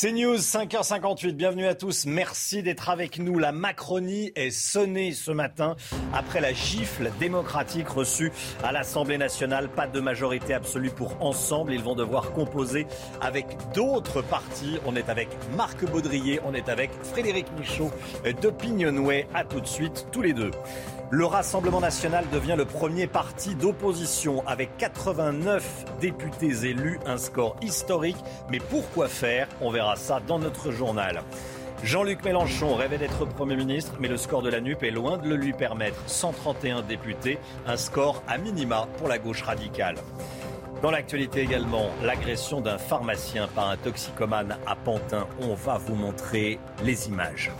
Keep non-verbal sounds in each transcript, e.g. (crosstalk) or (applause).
C'est News, 5h58. Bienvenue à tous. Merci d'être avec nous. La Macronie est sonnée ce matin après la gifle démocratique reçue à l'Assemblée nationale. Pas de majorité absolue pour Ensemble. Ils vont devoir composer avec d'autres partis. On est avec Marc Baudrier, on est avec Frédéric Michaud d'Opinionway. À tout de suite, tous les deux. Le Rassemblement national devient le premier parti d'opposition avec 89 députés élus, un score historique. Mais pourquoi faire? On verra ça dans notre journal. Jean-Luc Mélenchon rêvait d'être Premier ministre, mais le score de la NUP est loin de le lui permettre. 131 députés, un score à minima pour la gauche radicale. Dans l'actualité également, l'agression d'un pharmacien par un toxicomane à Pantin. On va vous montrer les images.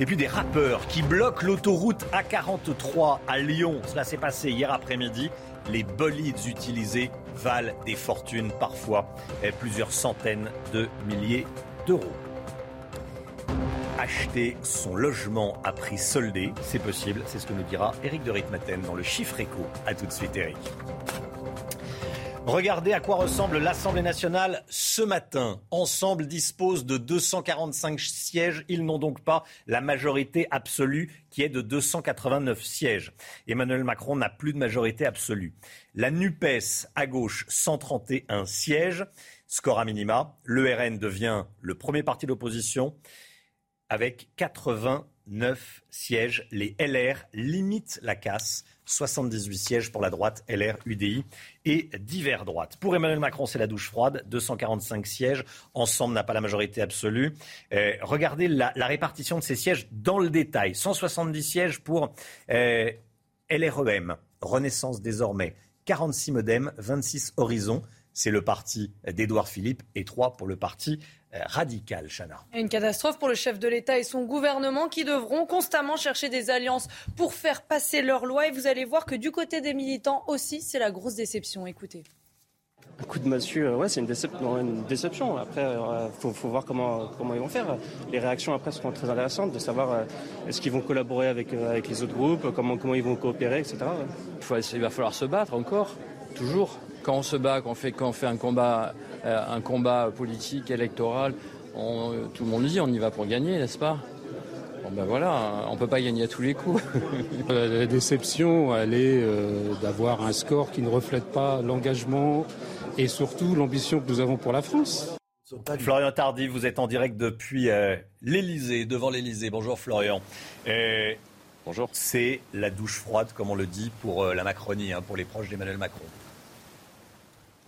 Et puis des rappeurs qui bloquent l'autoroute A43 à Lyon. Cela s'est passé hier après-midi. Les bolides utilisés valent des fortunes, parfois plusieurs centaines de milliers d'euros. Acheter son logement à prix soldé, c'est possible, c'est ce que nous dira Eric de Ritmaten dans le chiffre éco. A tout de suite Eric. Regardez à quoi ressemble l'Assemblée nationale ce matin. Ensemble dispose de 245 sièges. Ils n'ont donc pas la majorité absolue qui est de 289 sièges. Emmanuel Macron n'a plus de majorité absolue. La NUPES à gauche, 131 sièges. Score à minima. Le RN devient le premier parti d'opposition avec 89 sièges. Les LR limitent la casse. 78 sièges pour la droite, LR, UDI et divers droites. Pour Emmanuel Macron, c'est la douche froide, 245 sièges. Ensemble n'a pas la majorité absolue. Euh, regardez la, répartition de ces sièges dans le détail. 170 sièges pour euh, LREM, Renaissance désormais. 46 Modem, 26 Horizon. C'est le parti d'Édouard Philippe et 3 pour le parti radical, Chana. Une catastrophe pour le chef de l'État et son gouvernement qui devront constamment chercher des alliances pour faire passer leur loi. Et vous allez voir que du côté des militants aussi, c'est la grosse déception. Écoutez. Un coup de massue, ouais, c'est une, décep une, déception. Après, il euh, faut, faut, voir comment, comment ils vont faire. Les réactions après seront très intéressantes de savoir euh, est-ce qu'ils vont collaborer avec, euh, avec les autres groupes, comment, comment ils vont coopérer, etc. Il, faut, il va falloir se battre encore, toujours. Quand on se bat, quand on fait, quand on fait un combat un combat politique, électoral. On, tout le monde dit on y va pour gagner, n'est-ce pas? Bon ben voilà, on ne peut pas gagner à tous les coups. (laughs) La déception, elle est euh, d'avoir un score qui ne reflète pas l'engagement et surtout l'ambition que nous avons pour la France. Florian Tardif, vous êtes en direct depuis euh, l'Elysée, devant l'Elysée. Bonjour Florian. Euh, Bonjour. C'est la douche froide, comme on le dit, pour la Macronie, hein, pour les proches d'Emmanuel Macron.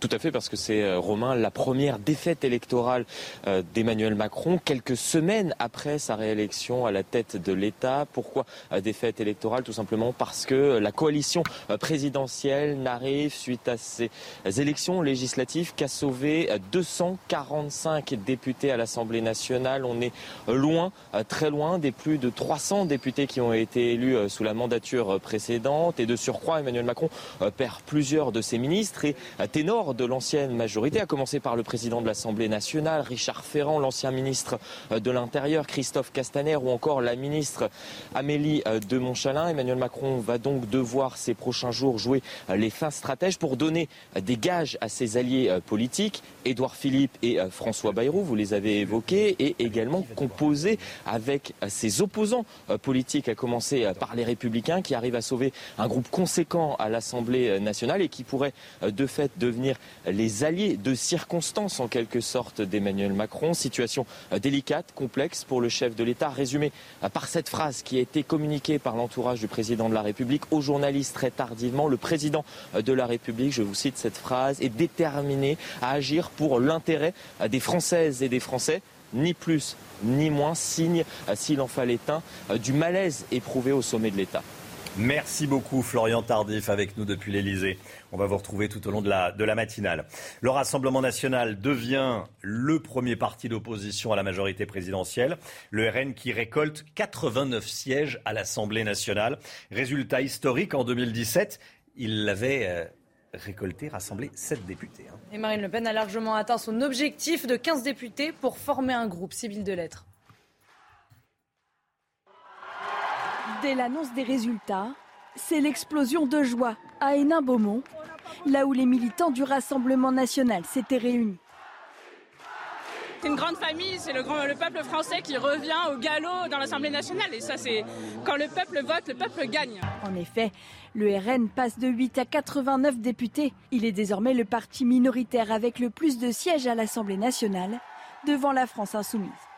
Tout à fait, parce que c'est, euh, Romain, la première défaite électorale euh, d'Emmanuel Macron, quelques semaines après sa réélection à la tête de l'État. Pourquoi euh, défaite électorale? Tout simplement parce que la coalition présidentielle n'arrive, suite à ces élections législatives, qu'à sauver 245 députés à l'Assemblée nationale. On est loin, très loin, des plus de 300 députés qui ont été élus sous la mandature précédente. Et de surcroît, Emmanuel Macron perd plusieurs de ses ministres et ténor de l'ancienne majorité, à commencer par le président de l'Assemblée nationale, Richard Ferrand, l'ancien ministre de l'Intérieur, Christophe Castaner, ou encore la ministre Amélie de Montchalin. Emmanuel Macron va donc devoir ces prochains jours jouer les fins stratèges pour donner des gages à ses alliés politiques, Édouard Philippe et François Bayrou, vous les avez évoqués, et également composer avec ses opposants politiques, à commencer par les Républicains, qui arrivent à sauver un groupe conséquent à l'Assemblée nationale et qui pourrait de fait devenir les alliés de circonstance en quelque sorte d'Emmanuel Macron. Situation délicate, complexe pour le chef de l'État, résumée par cette phrase qui a été communiquée par l'entourage du président de la République aux journalistes très tardivement. Le président de la République, je vous cite cette phrase, est déterminé à agir pour l'intérêt des Françaises et des Français, ni plus ni moins, signe, s'il en fallait un, du malaise éprouvé au sommet de l'État. Merci beaucoup Florian Tardif avec nous depuis l'Elysée. On va vous retrouver tout au long de la, matinale. Le Rassemblement national devient le premier parti d'opposition à la majorité présidentielle. Le RN qui récolte 89 sièges à l'Assemblée nationale. Résultat historique en 2017, il l'avait euh, récolté, rassemblé 7 députés. Hein. Et Marine Le Pen a largement atteint son objectif de 15 députés pour former un groupe civil de lettres. Dès l'annonce des résultats, c'est l'explosion de joie à Hénin-Beaumont, là où les militants du Rassemblement national s'étaient réunis. C'est une grande famille, c'est le, le, peuple français qui revient au galop dans l'Assemblée nationale. Et ça, c'est quand le peuple vote, le peuple gagne. En effet, le RN passe de 8 à 89 députés. Il est désormais le parti minoritaire avec le plus de sièges à l'Assemblée nationale, devant la France insoumise.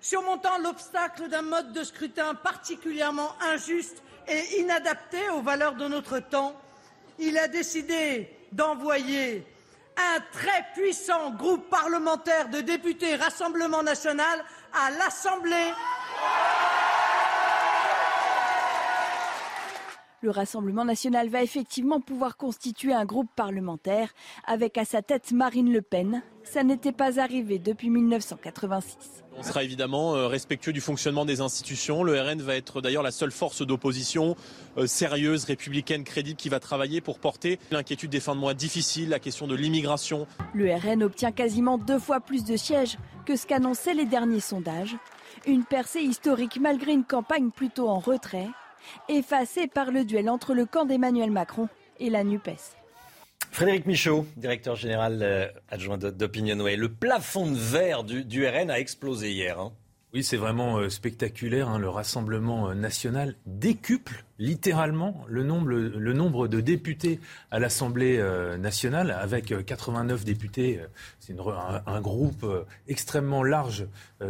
Surmontant l'obstacle d'un mode de scrutin particulièrement injuste et inadapté aux valeurs de notre temps, il a décidé d'envoyer un très puissant groupe parlementaire de députés Rassemblement national à l'Assemblée. Le Rassemblement national va effectivement pouvoir constituer un groupe parlementaire avec à sa tête Marine Le Pen. Ça n'était pas arrivé depuis 1986. On sera évidemment euh, respectueux du fonctionnement des institutions. Le RN va être d'ailleurs la seule force d'opposition euh, sérieuse, républicaine, crédible qui va travailler pour porter l'inquiétude des fins de mois difficiles, la question de l'immigration. Le RN obtient quasiment deux fois plus de sièges que ce qu'annonçaient les derniers sondages. Une percée historique malgré une campagne plutôt en retrait effacé par le duel entre le camp d'Emmanuel Macron et la NUPES. Frédéric Michaud, directeur général euh, adjoint d'Opinionway. Le plafond de verre du, RN a explosé hier. Hein. Oui, c'est vraiment euh, spectaculaire. Hein. Le Rassemblement euh, national décuple littéralement le nombre, le nombre de députés à l'Assemblée euh, nationale, avec 89 députés. C'est un, groupe extrêmement large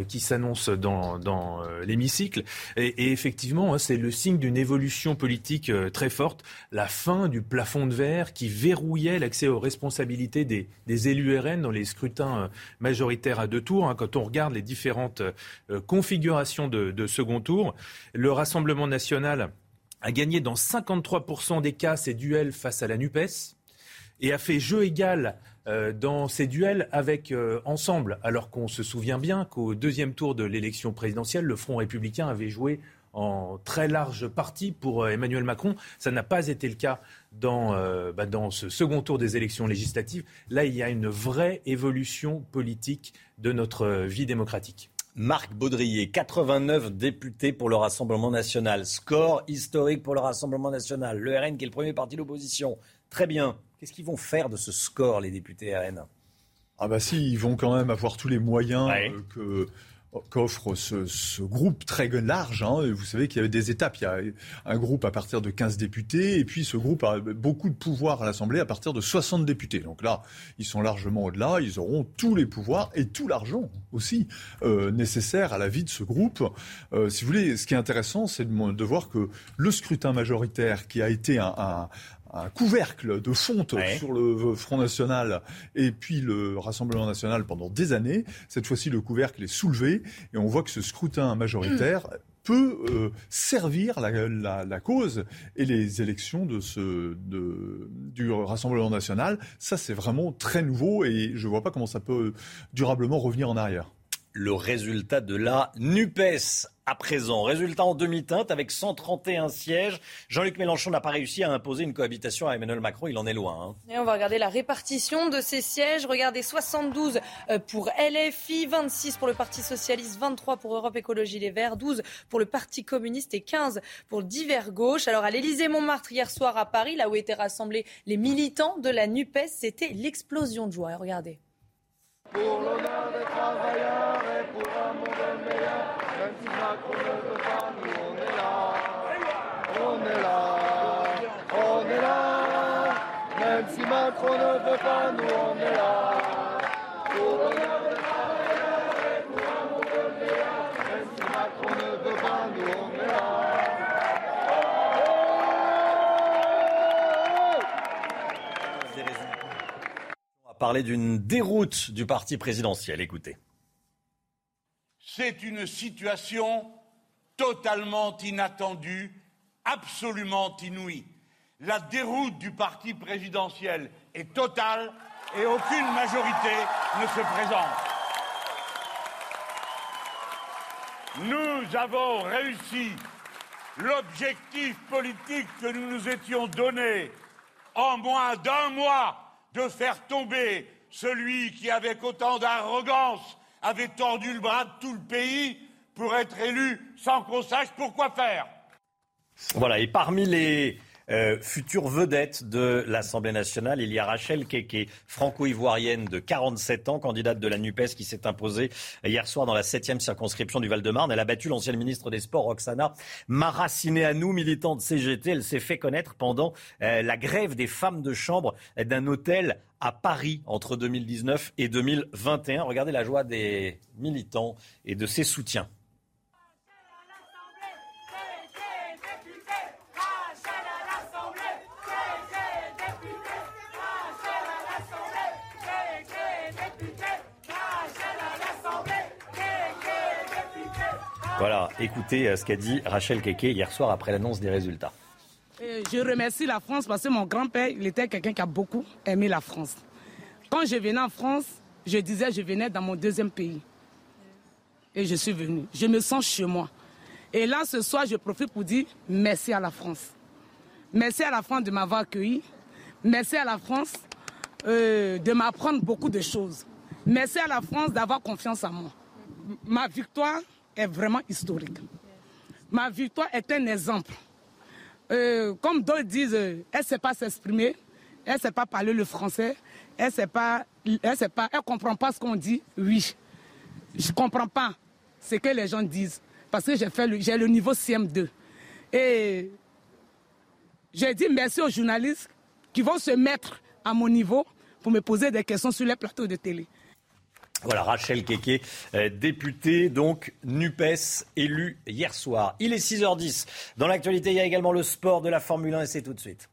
qui s'annonce dans, l'hémicycle. Et, effectivement, hein, c'est le signe d'une évolution politique très forte. La fin du plafond de verre qui verrouillait l'accès aux responsabilités des, élus RN dans les scrutins majoritaires à deux tours. Hein. Quand on regarde les différentes euh, configuration de, second tour. Le Rassemblement national a gagné dans 53% des cas ses duels face à la NUPES et a fait jeu égal euh, dans ses duels avec euh, Ensemble, alors qu'on se souvient bien qu'au deuxième tour de l'élection présidentielle, le Front républicain avait joué en très large partie pour Emmanuel Macron. Ça n'a pas été le cas dans, bah, dans ce second tour des élections législatives. Là, il y a une vraie évolution politique de notre vie démocratique. Marc Baudrier, 89 députés pour le Rassemblement national. Score historique pour le Rassemblement national. Le RN qui est le premier parti d'opposition. Très bien. Qu'est-ce qu'ils vont faire de ce score, les députés RN Ah bah si, ils vont quand même avoir tous les moyens euh, que qu'offre ce, groupe très large. Hein. Vous savez qu'il y avait des étapes. Il y a un groupe à partir de 15 députés, et puis ce groupe a beaucoup de pouvoir à l'Assemblée à partir de 60 députés. Donc là, ils sont largement au-delà. Ils auront tous les pouvoirs et tout l'argent aussi euh, nécessaire à la vie de ce groupe. Euh, si vous voulez, ce qui est intéressant, c'est de, voir que le scrutin majoritaire, qui a été un, un couvercle de fonte sur le Front National et puis le Rassemblement National pendant des années. Cette fois-ci, le couvercle est soulevé et on voit que ce scrutin majoritaire peut euh, servir la, cause et les élections de ce, de, du Rassemblement national. Ça, c'est vraiment très nouveau et je ne vois pas comment ça peut durablement revenir en arrière le résultat de la NUPES à présent. Résultat en demi-teinte avec 131 sièges. Jean-Luc Mélenchon n'a pas réussi à imposer une cohabitation à Emmanuel Macron. Il en est loin. Hein. Et on va regarder la répartition de ces sièges. Regardez 72 euh, pour LFI, 26 pour le Parti Socialiste, 23 pour Europe Écologie Les Verts, 12 pour le Parti Communiste et 15 pour Divers Gauche. Alors à l'Élysée-Montmartre hier soir à Paris, là où étaient rassemblés les militants de la NUPES, c'était l'explosion de joie. regardez. Pour l'honneur des travailleurs et pour un monde meilleur, on est là. On est là, on est là. Même si Macron ne veut pas, nous on est là. Pour on est parler d'une déroute du parti présidentiel. Écoutez. C'est une situation totalement inattendue, absolument inouïe. La déroute du parti présidentiel est totale et aucune majorité ne se présente. Nous avons réussi l'objectif politique que nous nous étions donné en moins d'un mois de faire tomber celui qui, avec autant d'arrogance, avait tordu le bras de tout le pays pour être élu sans qu'on sache pourquoi faire. Voilà, et parmi les euh, future vedette de l'Assemblée nationale. Il y a Rachel Keke, franco-ivoirienne de 47 ans, candidate de la NUPES, qui s'est imposée hier soir dans la 7e circonscription du Val-de-Marne. Elle a battu l'ancienne ministre des Sports, Roxana Maracineanu, militante CGT. Elle s'est fait connaître pendant euh, la grève des femmes de chambre d'un hôtel à Paris entre 2019 et 2021. Regardez la joie des militants et de ses soutiens. Voilà, écoutez euh, ce qu'a dit Rachel Keke hier soir après l'annonce des résultats. Je remercie la France parce que mon grand-père, il était quelqu'un qui a beaucoup aimé la France. Quand je venais en France, je disais je venais dans mon deuxième pays. Et je suis venu. Je me sens chez moi. Et là, ce soir, je profite pour dire merci à la France. Merci à la France de m'avoir accueilli. Merci à la France euh, de m'apprendre beaucoup de choses. Merci à la France d'avoir confiance en moi. Ma victoire, est vraiment historique. Ma victoire est un exemple. Euh, comme d'autres disent, elle ne sait pas s'exprimer, elle ne sait pas parler le français, elle ne pas, elle sait pas, elle comprend pas ce qu'on dit. Oui, je ne comprends pas ce que les gens disent parce que j'ai j'ai le niveau CM2 et j'ai dit merci aux journalistes qui vont se mettre à mon niveau pour me poser des questions sur les plateaux de télé. Voilà, Rachel Keke, euh, députée, donc NUPES, élue hier soir. Il est 6h10. Dans l'actualité, il y a également le sport de la Formule 1 et c'est tout de suite.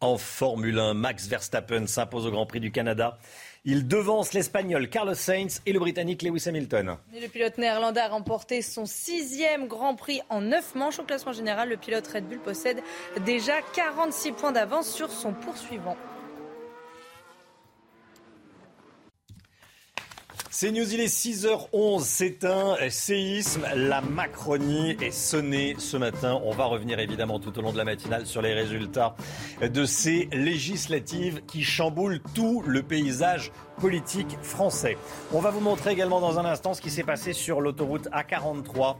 En Formule 1, Max Verstappen s'impose au Grand Prix du Canada. Il devance l'Espagnol Carlos Sainz et le Britannique Lewis Hamilton. le pilote néerlandais a remporté son sixième Grand Prix en neuf manches. Au classement général, le pilote Red Bull possède déjà 46 points d'avance sur son poursuivant. C'est News, il est 6h11, c'est un séisme. La Macronie est sonnée ce matin. On va revenir évidemment tout au long de la matinale sur les résultats de ces législatives qui chamboulent tout le paysage politique français. On va vous montrer également dans un instant ce qui s'est passé sur l'autoroute A43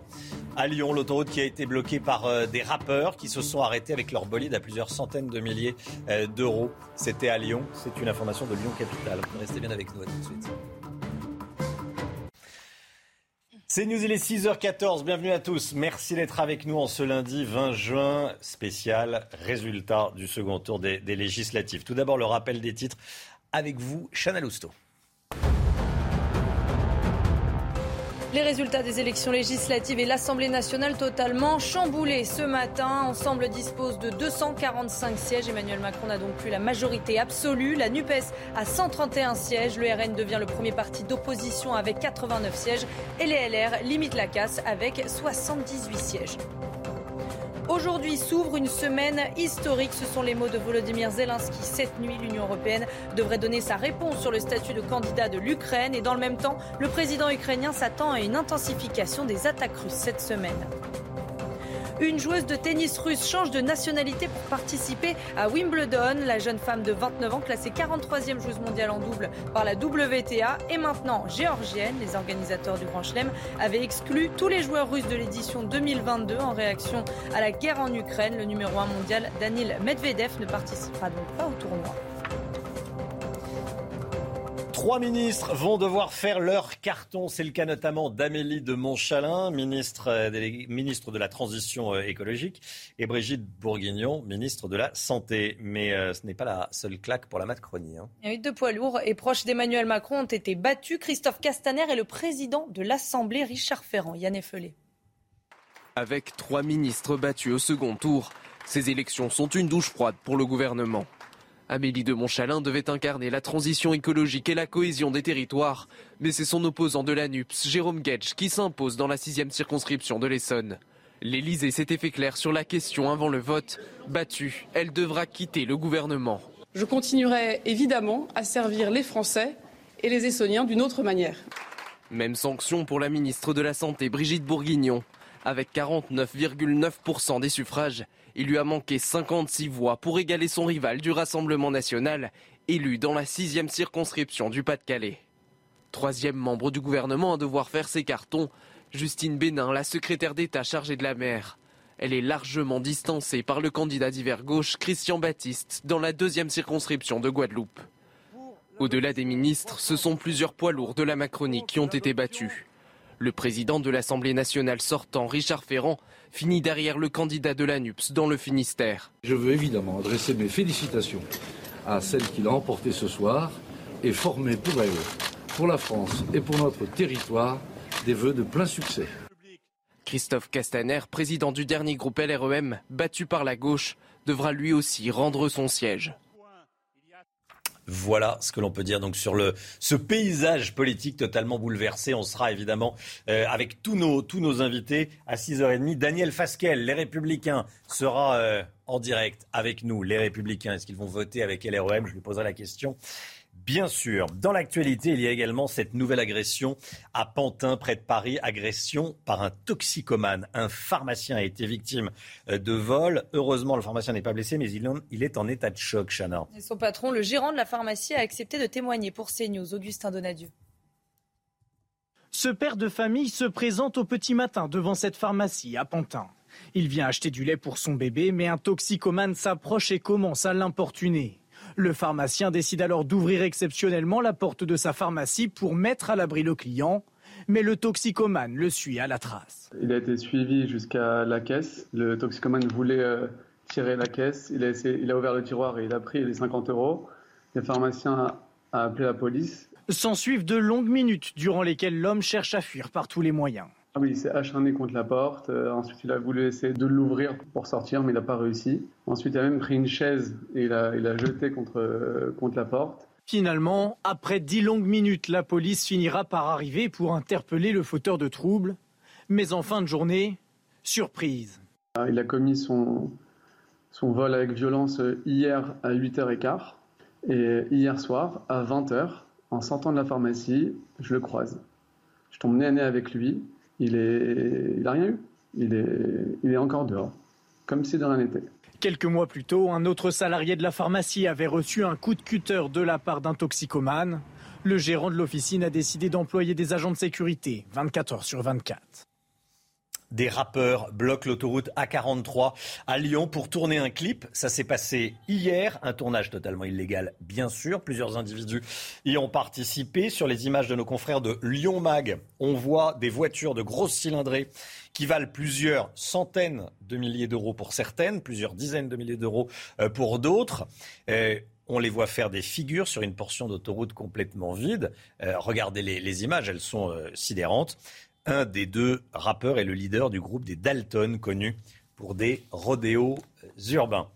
à Lyon, l'autoroute qui a été bloquée par euh, des rappeurs qui se sont arrêtés avec leur bolide à plusieurs centaines de milliers euh, d'euros. C'était à Lyon, c'est une information de Lyon Capital. Restez bien avec nous à tout de suite. C'est News, il est 6h14. Bienvenue à tous. Merci d'être avec nous en ce lundi 20 juin, spécial résultat du second tour des, législatives. Tout d'abord, le rappel des titres avec vous, Chana Lousteau. Les résultats des élections législatives et l'Assemblée nationale totalement chamboulés ce matin. Ensemble dispose de 245 sièges. Emmanuel Macron n'a donc plus la majorité absolue. La NUPES a 131 sièges. Le RN devient le premier parti d'opposition avec 89 sièges. Et les LR limitent la casse avec 78 sièges. Aujourd'hui s'ouvre une semaine historique. Ce sont les mots de Volodymyr Zelensky. Cette nuit, l'Union européenne devrait donner sa réponse sur le statut de candidat de l'Ukraine. Et dans le même temps, le président ukrainien s'attend à une intensification des attaques russes cette semaine. Une joueuse de tennis russe change de nationalité pour participer à Wimbledon. La jeune femme de 29 ans, classée 43e joueuse mondiale en double par la WTA, est maintenant géorgienne. Les organisateurs du Grand Chelem avaient exclu tous les joueurs russes de l'édition 2022 en réaction à la guerre en Ukraine. Le numéro 1 mondial, Danil Medvedev, ne participera donc pas au tournoi. Trois ministres vont devoir faire leur carton. C'est le cas notamment d'Amélie de Montchalin, ministre, euh, ministre de la Transition euh, écologique, et Brigitte Bourguignon, ministre de la Santé. Mais euh, ce n'est pas la seule claque pour la Macronie. Hein. deux poids lourds et proches d'Emmanuel Macron ont été battus. Christophe Castaner et le président de l'Assemblée, Richard Ferrand. Yann Effelé. Avec trois ministres battus au second tour, ces élections sont une douche froide pour le gouvernement. Amélie de Montchalin devait incarner la transition écologique et la cohésion des territoires, mais c'est son opposant de la NUPS, Jérôme Guedj, qui s'impose dans la sixième circonscription de l'Essonne. L'Élysée s'était fait clair sur la question avant le vote. Battue, elle devra quitter le gouvernement. Je continuerai évidemment à servir les Français et les Estoniens d'une autre manière. Même sanction pour la ministre de la Santé, Brigitte Bourguignon. Avec 49,9% des suffrages, il lui a manqué 56 voix pour égaler son rival du Rassemblement national, élu dans la sixième circonscription du Pas-de-Calais. Troisième membre du gouvernement à devoir faire ses cartons, Justine Bénin, la secrétaire d'État chargée de la mer. Elle est largement distancée par le candidat d'hiver gauche Christian Baptiste dans la deuxième circonscription de Guadeloupe. Au-delà des ministres, ce sont plusieurs poids lourds de la Macronie qui ont été battus. Le président de l'Assemblée nationale sortant, Richard Ferrand, finit derrière le candidat de l'ANUPS dans le Finistère. Je veux évidemment adresser mes félicitations à celle qui l'a emporté ce soir et former pour elle, pour la France et pour notre territoire des vœux de plein succès. Christophe Castaner, président du dernier groupe LREM, battu par la gauche, devra lui aussi rendre son siège. Voilà ce que l'on peut dire donc sur le, ce paysage politique totalement bouleversé. On sera évidemment euh, avec tous nos, tous nos invités à 6h30. Daniel Fasquel, les Républicains, sera euh, en direct avec nous. Les Républicains, est-ce qu'ils vont voter avec LREM Je lui poserai la question. Bien sûr, dans l'actualité, il y a également cette nouvelle agression à Pantin, près de Paris, agression par un toxicomane. Un pharmacien a été victime euh, de vol. Heureusement, le pharmacien n'est pas blessé, mais il est en état de choc, Chana. Et son patron, le gérant de la pharmacie, a accepté de témoigner pour CNews. Augustin Donadieu. Ce père de famille se présente au petit matin devant cette pharmacie à Pantin. Il vient acheter du lait pour son bébé, mais un toxicomane s'approche et commence à l'importuner. Le pharmacien décide alors d'ouvrir exceptionnellement la porte de sa pharmacie pour mettre à l'abri le client. Mais le toxicomane le suit à la trace. Il a été suivi jusqu'à la caisse. Le toxicomane voulait euh, tirer la caisse. Il a, il a, ouvert le tiroir et il a pris les 50 euros. Le pharmacien a appelé la police. S'en suivent de longues minutes durant lesquelles l'homme cherche à fuir par tous les moyens. Ah oui, il s'est acharné contre la porte. Euh, ensuite, il a voulu essayer de l'ouvrir pour sortir, mais il n'a pas réussi. Ensuite, il a même pris une chaise et il a, il a jeté contre, euh, contre la porte. Finalement, après dix longues minutes, la police finira par arriver pour interpeller le fauteur de troubles. Mais en fin de journée, surprise. Ah, il a commis son, son vol avec violence hier à 8h15 et hier soir à 20h, en sortant de la pharmacie, je le croise. Je tombe nez à nez avec lui il est, il rien eu. Il est, il est encore dehors, comme si de rien n'était. Quelques mois plus tôt, un autre salarié de la pharmacie avait reçu un coup de cutter de la part d'un toxicomane. Le gérant de l'officine a décidé d'employer des agents de sécurité 24 heures sur 24 des rappeurs bloquent l'autoroute A43 à Lyon pour tourner un clip. Ça s'est passé hier, un tournage totalement illégal, bien sûr. Plusieurs individus y ont participé. Sur les images de nos confrères de Lyon Mag, on voit des voitures de grosses cylindrées qui valent plusieurs centaines de milliers d'euros pour certaines, plusieurs dizaines de milliers d'euros euh, pour d'autres. Euh, on les voit faire des figures sur une portion d'autoroute complètement vide. Euh, regardez les, images, elles sont sidérantes. Un des deux rappeurs est le leader du groupe des Dalton, connu pour des rodéos urbains.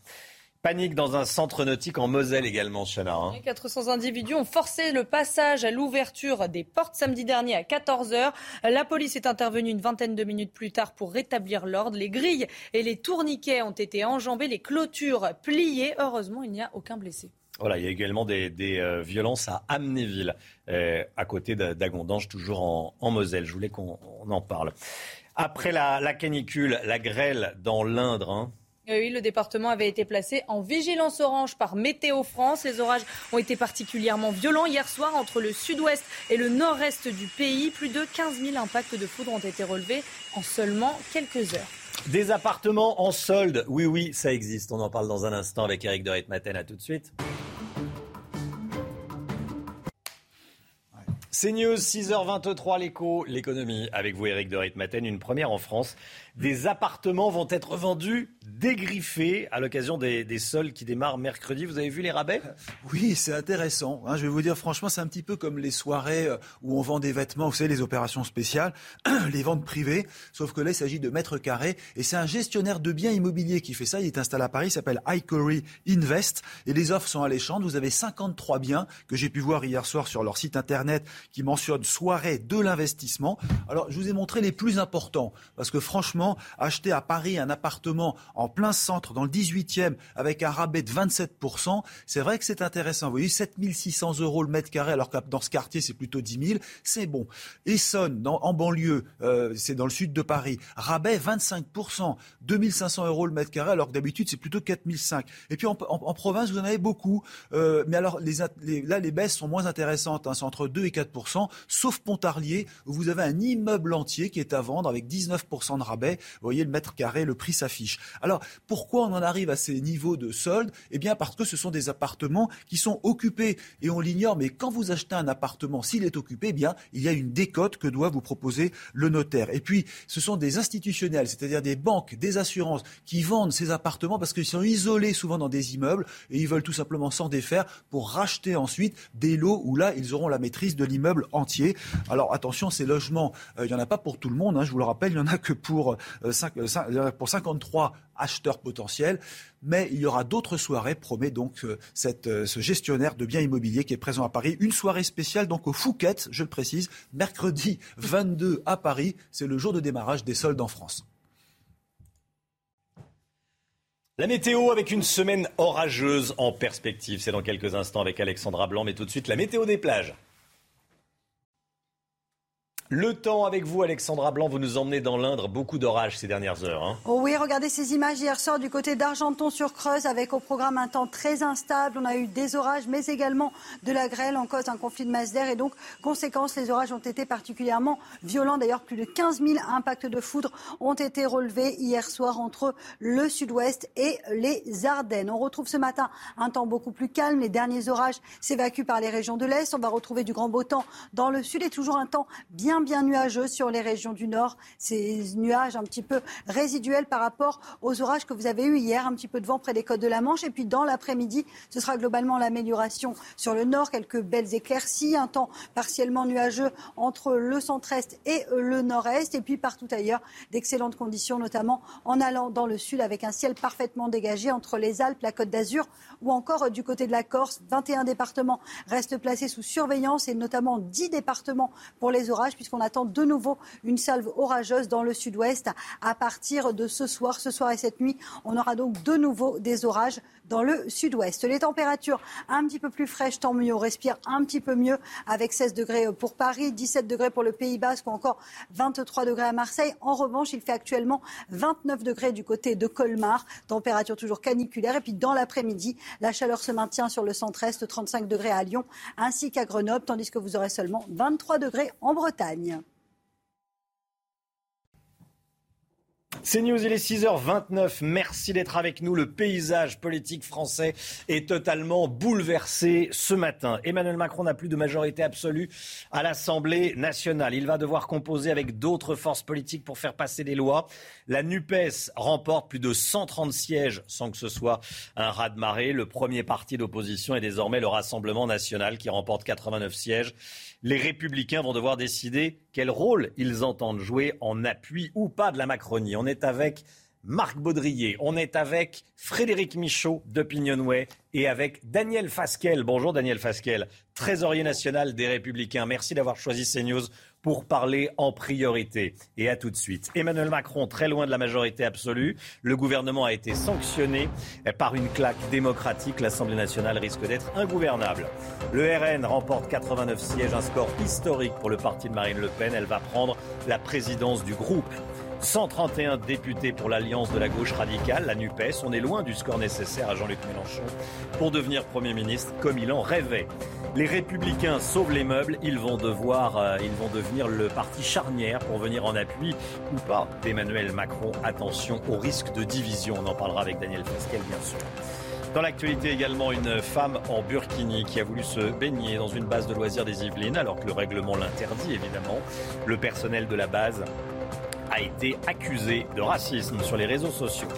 Panique dans un centre nautique en Moselle également, Chana. 400 hein. individus ont forcé le passage à l'ouverture des portes samedi dernier à 14h. La police est intervenue une vingtaine de minutes plus tard pour rétablir l'ordre. Les grilles et les tourniquets ont été enjambés, les clôtures pliées. Heureusement, il n'y a aucun blessé. Voilà, il y a également des, euh, violences à Amnéville, euh, à côté d'Agondange, toujours en, Moselle. Je voulais qu'on en parle. Après la, canicule, la grêle dans l'Indre. Hein. Oui, le département avait été placé en vigilance orange par Météo France. Les orages ont été particulièrement violents hier soir entre le sud-ouest et le nord-est du pays. Plus de 15 000 impacts de foudre ont été relevés en seulement quelques heures. Des appartements en solde, oui, oui, ça existe. On en parle dans un instant avec Eric de Maten. À tout de suite. C'est News, 6h23, l'écho, l'économie. Avec vous, Eric de Ritmaten, une première en France. Des appartements vont être vendus dégriffé à l'occasion des, des soldes qui démarrent mercredi. Vous avez vu les rabais? Oui, c'est intéressant. Hein. je vais vous dire franchement, c'est un petit peu comme les soirées euh, où on vend des vêtements, vous savez, les opérations spéciales, (clears throat) les ventes privées, sauf que là, il s'agit de mètres carrés. Et c'est un gestionnaire de biens immobiliers qui fait ça. Il est installé à Paris, il s'appelle Icory Invest. Et les offres sont alléchantes. Vous avez 53 biens que j'ai pu voir hier soir sur leur site internet qui mentionnent soirée de l'investissement. Alors, je vous ai montré les plus importants parce que franchement, acheter à Paris un appartement en plein centre, dans le 18e, avec un rabais de 27%, c'est vrai que c'est intéressant. Vous voyez, 7600 euros le mètre carré, alors que dans ce quartier, c'est plutôt 10 000. C'est bon. Essonne, en banlieue, euh, c'est dans le sud de Paris, rabais 25%, 2500 euros le mètre carré, alors que d'habitude, c'est plutôt 4005. Et puis en, province, vous en avez beaucoup. Euh, mais alors, là, les baisses sont moins intéressantes. Hein, c'est entre 2 et 4%, sauf Pontarlier, où vous avez un immeuble entier qui est à vendre avec 19% de rabais. Vous voyez, le mètre carré, le prix s'affiche. Alors, pourquoi on en arrive à ces niveaux de solde Eh bien, parce que ce sont des appartements qui sont occupés. Et on l'ignore, mais quand vous achetez un appartement, s'il est occupé, eh bien, il y a une décote que doit vous proposer le notaire. Et puis, ce sont des institutionnels, c'est-à-dire des banques, des assurances, qui vendent ces appartements parce qu'ils sont isolés souvent dans des immeubles et ils veulent tout simplement s'en défaire pour racheter ensuite des lots où là, ils auront la maîtrise de l'immeuble entier. Alors, attention, ces logements, euh, il n'y en a pas pour tout le monde. Hein, je vous le rappelle, il n'y en a que pour, euh, 5, euh, pour 53 acheteurs potentiels. Mais il y aura d'autres soirées, promet donc euh, euh, ce gestionnaire de biens immobiliers qui est présent à Paris. Une soirée spéciale donc au Fouquet, je le précise, mercredi (laughs) 22 à Paris. C'est le jour de démarrage des soldes en France. La météo avec une semaine orageuse en perspective. C'est dans quelques instants avec Alexandra Blanc, mais tout de suite la météo des plages. Le temps avec vous, Alexandra Blanc, vous nous emmenez dans l'Indre. Beaucoup d'orages ces dernières heures. Hein. Oh oui, regardez ces images hier soir du côté d'Argenton-sur-Creuse avec au programme un temps très instable. On a eu des orages, mais également de la grêle en cause d'un conflit de masse d'air. Et donc, conséquence, les orages ont été particulièrement violents. D'ailleurs, plus de 15 000 impacts de foudre ont été relevés hier soir entre le sud-ouest et les Ardennes. On retrouve ce matin un temps beaucoup plus calme. Les derniers orages s'évacuent par les régions de l'Est. On va retrouver du grand beau temps dans le sud et toujours un temps bien bien, nuageux sur les régions du nord. Ces nuages un petit peu résiduels par rapport aux orages que vous avez eus hier. Un petit peu de vent près des côtes de la Manche. Et puis dans l'après-midi, ce sera globalement l'amélioration sur le nord. Quelques belles éclaircies, un temps partiellement nuageux entre le centre-est et le nord-est. Et puis partout ailleurs, d'excellentes conditions, notamment en allant dans le sud avec un ciel parfaitement dégagé entre les Alpes, la Côte d'Azur ou encore du côté de la Corse. 21 départements restent placés sous surveillance et notamment 10 départements pour les orages puisqu'on attend de nouveau une salve orageuse dans le sud-ouest à partir de ce soir. Ce soir et cette nuit, on aura donc de nouveau des orages dans le sud-ouest. Les températures un petit peu plus fraîches, tant mieux. On respire un petit peu mieux avec 16 degrés pour Paris, 17 degrés pour le Pays Basque ou encore 23 degrés à Marseille. En revanche, il fait actuellement 29 degrés du côté de Colmar. Température toujours caniculaire. Et puis dans l'après-midi, la chaleur se maintient sur le centre-est, 35 degrés à Lyon ainsi qu'à Grenoble, tandis que vous aurez seulement 23 degrés en Bretagne. C'est News, il est 6h29. Merci d'être avec nous. Le paysage politique français est totalement bouleversé ce matin. Emmanuel Macron n'a plus de majorité absolue à l'Assemblée nationale. Il va devoir composer avec d'autres forces politiques pour faire passer des lois. La NUPES remporte plus de 130 sièges sans que ce soit un raz-de-marée. Le premier parti d'opposition est désormais le Rassemblement national qui remporte 89 sièges les républicains vont devoir décider quel rôle ils entendent jouer en appui ou pas de la Macronie. On est avec Marc Baudrier, on est avec Frédéric Michaud d'Opinionway et avec Daniel Fasquel. Bonjour Daniel Fasquel, trésorier national des Républicains. Merci d'avoir choisi CNews pour parler en priorité. Et à tout de suite. Emmanuel Macron, très loin de la majorité absolue. Le gouvernement a été sanctionné par une claque démocratique. L'Assemblée nationale risque d'être ingouvernable. Le RN remporte 89 sièges, un score historique pour le parti de Marine Le Pen. Elle va prendre la présidence du groupe. 131 députés pour l'alliance de la gauche radicale, la NUPES. On est loin du score nécessaire à Jean-Luc Mélenchon pour devenir Premier ministre comme il en rêvait. Les républicains sauvent les meubles, ils vont devoir, euh, ils vont devenir le parti charnière pour venir en appui ou pas d'Emmanuel Macron. Attention au risque de division. On en parlera avec Daniel Fasquel, bien sûr. Dans l'actualité également, une femme en burkini qui a voulu se baigner dans une base de loisirs des Yvelines, alors que le règlement l'interdit évidemment. Le personnel de la base a été accusé de racisme sur les réseaux sociaux.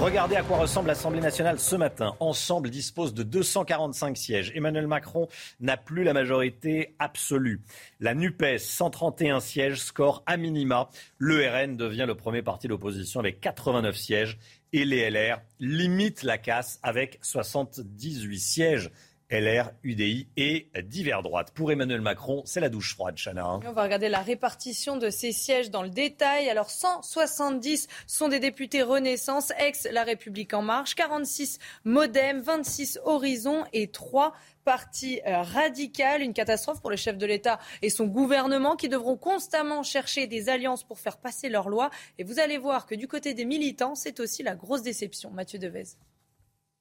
Regardez à quoi ressemble l'Assemblée nationale ce matin. Ensemble dispose de 245 sièges. Emmanuel Macron n'a plus la majorité absolue. La NUPES, 131 sièges, score à minima. Le RN devient le premier parti d'opposition avec 89 sièges. Et les LR limitent la casse avec 78 sièges. LR, UDI et divers droite. Pour Emmanuel Macron, c'est la douche froide, Chana. On va regarder la répartition de ces sièges dans le détail. Alors 170 sont des députés Renaissance, ex La République en marche, 46 Modem, 26 Horizon et 3 partis euh, radical. Une catastrophe pour le chef de l'État et son gouvernement qui devront constamment chercher des alliances pour faire passer leurs lois. Et vous allez voir que du côté des militants, c'est aussi la grosse déception. Mathieu Devez.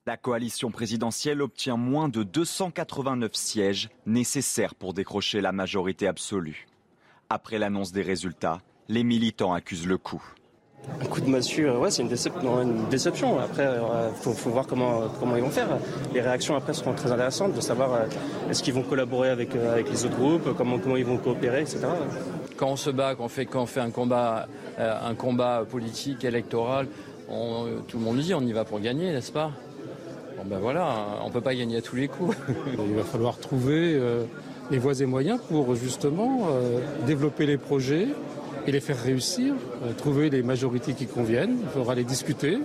La coalition présidentielle obtient moins de 289 sièges nécessaires pour décrocher la majorité absolue. Après l'annonce des résultats, les militants accusent le coup. Un coup de massue, ouais, c'est une, déception. Après, il euh, faut, voir comment, comment ils vont faire. Les réactions après seront très intéressantes de savoir euh, est-ce qu'ils vont collaborer avec, euh, avec les autres groupes, comment, comment ils vont coopérer, etc. Quand on se bat, quand on fait, quand on fait un, combat, un combat politique, électoral, tout le monde dit on y va pour gagner, n'est-ce pas? Ben voilà, on ne peut pas gagner à tous les coups. (laughs) Il va falloir trouver euh, les voies et moyens pour justement euh, développer les projets et les faire réussir, euh, trouver les majorités qui conviennent. Il faudra les discuter.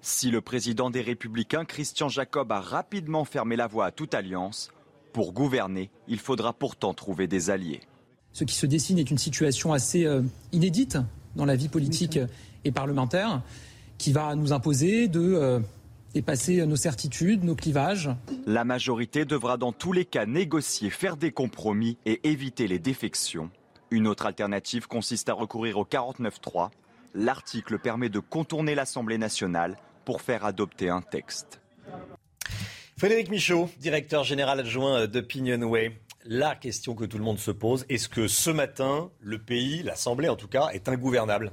Si le président des Républicains, Christian Jacob, a rapidement fermé la voie à toute alliance, pour gouverner, il faudra pourtant trouver des alliés. Ce qui se dessine est une situation assez inédite dans la vie politique et parlementaire qui va nous imposer de passer nos certitudes, nos clivages. La majorité devra dans tous les cas négocier, faire des compromis et éviter les défections. Une autre alternative consiste à recourir au 49.3. L'article permet de contourner l'Assemblée nationale pour faire adopter un texte. Frédéric Michaud, directeur général adjoint d'Opinionway. La question que tout le monde se pose, est-ce que ce matin, le pays, l'Assemblée en tout cas, est ingouvernable?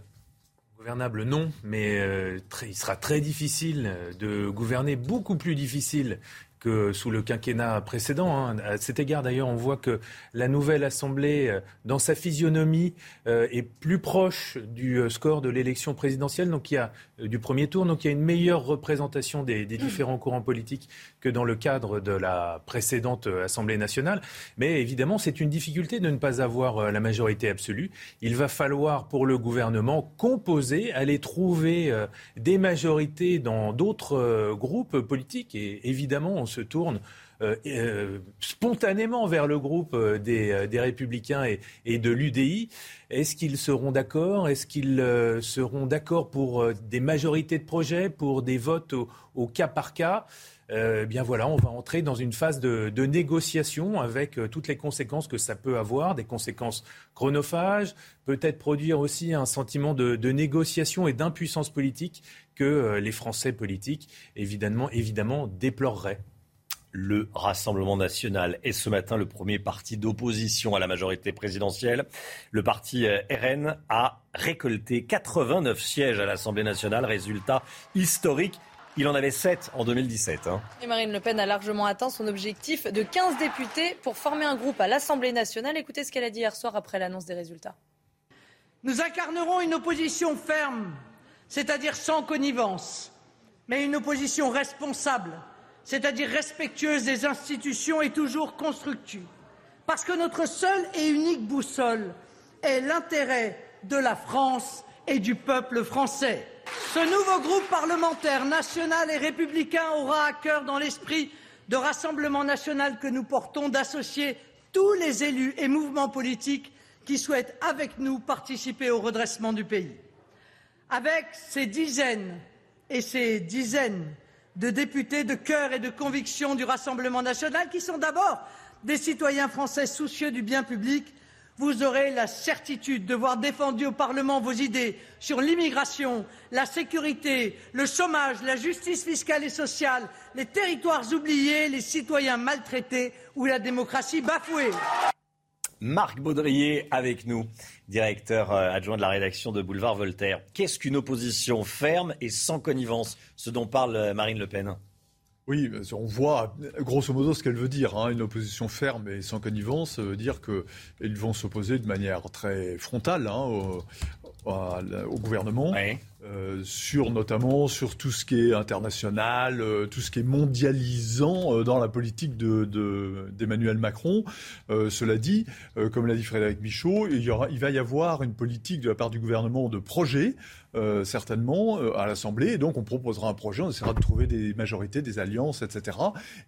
Gouvernable, non, mais euh, il sera très difficile de gouverner, beaucoup plus difficile que sous le quinquennat précédent. Hein. À cet égard, d'ailleurs, on voit que la nouvelle Assemblée, euh, dans sa physionomie, euh, est plus proche du euh, score de l'élection présidentielle, donc il y a du premier tour, donc il y a une meilleure représentation des, différents courants politiques que dans le cadre de la précédente Assemblée nationale. Mais évidemment, c'est une difficulté de ne pas avoir la majorité absolue. Il va falloir pour le gouvernement composer, aller trouver des majorités dans d'autres groupes politiques, et évidemment, se tourne euh, euh, spontanément vers le groupe euh, des, Républicains et, de l'UDI. Est-ce qu'ils seront d'accord? Est-ce qu'ils seront d'accord pour des majorités de projets, pour des votes au, cas par cas? Eh bien voilà, on va entrer dans une phase de, négociation avec toutes les conséquences que ça peut avoir, des conséquences chronophages, peut-être produire aussi un sentiment de, négociation et d'impuissance politique que les Français politiques, évidemment déploreraient le Rassemblement national est ce matin le premier parti d'opposition à la majorité présidentielle. Le parti euh, RN a récolté 89 sièges à l'Assemblée nationale, résultat historique. Il en avait 7 en 2017. Hein. Et Marine Le Pen a largement atteint son objectif de 15 députés pour former un groupe à l'Assemblée nationale. Écoutez ce qu'elle a dit hier soir après l'annonce des résultats. Nous incarnerons une opposition ferme, c'est-à-dire sans connivence, mais une opposition responsable c'est-à-dire respectueuse des institutions et toujours constructive. Parce que notre seule et unique boussole est l'intérêt de la France et du peuple français. Ce nouveau groupe parlementaire national et républicain aura à cœur, dans l'esprit de Rassemblement national que nous portons, d'associer tous les élus et mouvements politiques qui souhaitent, avec nous, participer au redressement du pays. Avec ces dizaines et ces dizaines de députés de cœur et de conviction du Rassemblement national, qui sont d'abord des citoyens français soucieux du bien public, vous aurez la certitude de voir défendu au Parlement vos idées sur l'immigration, la sécurité, le chômage, la justice fiscale et sociale, les territoires oubliés, les citoyens maltraités ou la démocratie bafouée. Marc Baudrier avec nous, directeur euh, adjoint de la rédaction de Boulevard Voltaire. Qu'est-ce qu'une opposition ferme et sans connivence, ce dont parle euh, Marine Le Pen? Oui, on voit grosso modo ce qu'elle veut dire. Hein. Une opposition ferme et sans connivence ça veut dire qu'ils vont s'opposer de manière très frontale hein, au, gouvernement. Euh, Euh, sur notamment sur tout ce qui est international, euh, tout ce qui est mondialisant euh, dans la politique d'Emmanuel de, Macron. cela dit, comme l'a dit Frédéric Michaud, il, y aura, il va y avoir une politique de la part du gouvernement de projet euh, certainement euh, à l'Assemblée. Et donc on proposera un projet, on essaiera de trouver des majorités, des alliances, etc.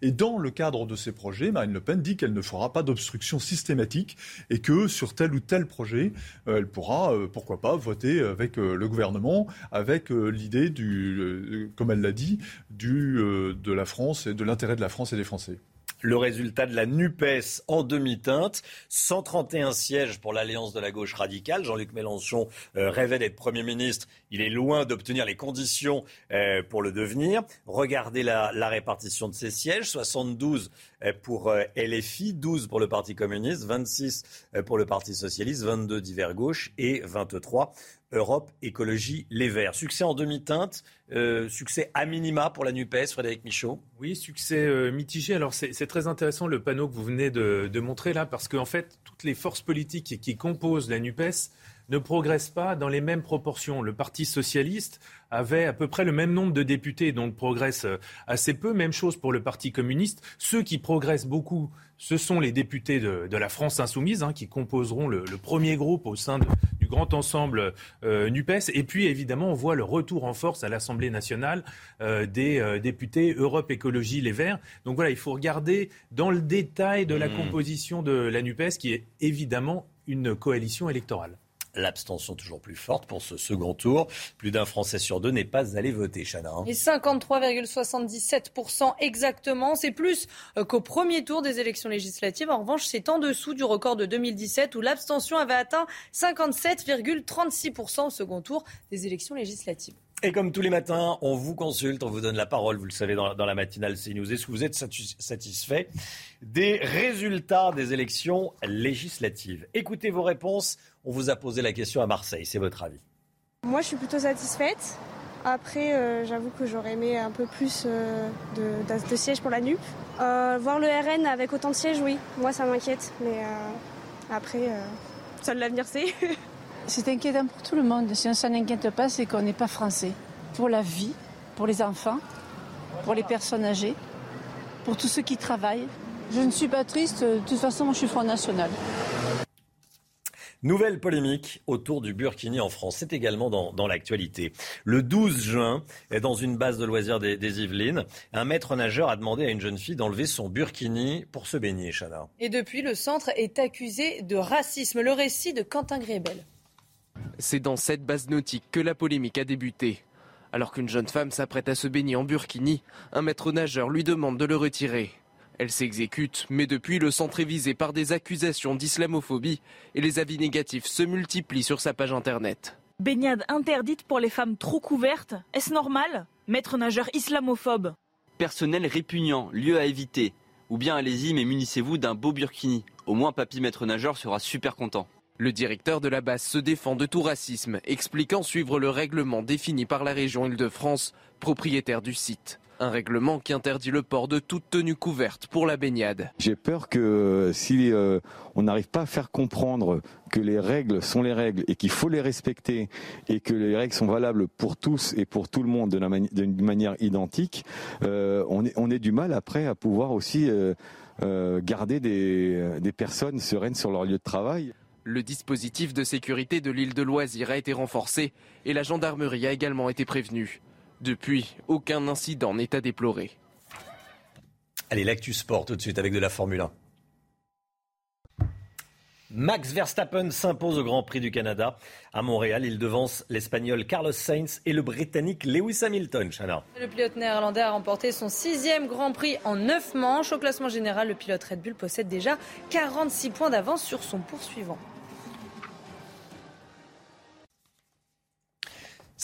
Et dans le cadre de ces projets, Marine Le Pen dit qu'elle ne fera pas d'obstruction systématique et que sur tel ou tel projet, euh, elle pourra, pourquoi pas, voter avec le gouvernement, avec l'idée du, comme elle l'a dit, de la France et de l'intérêt de la France et des Français le résultat de la NUPES en demi-teinte. 131 sièges pour l'Alliance de la gauche radicale. Jean-Luc Mélenchon euh, rêvait d'être Premier ministre. Il est loin d'obtenir les conditions euh, pour le devenir. Regardez la, répartition de ces sièges. 72 euh, pour LFI, 12 pour le Parti communiste, 26 pour le Parti socialiste, 22 divers gauche et 23 Europe Écologie Les Verts. Succès en demi-teinte, euh, succès à minima pour la NUPES, Frédéric Michaud Oui, succès euh, mitigé. Alors c'est très intéressant le panneau que vous venez de, de montrer là, parce qu'en fait, toutes les forces politiques qui composent la NUPES ne progresse pas dans les mêmes proportions. Le Parti socialiste avait à peu près le même nombre de députés, donc progresse euh, assez peu. Même chose pour le Parti communiste. Ceux qui progressent beaucoup, ce sont les députés de, la France insoumise, hein, qui composeront le, premier groupe au sein du grand ensemble euh, NUPES. Et puis, évidemment, on voit le retour en force à l'Assemblée nationale euh, des députés Europe Écologie Les Verts. Donc voilà, il faut regarder dans le détail de la mmh. composition de la NUPES, qui est évidemment une coalition électorale. L'abstention toujours plus forte pour ce second tour. Plus d'un Français sur deux n'est pas allé voter, Chana. Hein. Et 53,77% exactement. C'est plus euh, qu'au premier tour des élections législatives. En revanche, c'est en dessous du record de 2017 où l'abstention avait atteint 57,36% au second tour des élections législatives. Et comme tous les matins, on vous consulte, on vous donne la parole, vous le savez, dans, la matinale CNews. Est-ce que vous êtes satisfait des résultats des élections législatives? Écoutez vos réponses. On vous a posé la question à Marseille. C'est votre avis Moi, je suis plutôt satisfaite. Après, euh, j'avoue que j'aurais aimé un peu plus euh, de, sièges pour la NUP. Euh, voir le RN avec autant de sièges, oui. Moi, ça m'inquiète. Mais après, seul l'avenir sait. (laughs) C'est inquiétant pour tout le monde. Si on s'en inquiète pas, c'est qu'on n'est pas français. Pour la vie, pour les enfants, pour les personnes âgées, pour tous ceux qui travaillent. Je ne suis pas triste. De toute façon, je suis Front National. Nouvelle polémique autour du burkini en France. C'est également dans, l'actualité. Le 12 juin, dans une base de loisirs des, Yvelines, un maître nageur a demandé à une jeune fille d'enlever son burkini pour se baigner, Chana. Et depuis, le centre est accusé de racisme. Le récit de Quentin Grébel. C'est dans cette base nautique que la polémique a débuté. Alors qu'une jeune femme s'apprête à se baigner en burkini, un maître nageur lui demande de le retirer. Elle s'exécute, mais depuis, le centre est visé par des accusations d'islamophobie et les avis négatifs se multiplient sur sa page internet. Baignade interdite pour les femmes trop couvertes, est-ce normal Maître nageur islamophobe? Personnel répugnant, lieu à éviter. Ou bien allez-y, mais munissez-vous d'un beau burkini. Au moins, papy maître nageur sera super content. Le directeur de la base se défend de tout racisme, expliquant suivre le règlement défini par la région Île-de-France, propriétaire du site. Un règlement qui interdit le port de toute tenue couverte pour la baignade. J'ai peur que si euh, on n'arrive pas à faire comprendre que les règles sont les règles et qu'il faut les respecter et que les règles sont valables pour tous et pour tout le monde d'une manière identique, euh, on, est, on est du mal après à pouvoir aussi euh, garder des personnes sereines sur leur lieu de travail. Le dispositif de sécurité de l'île de Loisir a été renforcé et la gendarmerie a également été prévenue. Depuis, aucun incident n'est à déplorer. Allez, l'actu sport tout de suite avec de la Formule 1. Max Verstappen s'impose au Grand Prix du Canada. À Montréal, il devance l'Espagnol Carlos Sainz et le Britannique Lewis Hamilton. Le pilote néerlandais a remporté son sixième Grand Prix en neuf manches. Au classement général, le pilote Red Bull possède déjà 46 points d'avance sur son poursuivant.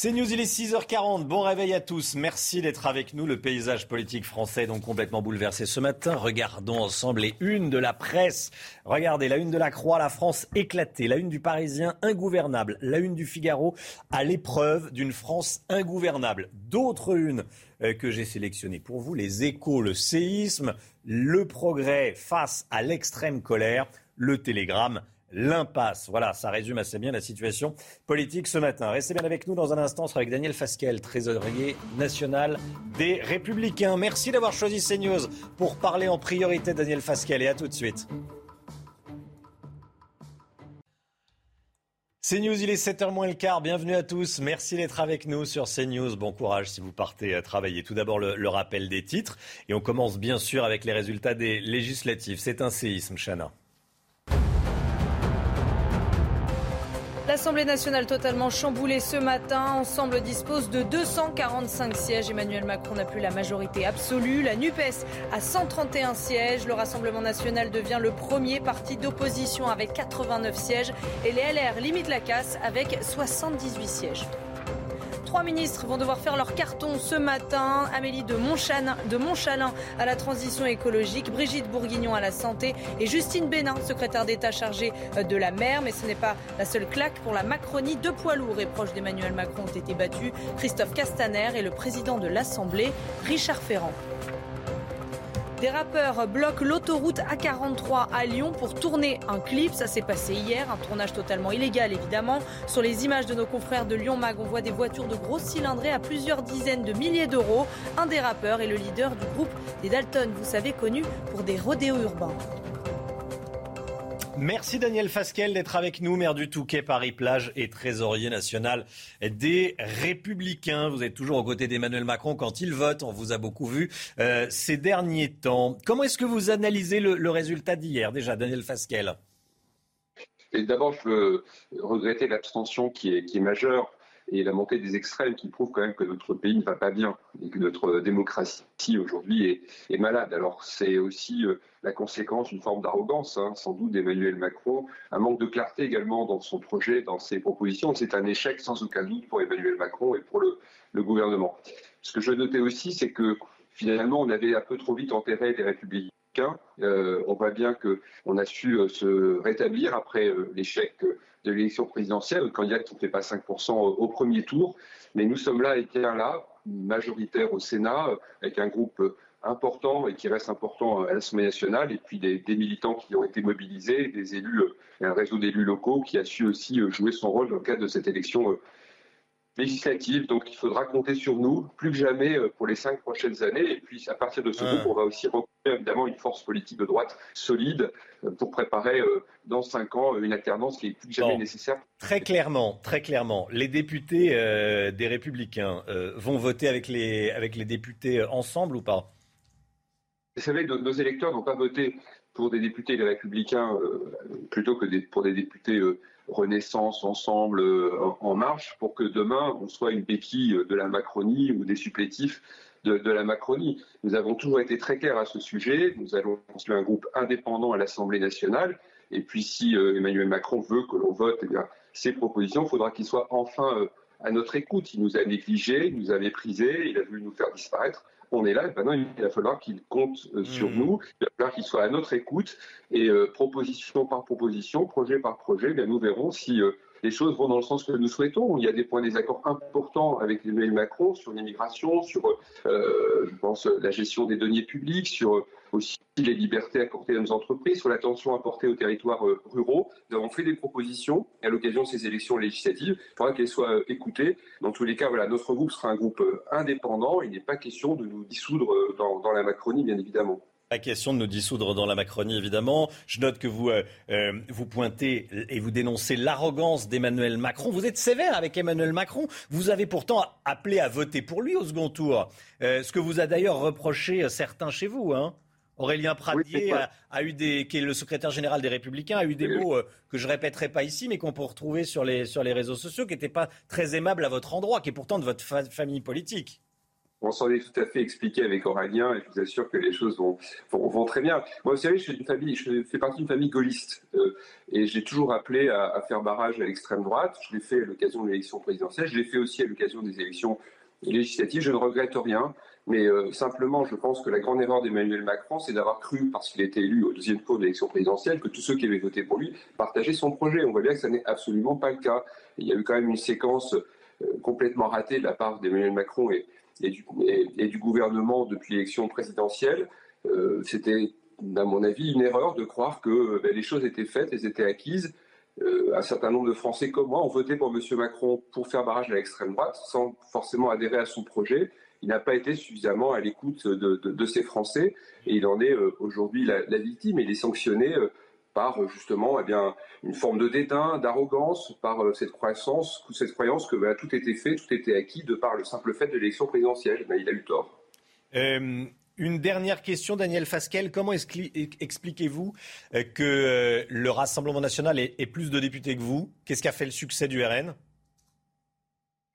C'est News, il est 6h40. Bon réveil à tous. Merci d'être avec nous. Le paysage politique français est donc complètement bouleversé ce matin. Regardons ensemble les unes de la presse. Regardez, la une de la Croix, la France éclatée. La une du Parisien, ingouvernable. La une du Figaro, à l'épreuve d'une France ingouvernable. D'autres unes euh, que j'ai sélectionnées pour vous. Les échos, le séisme, le progrès face à l'extrême colère, le télégramme l'impasse. Voilà, ça résume assez bien la situation politique ce matin. Restez bien avec nous dans un instant. On sera avec Daniel Fasquel, trésorier national des Républicains. Merci d'avoir choisi CNews pour parler en priorité Daniel Fasquel et à tout de suite. CNews, il est 7h moins le quart. Bienvenue à tous. Merci d'être avec nous sur CNews. Bon courage si vous partez à travailler. Tout d'abord, le, le rappel des titres. Et on commence bien sûr avec les résultats des législatives. C'est un séisme, Chana. L'Assemblée nationale totalement chamboulée ce matin. Ensemble dispose de 245 sièges. Emmanuel Macron n'a plus la majorité absolue. La NUPES a 131 sièges. Le Rassemblement national devient le premier parti d'opposition avec 89 sièges. Et les LR limitent la casse avec 78 sièges. Trois ministres vont devoir faire leur carton ce matin. Amélie de Montchalin, à la transition écologique, Brigitte Bourguignon à la santé et Justine Bénin, secrétaire d'État chargée de la mer. Mais ce n'est pas la seule claque pour la Macronie. Deux poids lourds et proches d'Emmanuel Macron ont été battus. Christophe Castaner et le président de l'Assemblée, Richard Ferrand. Des rappeurs bloquent l'autoroute A43 à Lyon pour tourner un clip. Ça s'est passé hier, un tournage totalement illégal évidemment. Sur les images de nos confrères de Lyon Mag, on voit des voitures de grosses cylindrées à plusieurs dizaines de milliers d'euros. Un des rappeurs est le leader du groupe des Dalton, vous savez, connu pour des rodéos urbains. Merci Daniel Fasquel d'être avec nous, maire du Touquet, Paris-Plage et trésorier national des Républicains. Vous êtes toujours aux côtés d'Emmanuel Macron quand il vote, on vous a beaucoup vu euh, ces derniers temps. Comment est-ce que vous analysez le, résultat d'hier déjà, Daniel Fasquel D'abord, je veux regretter l'abstention qui est majeure et la montée des extrêmes qui prouve quand même que notre pays ne va pas bien et que notre démocratie aujourd'hui est, malade. Alors c'est aussi euh, la conséquence d'une forme d'arrogance, hein, sans doute d'Emmanuel Macron, un manque de clarté également dans son projet, dans ses propositions. C'est un échec sans aucun doute pour Emmanuel Macron et pour le, gouvernement. Ce que je notais aussi, c'est que finalement on avait un peu trop vite enterré les républicains euh, on voit bien qu'on a su euh, se rétablir après l'échec de l'élection présidentielle. Le candidat qui ne fait pas 5% au premier tour. Mais nous sommes là et bien là, majoritaire au Sénat, avec un groupe important et qui reste important à l'Assemblée nationale, et puis des, des, militants qui ont été mobilisés, des élus, un réseau d'élus locaux qui a su aussi jouer son rôle dans le cadre de cette élection législative. Donc il faudra compter sur nous plus que jamais pour les cinq prochaines années. Et puis à partir de ce groupe, on va aussi recruter évidemment une force politique de droite solide pour préparer dans cinq ans une alternance qui est plus que jamais bon, nécessaire. Très clairement, très clairement, les députés euh, des Républicains euh, vont voter avec les, avec les députés ensemble ou pas? Vous savez, nos, nos électeurs n'ont pas voté pour des députés des Républicains euh, plutôt que des, pour des députés Renaissance, Ensemble, En Marche, pour que demain on soit une béquille de la Macronie ou des supplétifs de, la Macronie. Nous avons toujours été très clairs à ce sujet. Nous allons construire un groupe indépendant à l'Assemblée nationale. Et puis, si euh, Emmanuel Macron veut que l'on vote eh ses propositions, il faudra qu'il soit enfin euh, à notre écoute. Il nous a négligés, il nous a méprisés, il a voulu nous faire disparaître. On est là, et maintenant il va falloir qu'il compte euh, sur mmh. nous, il va falloir qu'il soit à notre écoute. Et proposition par proposition, projet par projet, eh bien, nous verrons si les choses vont dans le sens que nous souhaitons. Il y a des points désaccords importants avec Emmanuel Macron sur l'immigration, sur, euh, la gestion des deniers publics, sur aussi les libertés accordées à nos entreprises, sur l'attention apportée aux territoires euh, ruraux. Nous avons fait des propositions à l'occasion de ces élections législatives. Il faudra qu'elles soient euh, écoutées. Dans tous les cas, voilà, notre groupe sera un groupe indépendant. Il n'est pas question de nous dissoudre dans la Macronie, bien évidemment. La question de nous dissoudre dans la Macronie, évidemment. Je note que vous, euh, euh, vous pointez et vous dénoncez l'arrogance d'Emmanuel Macron. Vous êtes sévère avec Emmanuel Macron. Vous avez pourtant appelé à voter pour lui au second tour. Euh, ce que vous a d'ailleurs reproché certains chez vous. Hein. Aurélien Pradier oui, a, a, eu des, qui est le secrétaire général des Républicains, a eu des mots euh, que je répéterai pas ici, mais qu'on peut retrouver sur les, sur les réseaux sociaux, qui n'étaient pas très aimables à votre endroit, qui est pourtant de votre fa famille politique. On s'en est tout à fait expliqué avec Aurélien et je vous assure que les choses vont, vont, très bien. Moi, vous savez, je, suis une famille, je fais partie d'une famille gaulliste euh, et j'ai toujours appelé à, faire barrage à l'extrême droite. Je l'ai fait à l'occasion de l'élection présidentielle, je l'ai fait aussi à l'occasion des élections législatives. Je ne regrette rien, mais euh, simplement, je pense que la grande erreur d'Emmanuel Macron, c'est d'avoir cru, parce qu'il été élu au deuxième tour de l'élection présidentielle, que tous ceux qui avaient voté pour lui partageaient son projet. On voit bien que ça n'est absolument pas le cas. Il y a eu quand même une séquence euh, complètement ratée de la part d'Emmanuel Macron et et du, gouvernement depuis l'élection présidentielle. Euh, C'était à mon avis, une erreur de croire que ben, les choses étaient faites, elles étaient acquises. un certain nombre de Français comme moi ont voté pour M. Macron pour faire barrage à l'extrême droite sans forcément adhérer à son projet il n'a pas été suffisamment à l'écoute de, ces Français et il en est euh, aujourd'hui la, victime. Il est sanctionné euh, par euh, justement eh bien, une forme de dédain, d'arrogance, par cette croyance, cette croyance que bah, tout était fait, tout était acquis de par le simple fait de l'élection présidentielle. Ben, il a eu tort. une dernière question, Daniel Fasquelle. Comment expliquez-vous que le Rassemblement national ait plus de députés que vous? Qu'est-ce qui a fait le succès du RN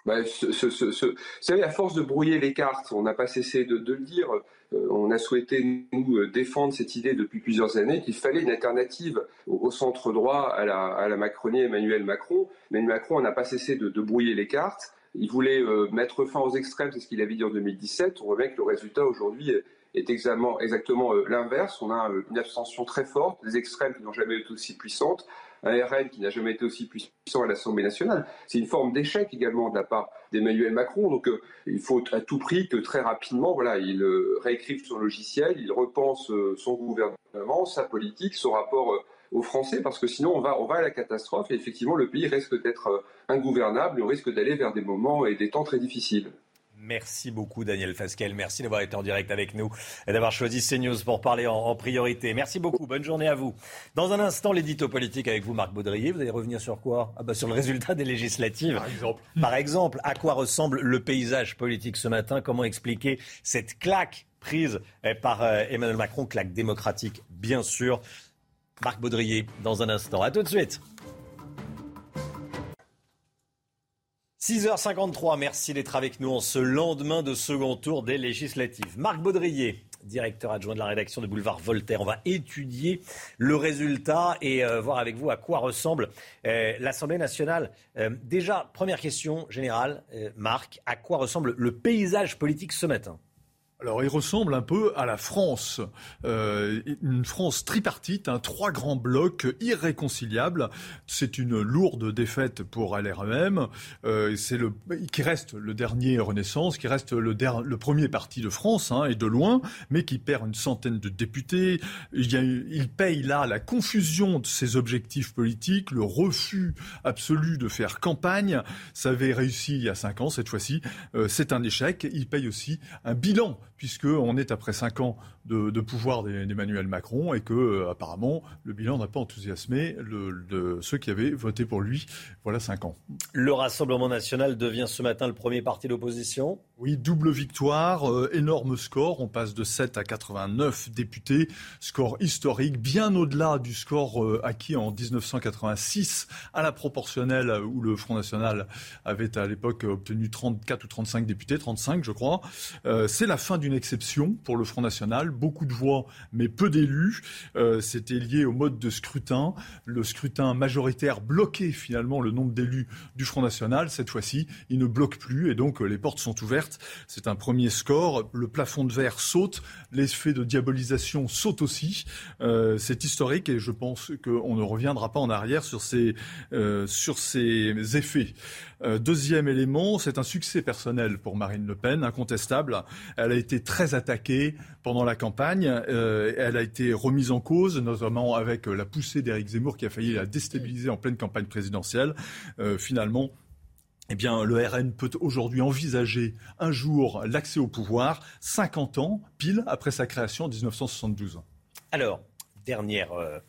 bah, ce, vous savez, à force de brouiller les cartes, on n'a pas cessé de, le dire, euh, on a souhaité, nous, euh, défendre cette idée depuis plusieurs années qu'il fallait une alternative au, centre droit à la, Macronie Emmanuel Macron. Mais Macron n'a pas cessé de, brouiller les cartes. Il voulait euh, mettre fin aux extrêmes, c'est ce qu'il avait dit en 2017. On voit bien que le résultat aujourd'hui est exactement l'inverse. On a une abstention très forte, des extrêmes qui n'ont jamais été aussi puissantes un RN qui n'a jamais été aussi puissant à l'Assemblée nationale. C'est une forme d'échec également de la part d'Emmanuel Macron. Donc euh, il faut à tout prix que très rapidement, voilà, il euh, réécrive son logiciel, il repense euh, son gouvernement, sa politique, son rapport aux Français, parce que sinon on va, on va à la catastrophe et effectivement le pays risque d'être ingouvernable on risque d'aller vers des moments et des temps très difficiles. Merci beaucoup Daniel Fasquelle. Merci d'avoir été en direct avec nous et d'avoir choisi CNews pour parler en, priorité. Merci beaucoup. Bonne journée à vous. Dans un instant, l'édito politique avec vous, Marc Baudrier. Vous allez revenir sur quoi? Ah bah Sur le résultat des législatives. Par exemple. Par exemple, à quoi ressemble le paysage politique ce matin? Comment expliquer cette claque prise eh, par euh, Emmanuel Macron, claque démocratique, bien sûr. Marc Baudrier, dans un instant. À tout de suite. 6h53, merci d'être avec nous en ce lendemain de second tour des législatives. Marc Baudrier, directeur adjoint de la rédaction de Boulevard Voltaire. On va étudier le résultat et euh, voir avec vous à quoi ressemble euh, l'Assemblée nationale. Euh, déjà, première question générale, Marc, à quoi ressemble le paysage politique ce matin? Alors, il ressemble un peu à la France, euh, une France tripartite, un trois grands blocs irréconciliables. C'est une lourde défaite pour LREM. Euh, c'est le qui reste le dernier Renaissance, qui reste le, le premier parti de France hein, et de loin, mais qui perd une centaine de députés. Il, y a, il paye là la confusion de ses objectifs politiques, le refus absolu de faire campagne. Ça avait réussi il y a cinq ans, cette fois-ci, euh, c'est un échec. Il paye aussi un bilan puisqu'on est après cinq ans de, pouvoir d'Emmanuel Macron et que euh, apparemment le bilan n'a pas enthousiasmé le, ceux qui avaient voté pour lui voilà cinq ans. Le Rassemblement national devient ce matin le premier parti d'opposition. Oui, double victoire, euh, énorme score. On passe de 7 à 89 députés, score historique, bien au-delà du score euh, acquis en 1986 à la proportionnelle où le Front National avait à l'époque obtenu 34 ou 35 députés, 35 je crois. C'est la fin d'une exception pour le Front National. Beaucoup de voix, mais peu d'élus. Euh, c'était lié au mode de scrutin. Le scrutin majoritaire bloquait finalement le nombre d'élus du Front National. Cette fois-ci, il ne bloque plus et donc euh, les portes sont ouvertes. C'est un premier score. Le plafond de verre saute. L'effet de diabolisation saute aussi. Euh, c'est historique et je pense qu'on ne reviendra pas en arrière sur ces, sur ces effets. deuxième élément, c'est un succès personnel pour Marine Le Pen, incontestable. Elle a été très attaquée pendant la Euh, elle a été remise en cause, notamment avec la poussée d'Éric Zemmour qui a failli la déstabiliser en pleine campagne présidentielle. Euh, finalement, eh le RN peut aujourd'hui envisager un jour l'accès au pouvoir, 50 ans pile après sa création en 1972. Alors, dernière euh,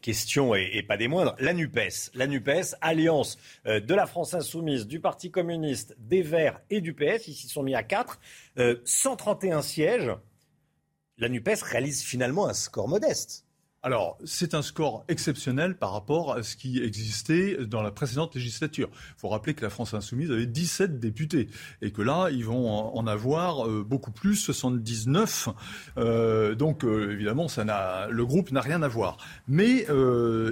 question et, pas des moindres, la NUPES. La NUPES, alliance de la France insoumise, du Parti communiste, des Verts et du PS, ils s'y sont mis à 4. 131 euh, sièges, la NUPES réalise finalement un score modeste. Alors, c'est un score exceptionnel par rapport à ce qui existait dans la précédente législature. Il faut rappeler que la France insoumise avait 17 députés et que là, ils vont en avoir euh, beaucoup plus, 79. Euh, donc, euh, évidemment, le groupe n'a rien à voir. Mais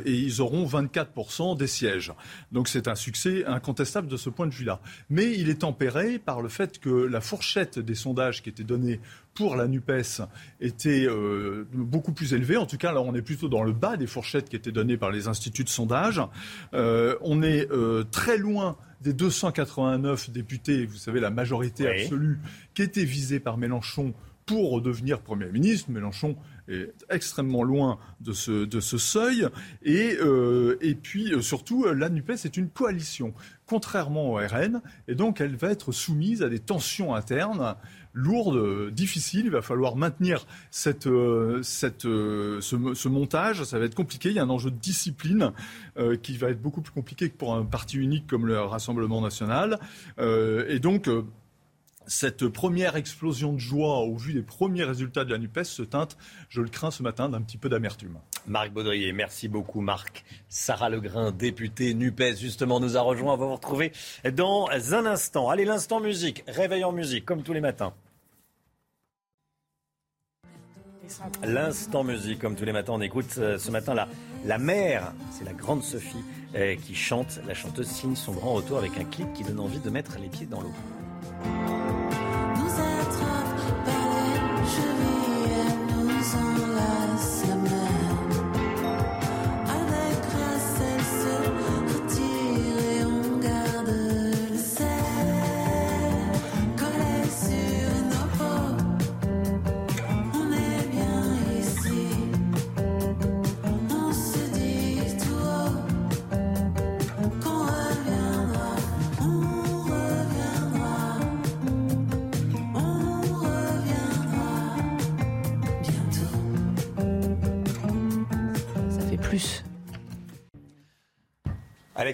ils auront 24% des sièges. Donc, c'est un succès incontestable de ce point de vue-là. Mais il est tempéré par le fait que la fourchette des sondages qui étaient donnés pour la NUPES était euh, beaucoup plus élevé. En tout cas, là, on est plutôt dans le bas des fourchettes qui étaient données par les instituts de sondage. Euh, on est euh, très loin des 289 députés, vous savez, la majorité absolue, qui était visée par Mélenchon pour devenir Premier ministre. Mélenchon est extrêmement loin de ce, de ce seuil. Et, euh, et puis euh, surtout, la NUPES est une coalition, contrairement au RN, et donc elle va être soumise à des tensions internes lourdes, difficiles. Il va falloir maintenir cette, cette, ce, ce, montage. Ça va être compliqué. Il y a un enjeu de discipline qui va être beaucoup plus compliqué que pour un parti unique comme le Rassemblement national. et donc, cette première explosion de joie au vu des premiers résultats de la NUPES se teinte, je le crains ce matin, d'un petit peu d'amertume. Marc Baudrier, merci beaucoup Marc. Sarah Legrain, députée NUPES, justement, nous a rejoint. On va vous retrouver dans un instant. Allez, l'instant musique, réveil en musique, comme tous les matins. L'instant musique, comme tous les matins, on écoute euh, ce matin la, la mère, c'est la grande Sophie euh, qui chante. La chanteuse signe son grand retour avec un clip qui donne envie de mettre les pieds dans l'eau.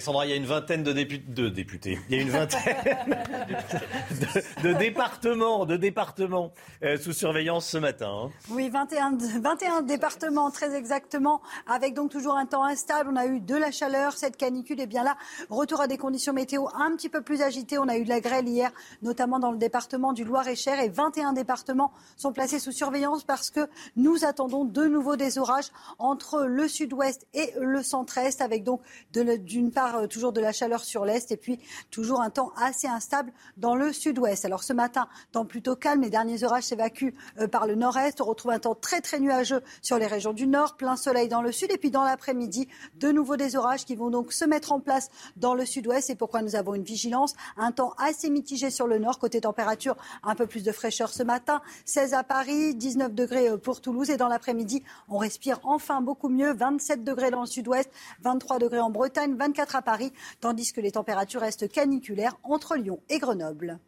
Alexandra, il y a une vingtaine de, députés. Il y a une vingtaine (laughs) de, départements, de départements euh, sous surveillance ce matin. Hein. Oui, 21, 21 départements très exactement, avec donc toujours un temps instable. On a eu de la chaleur, cette canicule est bien là. Retour à des conditions météo un petit peu plus agitées. On a eu de la grêle hier, notamment dans le département du Loir-et-Cher, et 21 départements sont placés sous surveillance parce que nous attendons de nouveau des orages entre le sud-ouest et le centre-est, avec donc d'une part euh, toujours de la chaleur sur l'est et puis toujours un temps assez instable dans le sud-ouest. Alors ce matin, temps plutôt calme, les derniers orages s'évacuent euh, par le nord-est. On retrouve un temps très très nuageux sur les régions du nord, plein soleil dans le sud et puis dans l'après-midi, de nouveau des orages qui vont donc se mettre en place dans le sud-ouest. C'est pourquoi nous avons une vigilance, un temps assez mitigé sur le nord, côté température, un peu plus de fraîcheur ce matin, 16 à Paris, 19 degrés euh, pour Toulouse et dans l'après-midi, on respire enfin beaucoup mieux, 27 degrés dans le sud-ouest, 23 degrés en Bretagne, 24 à Paris, tandis que les températures restent caniculaires entre Lyon et Grenoble.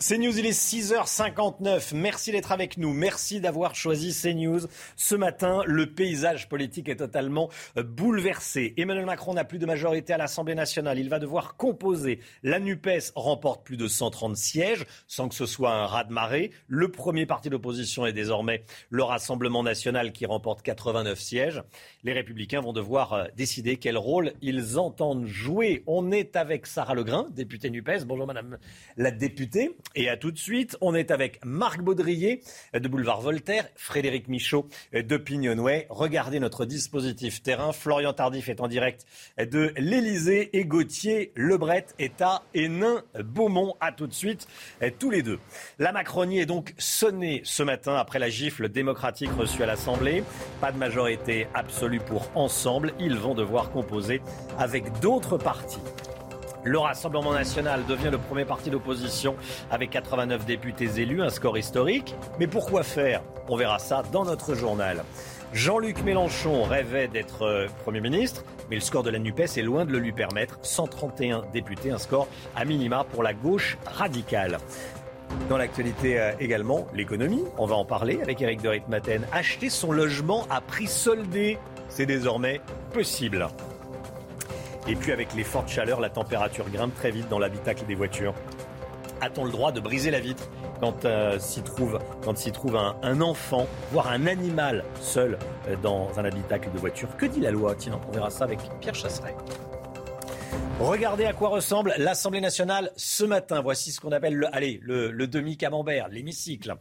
CNews, il est 6h59. Merci d'être avec nous. Merci d'avoir choisi CNews. Ce matin, le paysage politique est totalement euh, bouleversé. Emmanuel Macron n'a plus de majorité à l'Assemblée nationale. Il va devoir composer. La NUPES remporte plus de 130 sièges sans que ce soit un raz-de-marée. Le premier parti d'opposition est désormais le Rassemblement national qui remporte 89 sièges. Les Républicains vont devoir euh, décider quel rôle ils entendent jouer. On est avec Sarah Legrain, députée NUPES. Bonjour Madame la députée. Et à tout de suite, on est avec Marc Baudrier de Boulevard Voltaire, Frédéric Michaud de Pignonway. Regardez notre dispositif terrain. Florian Tardif est en direct de l'Elysée et Gauthier Lebret est à Hénin-Beaumont. À tout de suite, tous les deux. La Macronie est donc sonnée ce matin après la gifle démocratique reçue à l'Assemblée. Pas de majorité absolue pour Ensemble. Ils vont devoir composer avec d'autres partis. Le Rassemblement national devient le premier parti d'opposition avec 89 députés élus, un score historique. Mais pourquoi faire? On verra ça dans notre journal. Jean-Luc Mélenchon rêvait d'être euh, Premier ministre, mais le score de la NUPES est loin de le lui permettre. 131 députés, un score à minima pour la gauche radicale. Dans l'actualité euh, également, l'économie, on va en parler avec Eric de Ritmaten. Acheter son logement à prix soldé, c'est désormais possible. Et puis avec les fortes chaleurs, la température grimpe très vite dans l'habitacle des voitures. A-t-on le droit de briser la vitre quand euh, s'y trouve, quand s'y trouve un, enfant, voire un animal seul euh, dans un habitacle de voiture? Que dit la loi? Tiens, on verra ça avec Pierre Chasseret. Regardez à quoi ressemble l'Assemblée nationale ce matin. Voici ce qu'on appelle le, allez, le demi-camembert, l'hémicycle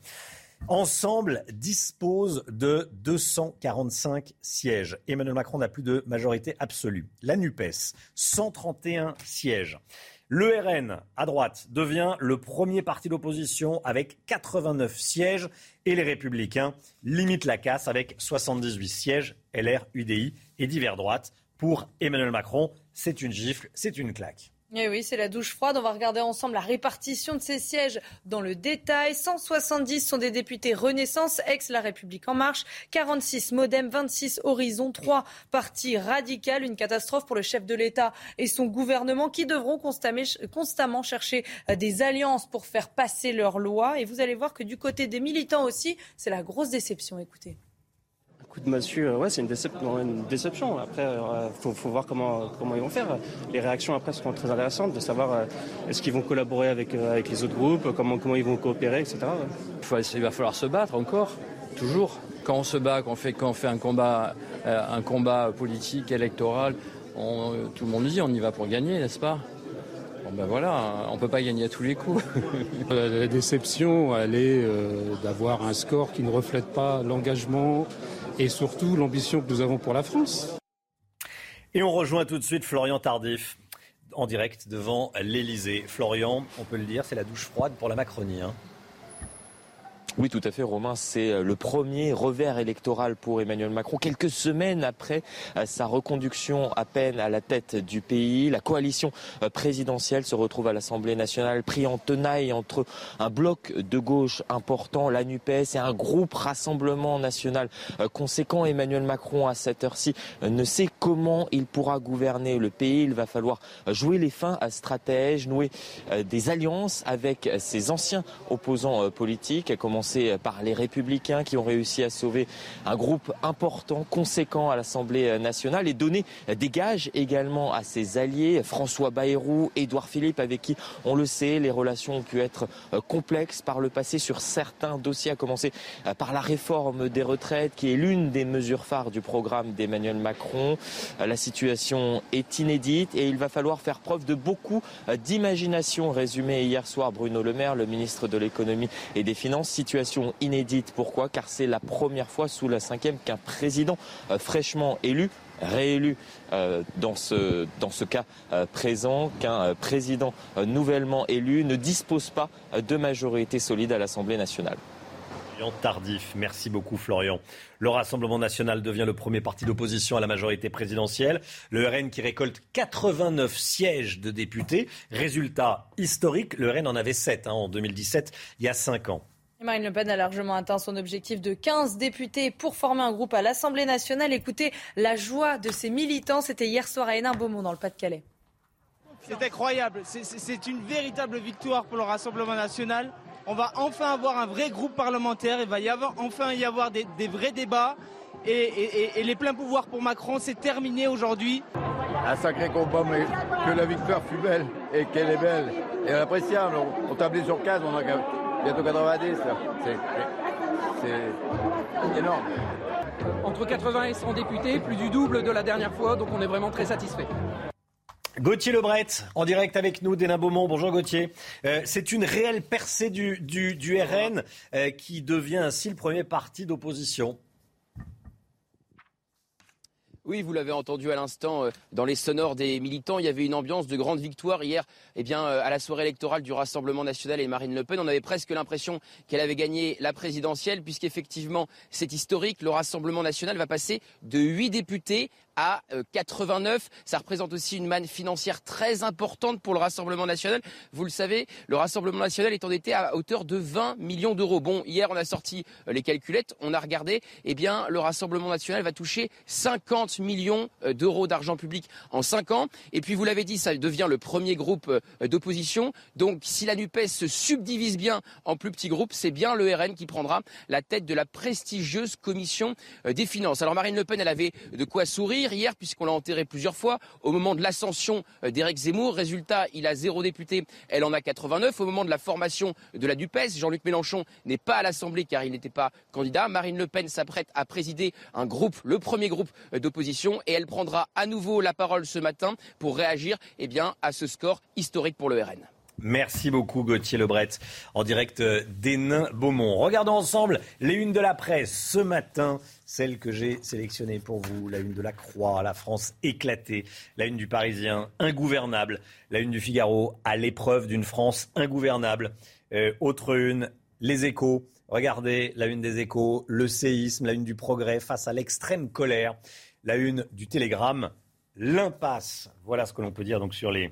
ensemble dispose de 245 sièges. Emmanuel Macron n'a plus de majorité absolue. La NUPES, 131 sièges. Le RN, à droite, devient le premier parti d'opposition avec 89 sièges et les Républicains limitent la casse avec 78 sièges, LR, UDI et divers droite. Pour Emmanuel Macron, c'est une gifle, c'est une claque. Eh oui, c'est la douche froide. On va regarder ensemble la répartition de ces sièges dans le détail. 170 sont des députés Renaissance, ex-La République En Marche, 46 Modem, 26 Horizon, 3 partis radicales. Une catastrophe pour le chef de l'État et son gouvernement qui devront constamment chercher euh, des alliances pour faire passer leurs lois. Et vous allez voir que du côté des militants aussi, c'est la grosse déception. Écoutez coup de massue, ouais, c'est une, une, déception. Après, il euh, faut, voir comment, comment ils vont faire. Les réactions après seront très intéressantes de savoir euh, est-ce qu'ils vont collaborer avec, euh, avec les autres groupes, comment, comment ils vont coopérer, etc. Il va falloir se battre encore, toujours. Quand on se bat, quand on fait, quand on fait un, combat, un combat politique, électoral, tout le monde dit on y va pour gagner, n'est-ce pas? Ben voilà, on ne peut pas gagner à tous les coups. (laughs) La déception, elle est d'avoir un score qui ne reflète pas l'engagement et surtout l'ambition que nous avons pour la France. Et on rejoint tout de suite Florian Tardif en direct devant l'Elysée. Florian, on peut le dire, c'est la douche froide pour la Macronie. Hein. Oui, tout à fait, Romain. C'est euh, le premier revers électoral pour Emmanuel Macron. Quelques semaines après euh, sa reconduction à peine à la tête du pays, la coalition euh, présidentielle se retrouve à l'Assemblée nationale pris en tenaille entre un bloc de gauche important, la NUPES, et un groupe Rassemblement national conséquent. Emmanuel Macron, à cette heure-ci, ne sait comment il pourra gouverner le pays. Il va falloir jouer les fins à stratège, nouer des alliances avec ses anciens opposants politiques, par les Républicains qui ont réussi à sauver un groupe important, conséquent à l'Assemblée nationale et donner des gages également à ses alliés, François Bayrou, Édouard Philippe, avec qui, on le sait, les relations ont pu être euh, complexes par le passé sur certains dossiers, à commencer euh, par la réforme des retraites, qui est l'une des mesures phares du programme d'Emmanuel Macron. Euh, la situation est inédite et il va falloir faire preuve de beaucoup d'imagination, résumé hier soir Bruno Le Maire, le ministre de l'économie et des finances, situation inédite. Pourquoi? Car c'est la première fois sous la cinquième qu'un président euh, fraîchement élu réélu euh, dans, ce, dans ce cas euh, présent, qu'un président nouvellement élu ne dispose pas de majorité solide à l'Assemblée nationale. Tardif, merci beaucoup Florian. Le Rassemblement national devient le premier parti d'opposition à la majorité présidentielle. Le RN qui récolte 89 sièges de députés. Résultat historique, le RN en avait 7 hein, en 2017, il y a 5 ans. Marine Le Pen a largement atteint son objectif de 15 députés pour former un groupe à l'Assemblée nationale. Écoutez la joie de ses militants. C'était hier soir à Hénin-Beaumont dans le Pas-de-Calais. C'est incroyable. C'est une véritable victoire pour le Rassemblement national. On va enfin avoir un vrai groupe parlementaire. Il va y avoir, enfin y avoir des, vrais débats. Et, les pleins pouvoirs pour Macron, c'est terminé aujourd'hui. Un sacré combat, mais que la victoire fut belle et qu'elle est belle et appréciable. On tablait sur 15, on a bientôt 90. C'est énorme. Entre 80 et 100 députés, plus du double de la dernière fois, donc on est vraiment très satisfait. Gauthier Lebret, en direct avec nous d'Hénin Beaumont. Bonjour Gauthier. Euh, c'est une réelle percée du, du, RN euh, qui devient ainsi le premier parti d'opposition. Oui, vous l'avez entendu à l'instant euh, dans les sonores des militants. Il y avait une ambiance de grande victoire hier eh euh, à la soirée électorale du Rassemblement national et Marine Le Pen. On avait presque l'impression qu'elle avait gagné la présidentielle puisqu'effectivement c'est historique. Le Rassemblement national va passer de 8 députés à 89. Euh, Ça représente aussi une manne financière très importante pour le Rassemblement national. Vous le savez, le Rassemblement national est endetté à hauteur de 20 millions d'euros. Bon, hier on a sorti euh, les calculettes, on a regardé. Eh bien, le Rassemblement national va toucher 50 millions euh, d'euros d'argent public en 5 ans. Et puis, vous l'avez dit, ça devient le premier groupe d'opposition. Donc, si la NUPES se subdivise bien en plus petits groupes, c'est bien le RN qui prendra la tête de la prestigieuse commission des finances. Alors, Marine Le Pen, elle avait de quoi sourire hier puisqu'on l'a enterré plusieurs fois au moment de l'ascension euh, d'Éric Zemmour. Résultat, il a zéro député, elle en a 89. Au moment de la formation de la DUPES, Jean-Luc Mélenchon n'est pas à l'Assemblée car il n'était pas candidat. Marine Le Pen s'apprête à présider un groupe, le premier groupe euh, d'opposition et elle prendra à nouveau la parole ce matin pour réagir eh à ce score historique pour le RN. Merci beaucoup Gauthier Lebret en direct d'Hénin Beaumont. Regardons ensemble les unes de la presse ce matin, celle que j'ai sélectionnée pour vous, la une de la Croix, la France éclatée, la une du Parisien ingouvernable, la une du Figaro à l'épreuve d'une France ingouvernable. Euh, autre une, les échos. Regardez la une des échos, le séisme, la une du progrès face à l'extrême colère, la une du Télégramme, l'impasse. Voilà ce que l'on peut dire donc sur les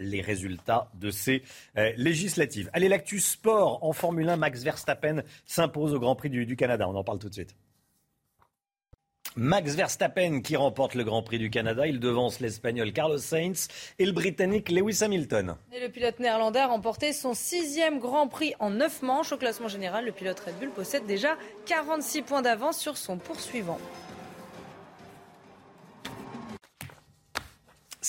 les résultats de ces euh, législatives. Allez, l'actu sport en Formule 1, Max Verstappen s'impose au Grand Prix du Canada. On en parle tout de suite. Max Verstappen qui remporte le Grand Prix du Canada. Il devance l'Espagnol Carlos Sainz et le Britannique Lewis Hamilton. Le pilote néerlandais a remporté son sixième Grand Prix en neuf manches. Au classement général, le pilote Red Bull possède déjà 46 points d'avance sur son poursuivant.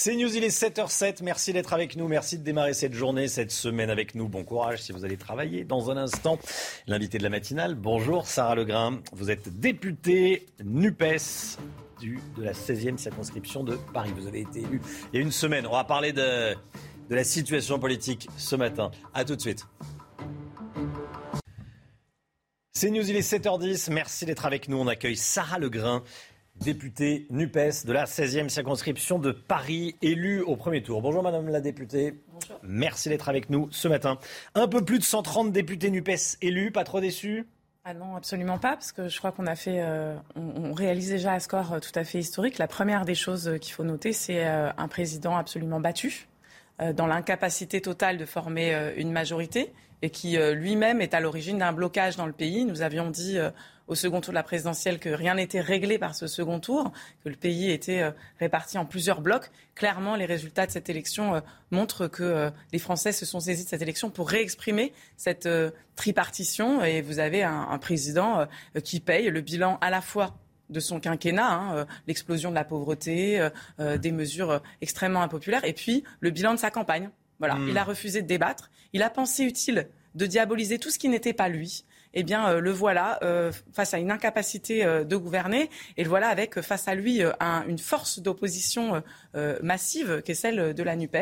C'est News, il est 7h07. Merci d'être avec nous. Merci de démarrer cette journée, cette semaine avec nous. Bon courage si vous allez travailler. Dans un instant, l'invité de la matinale. Bonjour, Sarah Legrain. Vous êtes députée NUPES du, de la 16e circonscription de Paris. Vous avez été élu il y a une semaine. On va parler de, la situation politique ce matin. A tout de suite. C'est News, il est 7h10. Merci d'être avec nous. On accueille Sarah Legrain députée NUPES de la 16e circonscription de Paris, élue au premier tour. Bonjour Madame la députée. Bonjour. Merci d'être avec nous ce matin. Un peu plus de 130 députés NUPES élus, pas trop déçus? Ah non, absolument pas, parce que je crois qu'on a fait, euh, on, on, réalise déjà un score euh, tout à fait historique. La première des choses euh, qu'il faut noter, c'est euh, un président absolument battu, euh, dans l'incapacité totale de former une majorité, et qui lui-même est à l'origine d'un blocage dans le pays. Nous avions dit au second tour de la présidentielle que rien n'était réglé par ce second tour, que le pays était euh, réparti en plusieurs blocs. Clairement, les résultats de cette élection euh, montrent que euh, les Français se sont saisis de cette élection pour réexprimer cette tripartition. Et vous avez un, un président qui paye le bilan à la fois de son quinquennat, hein, l'explosion de la pauvreté, des mesures extrêmement impopulaires, et puis le bilan de sa campagne. Voilà, mmh. il a refusé de débattre. Il a pensé utile de diaboliser tout ce qui n'était pas lui eh bien, euh, le voilà euh, face à une incapacité euh, de gouverner, et le voilà avec face à lui un, une force d'opposition massive qui est celle de la Nupes.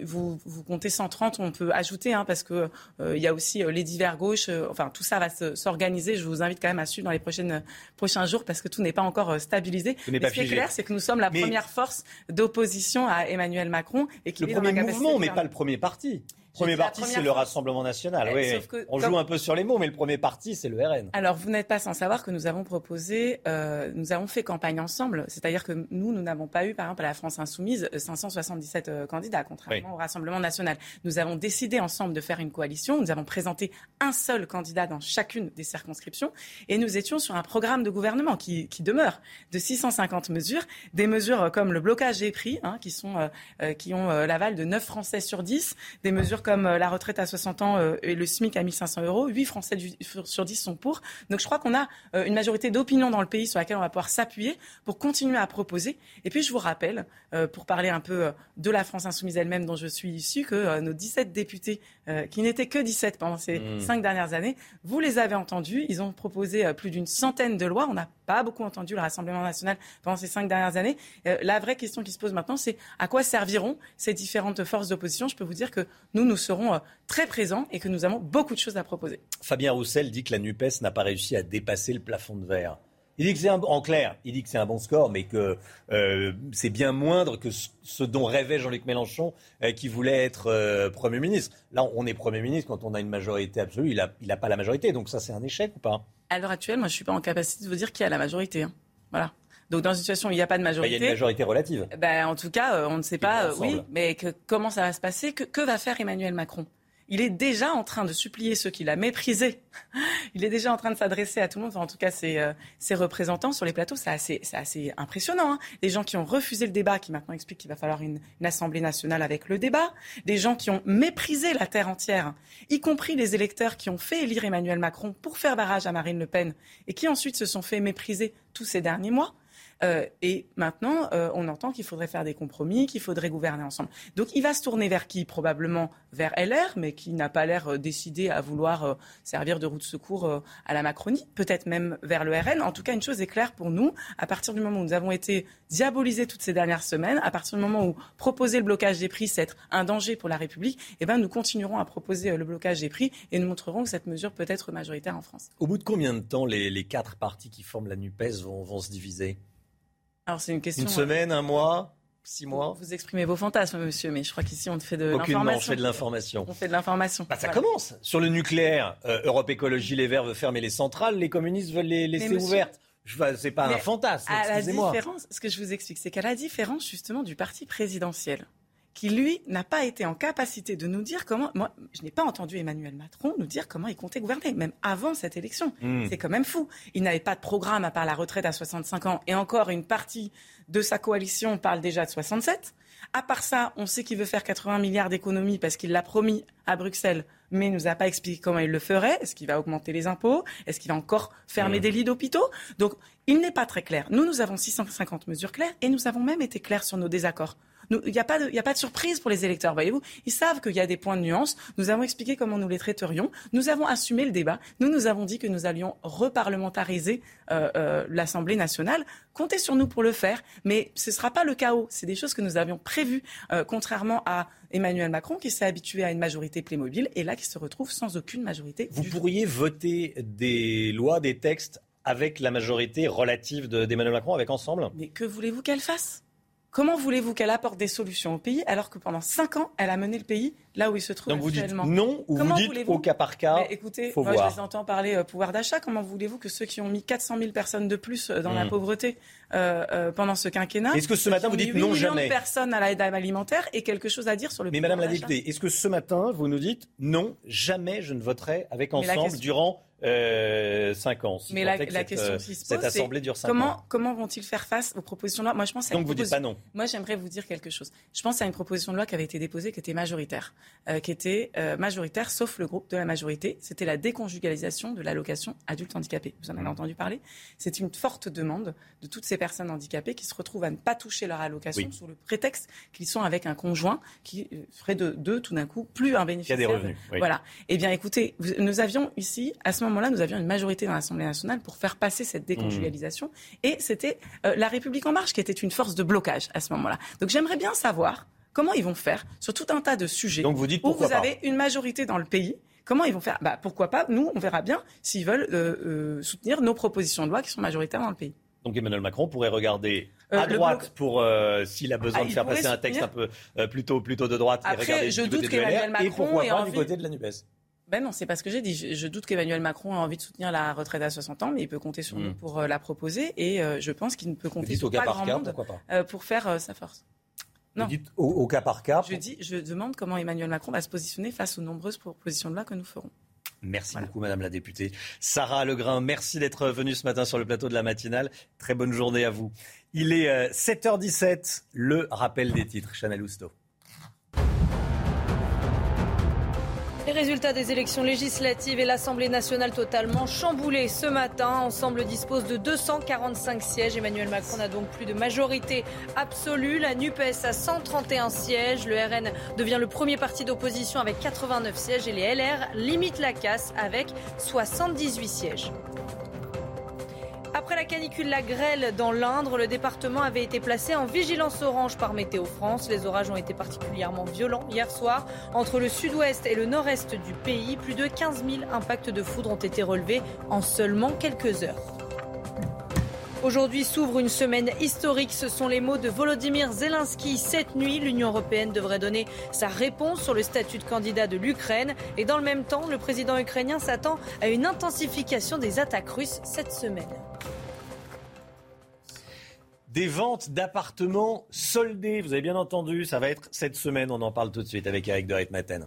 Vous, vous, comptez 130, on peut ajouter, hein, parce que il y a aussi les divers gauches. enfin, tout ça va s'organiser. Je vous invite quand même à suivre dans les prochaines, prochains jours, parce que tout n'est pas encore stabilisé. Mais ce qui est clair, c'est que nous sommes la Mais... première force d'opposition à Emmanuel Macron, et qu'il le premier mouvement, mais pas le premier parti. Premier parti, c'est le Rassemblement national. Oui, que, on joue un peu sur les mots, mais le premier parti, c'est le RN. Alors, vous n'êtes pas sans savoir que nous avons proposé, euh, nous avons fait campagne ensemble. C'est-à-dire que nous, nous n'avons pas eu, par exemple, à la France Insoumise, 577 euh, candidats, contrairement oui. au Rassemblement national. Nous avons décidé ensemble de faire une coalition. Nous avons présenté un seul candidat dans chacune des circonscriptions. Et nous étions sur un programme de gouvernement qui, qui demeure de 650 mesures. Des mesures comme le blocage des prix, hein, qui, sont, euh, qui ont l'aval de 9 Français sur 10. Des mesures comme la retraite à 60 ans euh, et le SMIC à 1500 euros. 8 Français sur 10 sont pour. Donc je crois qu'on a euh, une majorité d'opinions dans le pays sur laquelle on va pouvoir s'appuyer pour continuer à proposer. Et puis je vous rappelle, euh, pour parler un peu de la France insoumise elle-même dont je suis issue, que nos 17 députés, qui n'étaient que 17 pendant ces mmh. 5 dernières années, vous les avez entendus. Ils ont proposé plus d'une centaine de lois. On n'a pas beaucoup entendu le Rassemblement national pendant ces 5 dernières années. La vraie question qui se pose maintenant, c'est à quoi serviront ces différentes forces d'opposition? Je peux vous dire que nous, nous serons très présents et que nous avons beaucoup de choses à proposer. Fabien Roussel dit que la NUPES n'a pas réussi à dépasser le plafond de verre. Il dit que c'est en clair, il dit que c'est un bon score, mais que euh, c'est bien moindre que ce dont rêvait Jean-Luc Mélenchon, euh, qui voulait être euh, Premier ministre. Là, on est Premier ministre quand on a une majorité absolue. Il n'a il a pas la majorité, donc ça, c'est un échec ou pas? À l'heure actuelle, moi, je ne suis pas en capacité de vous dire qui a la majorité. Hein. Voilà. Donc dans une situation où il n'y a pas de majorité, il y a une majorité relative. Ben, en tout cas, on ne sait pas. oui, mais que, comment ça va se passer que, que va faire Emmanuel Macron? Il est déjà en train de supplier ceux qu'il a méprisés. (laughs) Il est déjà en train de s'adresser à tout le monde, enfin, en tout cas ses, euh, ses, représentants sur les plateaux. C'est assez, assez, impressionnant. Hein. Des gens qui ont refusé le débat, qui maintenant expliquent qu'il va falloir une, une, Assemblée nationale avec le débat. Des gens qui ont méprisé la terre entière, y compris les électeurs qui ont fait élire Emmanuel Macron pour faire barrage à Marine Le Pen et qui ensuite se sont fait mépriser tous ces derniers mois. Euh, et maintenant, euh, on entend qu'il faudrait faire des compromis, qu'il faudrait gouverner ensemble. Donc il va se tourner vers qui? Probablement vers LR, mais qui n'a pas l'air euh, décidé à vouloir servir de roue de secours à la Macronie. Peut-être même vers le RN. En tout cas, une chose est claire pour nous. À partir du moment où nous avons été diabolisés toutes ces dernières semaines, à partir du moment où proposer le blocage des prix, c'est être un danger pour la République, eh ben, nous continuerons à proposer le blocage des prix et nous montrerons que cette mesure peut être majoritaire en France. Au bout de combien de temps les, quatre partis qui forment la NUPES vont se diviser? Alors c'est une question. Une semaine, un mois, six mois. Vous exprimez vos fantasmes, monsieur, mais je crois qu'ici on fait de l'information. on fait de l'information. On fait de l'information. Bah, ça voilà. commence. Sur le nucléaire, euh, Europe Écologie Les Verts veut fermer les centrales, les communistes veulent les laisser monsieur... ouvertes. C'est pas mais un fantasme. À la différence, ce que je vous explique, c'est qu'à la différence justement du parti présidentiel, qui, lui, n'a pas été en capacité de nous dire comment. Moi, je n'ai pas entendu Emmanuel Macron nous dire comment il comptait gouverner, même avant cette élection. Hmm. C'est quand même fou. Il n'avait pas de programme à part la retraite à 65 ans, et encore une partie de sa coalition parle déjà de 67. À part ça, on sait qu'il veut faire 80 milliards d'économies parce qu'il l'a promis à Bruxelles, mais il nous a pas expliqué comment il le ferait. Est-ce qu'il va augmenter les impôts? Est-ce qu'il va encore fermer Mmh. des lits d'hôpitaux? Donc, il n'est pas très clair. Nous, nous avons 650 mesures claires et nous avons même été clairs sur nos désaccords. Il n'y a, pas de- il y a pas de surprise pour les électeurs, voyez-vous. Ils savent qu'il y a des points de nuance. Nous avons expliqué comment nous les traiterions. Nous avons assumé le débat. Nous nous avons dit que nous allions reparlementariser euh, euh, l'Assemblée nationale. Comptez sur nous pour le faire, mais ce ne sera pas le chaos. C'est des choses que nous avions prévues, euh, contrairement à Emmanuel Macron qui s'est habitué à une majorité Playmobil et là qui se retrouve sans aucune majorité. Vous pourriez voter des lois, des textes avec la majorité relative de- d'Emmanuel Macron, avec Ensemble? Mais que voulez-vous qu'elle fasse? Comment voulez-vous qu'elle apporte des solutions au pays alors que pendant cinq ans, elle a mené le pays là où il se trouve Donc vous dites actuellement non ou Comment vous dites voulez-vous au cas par cas Mais écoutez, faut moi voir. je les entends parler euh, pouvoir d'achat. Comment voulez-vous que ceux qui ont mis 400 000 personnes de plus euh, dans la Mm. pauvreté euh, euh, pendant ce quinquennat Est-ce que ce matin, qui vous ont mis dites 8 non jamais de personnes à l'aide alimentaire et quelque chose à dire sur le Mais Madame la députée, est-ce que ce matin, vous nous dites non, jamais je ne voterai avec Ensemble question- durant euh, 5 ans si Mais la, est que la cette, question euh, qui se Cette pose, c'est Assemblée dure 5 comment, ans. comment vont-ils faire face aux propositions de loi? Moi, je pense à Donc une vous dites pas non. Moi, j'aimerais vous dire quelque chose. Je pense à une proposition de loi qui avait été déposée, qui était majoritaire, euh, qui était euh, majoritaire, sauf le groupe de la majorité. C'était la déconjugalisation de l'allocation adulte handicapé. Vous en Mmh. avez entendu parler? C'est une forte demande de toutes ces personnes handicapées qui se retrouvent à ne pas toucher leur allocation Oui. sous le prétexte qu'ils sont avec un conjoint qui ferait de d'eux, tout d'un coup, plus un bénéficiaire. des revenus, oui. Voilà. Eh bien, écoutez, nous avions ici, à ce moment-là, nous avions une majorité dans l'Assemblée nationale pour faire passer cette déconjugalisation. Et c'était euh, la République en marche qui était une force de blocage à ce moment-là. Donc j'aimerais bien savoir comment ils vont faire sur tout un tas de sujets Donc vous dites où vous pas. avez une majorité dans le pays. Comment ils vont faire? Bah, Pourquoi pas? Nous, on verra bien s'ils veulent euh, euh, soutenir nos propositions de loi qui sont majoritaires dans le pays. Donc Emmanuel Macron pourrait regarder Euh, à droite bloc- pour euh, s'il a besoin Ah, de faire passer un texte un peu euh, plutôt plutôt de droite Après, et regarder je doute qu'Emmanuel LR, et Macron pourquoi pas envie- du côté de la Nupes. Ben non, c'est pas ce que j'ai dit. Je, je doute qu'Emmanuel Macron ait envie de soutenir la retraite à 60 ans, mais il peut compter sur Mm. nous pour euh, la proposer. Et euh, je pense qu'il ne peut compter sur au pas grand cas, monde pas euh, pour faire sa force. Non. Vous dites au, au cas par cas. Je dis, je demande comment Emmanuel Macron va se positionner face aux nombreuses propositions de loi que nous ferons. Merci beaucoup, Madame la députée. Sarah Legrain, merci d'être venue ce matin sur le plateau de la matinale. Très bonne journée à vous. Il est euh, 7h17, le rappel des titres. Chanel Housteau. Les résultats des élections législatives et l'Assemblée nationale totalement chamboulés ce matin. Ensemble dispose de 245 sièges. Emmanuel Macron n'a donc plus de majorité absolue. La NUPES a 131 sièges. Le RN devient le premier parti d'opposition avec 89 sièges et les LR limitent la casse avec 78 sièges. Après la canicule, la grêle dans l'Indre, le département avait été placé en vigilance orange par Météo France. Les orages ont été particulièrement violents hier soir. Entre le sud-ouest et le nord-est du pays, plus de 15 000 impacts de foudre ont été relevés en seulement quelques heures. Aujourd'hui s'ouvre une semaine historique. Ce sont les mots de Volodymyr Zelensky. Cette nuit, l'Union européenne devrait donner sa réponse sur le statut de candidat de l'Ukraine. Et dans le même temps, le président ukrainien s'attend à une intensification des attaques russes cette semaine. Des ventes d'appartements soldés, vous avez bien entendu, ça va être cette semaine. On en parle tout de suite avec Eric de Ritmaten.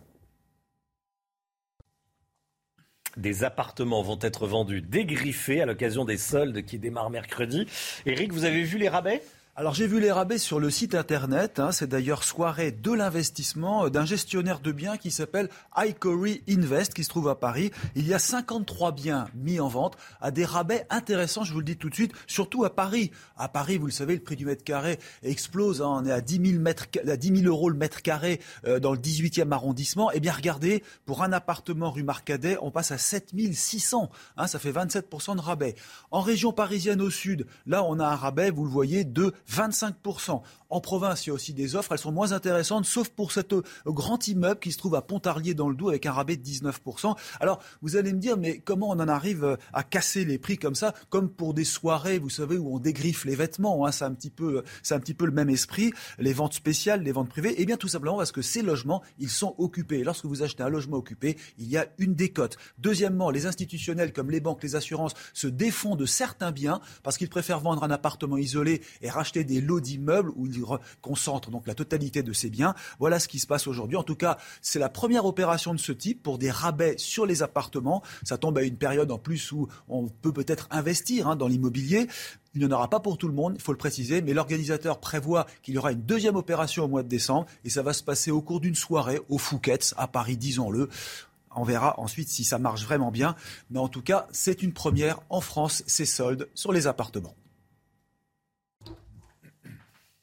Des appartements vont être vendus dégriffés à l'occasion des soldes qui démarrent mercredi. Eric, vous avez vu les rabais? Alors j'ai vu les rabais sur le site internet, hein, c'est d'ailleurs soirée de l'investissement euh, d'un gestionnaire de biens qui s'appelle Icory Invest qui se trouve à Paris. Il y a 53 biens mis en vente à des rabais intéressants, je vous le dis tout de suite, surtout à Paris. À Paris, vous le savez, le prix du mètre carré explose, hein, on est à 10 000, mètres, à 10 000 euros le mètre carré euh, dans le 18e arrondissement. Eh bien regardez, pour un appartement rue Marcadet, on passe à 7 600, hein, ça fait 27% de rabais. En région parisienne au sud, là on a un rabais, vous le voyez, de 25%. En province, il y a aussi des offres, elles sont moins intéressantes, sauf pour cet euh, grand immeuble qui se trouve à Pontarlier dans le Doubs avec un rabais de 19%. Alors, vous allez me dire, mais comment on en arrive euh, à casser les prix comme ça, comme pour des soirées, vous savez, où on dégriffe les vêtements, hein, c'est un petit peu, c'est un petit peu le même esprit, les ventes spéciales, les ventes privées, Eh bien, tout simplement parce que ces logements, ils sont occupés. Lorsque vous achetez un logement occupé, il y a une décote. Deuxièmement, les institutionnels comme les banques, les assurances se défont de certains biens parce qu'ils préfèrent vendre un appartement isolé et racheter des lots d'immeubles où il concentre donc la totalité de ses biens. Voilà ce qui se passe aujourd'hui. En tout cas, c'est la première opération de ce type pour des rabais sur les appartements. Ça tombe à une période en plus où on peut peut-être investir hein, dans l'immobilier. Il n'y en aura pas pour tout le monde, il faut le préciser, mais l'organisateur prévoit qu'il y aura une deuxième opération au mois de décembre et ça va se passer au cours d'une soirée au Fouquet's à Paris, disons-le. On verra ensuite si ça marche vraiment bien. Mais en tout cas, c'est une première en France, ces soldes sur les appartements.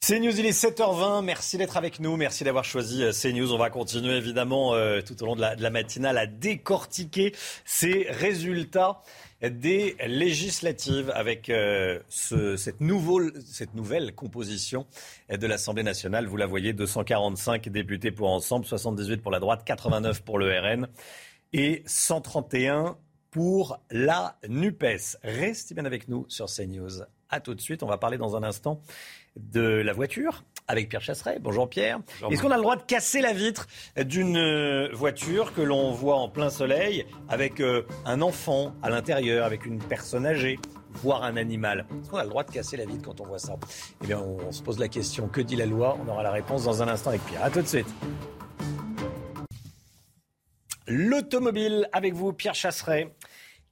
CNews, il est 7h20. Merci d'être avec nous. Merci d'avoir choisi euh, CNews. On va continuer évidemment euh, tout au long de la, matinale à décortiquer ces résultats des législatives avec euh, ce, cette, nouvelle composition de l'Assemblée nationale. Vous la voyez, 245 députés pour Ensemble, 78 pour la droite, 89 pour le RN et 131 pour la NUPES. Restez bien avec nous sur CNews. A tout de suite. On va parler dans un instant de la voiture avec Pierre Chasseret. Bonjour Pierre. Est-ce qu'on a le droit de casser la vitre d'une euh, voiture que l'on voit en plein soleil avec euh, un enfant à l'intérieur, avec une personne âgée voire un animal? Est-ce qu'on a le droit de casser la vitre quand on voit ça? Eh bien, on, se pose la question que dit la loi? On aura la réponse dans un instant avec Pierre. A tout de suite. L'automobile avec vous, Pierre Chasseret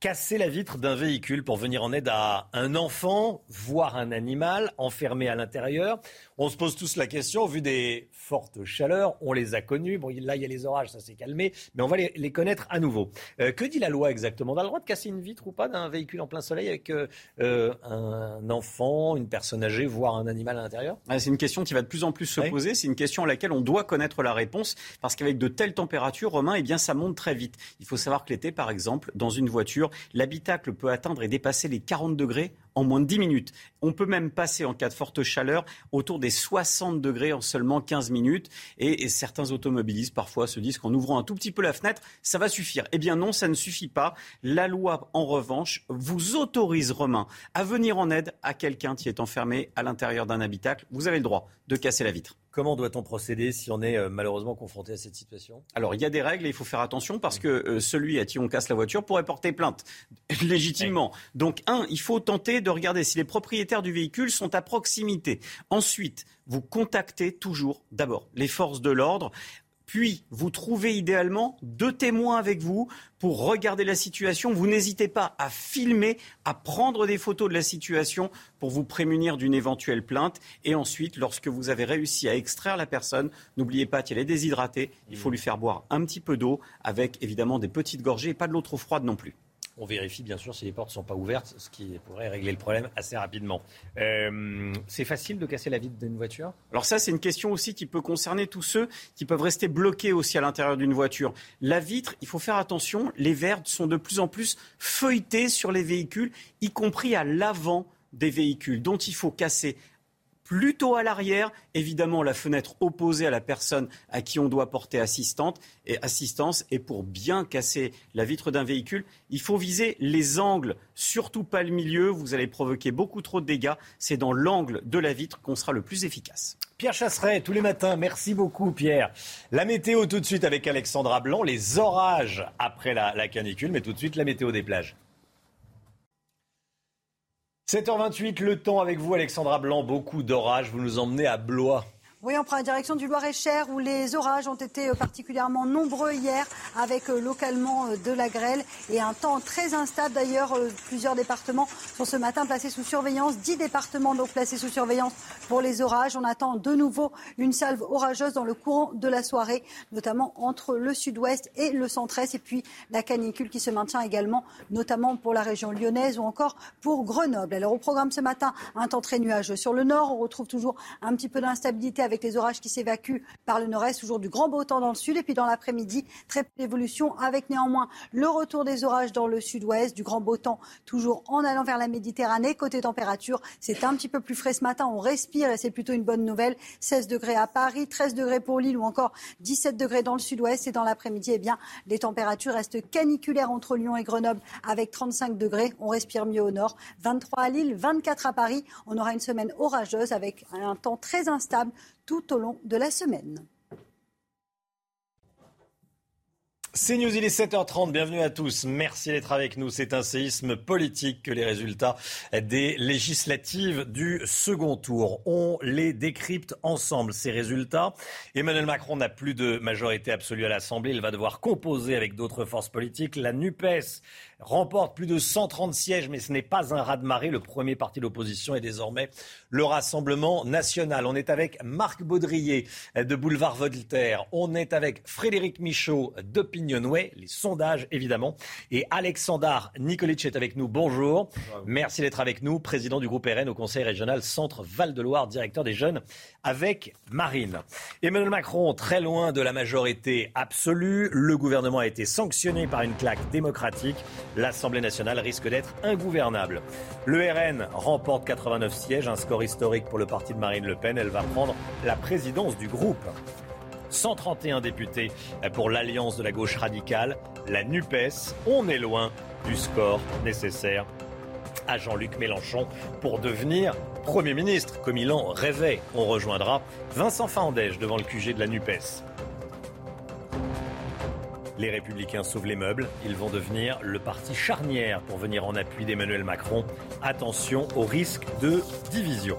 casser la vitre d'un véhicule pour venir en aide à un enfant, voire un animal enfermé à l'intérieur. On se pose tous la question, vu des fortes chaleurs, on les a connus. Bon, là, il y a les orages, ça s'est calmé, mais on va les, connaître à nouveau. Euh, que dit la loi exactement? On a le droit de casser une vitre ou pas d'un véhicule en plein soleil avec euh, euh, un enfant, une personne âgée, voire un animal à l'intérieur? Ah, C'est une question qui va de plus en plus se poser. C'est une question à laquelle on doit connaître la réponse, parce qu'avec de telles températures, Romain, eh bien, ça monte très vite. Il faut savoir que l'été, par exemple, dans une voiture, l'habitacle peut atteindre et dépasser les 40 degrés en moins de 10 minutes. On peut même passer en cas de forte chaleur autour des 60 degrés en seulement 15 minutes. Et, certains automobilistes parfois se disent qu'en ouvrant un tout petit peu la fenêtre, ça va suffire. Eh bien non, ça ne suffit pas. La loi, en revanche, vous autorise, Romain, à venir en aide à quelqu'un qui est enfermé à l'intérieur d'un habitacle. Vous avez le droit de casser la vitre. Comment doit-on procéder si on est euh, malheureusement confronté à cette situation? Alors, il y a des règles et il faut faire attention parce que euh, celui à qui on casse la voiture pourrait porter plainte. (laughs) Légitimement. Donc, un, il faut tenter de regarder si les propriétaires du véhicule sont à proximité. Ensuite, vous contactez toujours d'abord les forces de l'ordre puis vous trouvez idéalement deux témoins avec vous pour regarder la situation. Vous n'hésitez pas à filmer, à prendre des photos de la situation pour vous prémunir d'une éventuelle plainte. Et ensuite, lorsque vous avez réussi à extraire la personne, n'oubliez pas qu'elle est déshydratée. Il faut lui faire boire un petit peu d'eau avec évidemment des petites gorgées et pas de l'eau trop froide non plus. On vérifie bien sûr si les portes ne sont pas ouvertes, ce qui pourrait régler le problème assez rapidement. Euh, c'est facile de casser la vitre d'une voiture? Alors ça, c'est une question aussi qui peut concerner tous ceux qui peuvent rester bloqués aussi à l'intérieur d'une voiture. La vitre, il faut faire attention, les verres sont de plus en plus feuilletés sur les véhicules, y compris à l'avant des véhicules, dont il faut casser plutôt à l'arrière, évidemment la fenêtre opposée à la personne à qui on doit porter et assistance. Et pour bien casser la vitre d'un véhicule, il faut viser les angles, surtout pas le milieu. Vous allez provoquer beaucoup trop de dégâts. C'est dans l'angle de la vitre qu'on sera le plus efficace. Pierre Chasseret, tous les matins. Merci beaucoup, Pierre. La météo tout de suite avec Alexandra Blanc. Les orages après la, la canicule, mais tout de suite la météo des plages. 7h28, le temps avec vous, Alexandra Blanc. Beaucoup d'orages. Vous nous emmenez à Blois. Oui, on prend la direction du Loir-et-Cher où les orages ont été euh, particulièrement nombreux hier avec euh, localement euh, de la grêle et un temps très instable. D'ailleurs, plusieurs départements sont ce matin placés sous surveillance. Dix départements donc placés sous surveillance pour les orages. On attend de nouveau une salve orageuse dans le courant de la soirée, notamment entre le sud-ouest et le centre-est. Et puis la canicule qui se maintient également, notamment pour la région lyonnaise ou encore pour Grenoble. Alors au programme ce matin, un temps très nuageux sur le nord. On retrouve toujours un petit peu d'instabilité avec les orages qui s'évacuent par le nord-est, toujours du grand beau temps dans le sud. Et puis dans l'après-midi, très peu d'évolution avec néanmoins le retour des orages dans le sud-ouest, du grand beau temps toujours en allant vers la Méditerranée. Côté température, c'est un petit peu plus frais ce matin. On respire et c'est plutôt une bonne nouvelle. 16 degrés à Paris, 13 degrés pour Lille ou encore 17 degrés dans le sud-ouest. Et dans l'après-midi, eh bien, les températures restent caniculaires entre Lyon et Grenoble avec 35 degrés. On respire mieux au nord. 23 à Lille, 24 à Paris. On aura une semaine orageuse avec un temps très instable tout au long de la semaine. C'est News, il est 7h30, bienvenue à tous. Merci d'être avec nous. C'est un séisme politique que les résultats des législatives du second tour. On les décrypte ensemble, ces résultats. Emmanuel Macron n'a plus de majorité absolue à l'Assemblée. Il va devoir composer avec d'autres forces politiques. La NUPES remporte plus de 130 sièges, mais ce n'est pas un raz-de-marée. Le premier parti d'opposition est désormais le Rassemblement national. On est avec Marc Baudrier de Boulevard Voltaire. On est avec Frédéric Michaud d'Opinionway, les sondages évidemment. Et Alexandre Nikolic est avec nous. Bonjour. Merci d'être avec nous, président du groupe RN au Conseil régional Centre Val-de-Loire, directeur des jeunes avec Marine. Emmanuel Macron, très loin de la majorité absolue. Le gouvernement a été sanctionné par une claque démocratique l'Assemblée nationale risque d'être ingouvernable. Le RN remporte 89 sièges, un score historique pour le parti de Marine Le Pen. Elle va prendre la présidence du groupe. 131 députés pour l'alliance de la gauche radicale, la NUPES. On est loin du score nécessaire à Jean-Luc Mélenchon pour devenir Premier ministre, comme il en rêvait. On rejoindra Vincent Fandège devant le QG de la NUPES. Les Républicains sauvent les meubles. Ils vont devenir le parti charnière pour venir en appui d'Emmanuel Macron. Attention au risque de division.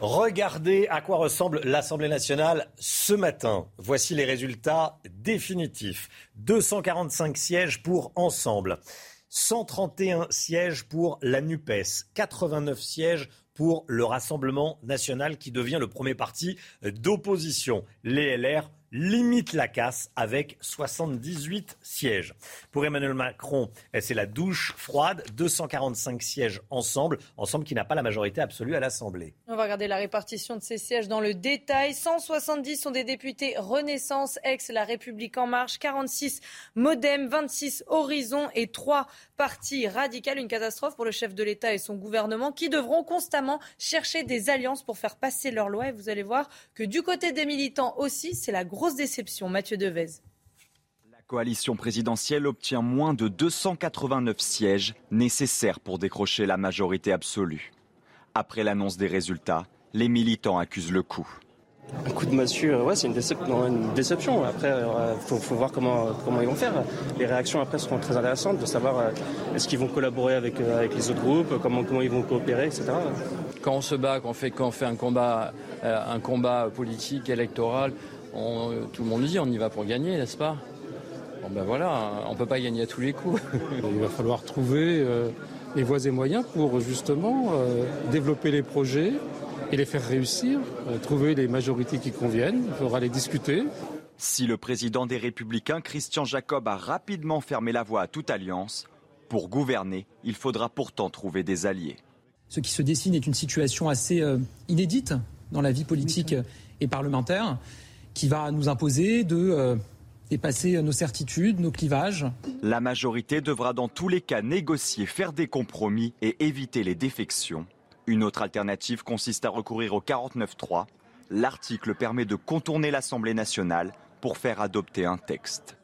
Regardez à quoi ressemble l'Assemblée nationale ce matin. Voici les résultats définitifs. 245 sièges pour Ensemble. 131 sièges pour la NUPES, 89 sièges pour le Rassemblement national qui devient le premier parti d'opposition. Les LR limite la casse avec 78 sièges. Pour Emmanuel Macron, c'est la douche froide, 245 sièges ensemble, ensemble qui n'a pas la majorité absolue à l'Assemblée. On va regarder la répartition de ces sièges dans le détail. 170 sont des députés Renaissance, ex La République en marche, 46 Modem, 26 Horizon et 3 partis radicaux. Une catastrophe pour le chef de l'État et son gouvernement qui devront constamment chercher des alliances pour faire passer leurs lois. Et vous allez voir que du côté des militants aussi, c'est la grosse déception. Mathieu Devez. La coalition présidentielle obtient moins de 289 sièges nécessaires pour décrocher la majorité absolue. Après l'annonce des résultats, les militants accusent le coup. Un coup de massue, ouais, c'est une, déception. Après, il euh, faut, voir comment, comment ils vont faire. Les réactions après seront très intéressantes de savoir euh, est-ce qu'ils vont collaborer avec, euh, avec les autres groupes, comment, comment ils vont coopérer, etc. Quand on se bat, quand on fait, quand on fait un, combat, un combat politique, électoral, tout le monde dit on y va pour gagner, n'est-ce pas? Bon ben voilà, on ne peut pas gagner à tous les coups. (laughs) Il va falloir trouver euh, les voies et moyens pour justement euh, développer les projets et les faire réussir, euh, trouver les majorités qui conviennent, il faudra les discuter. Si le président des Républicains, Christian Jacob, a rapidement fermé la voie à toute alliance, pour gouverner, il faudra pourtant trouver des alliés. Ce qui se dessine est une situation assez inédite dans la vie politique et parlementaire qui va nous imposer de euh, dépasser nos certitudes, nos clivages. La majorité devra dans tous les cas négocier, faire des compromis et éviter les défections. Une autre alternative consiste à recourir au 49.3. L'article permet de contourner l'Assemblée nationale pour faire adopter un texte.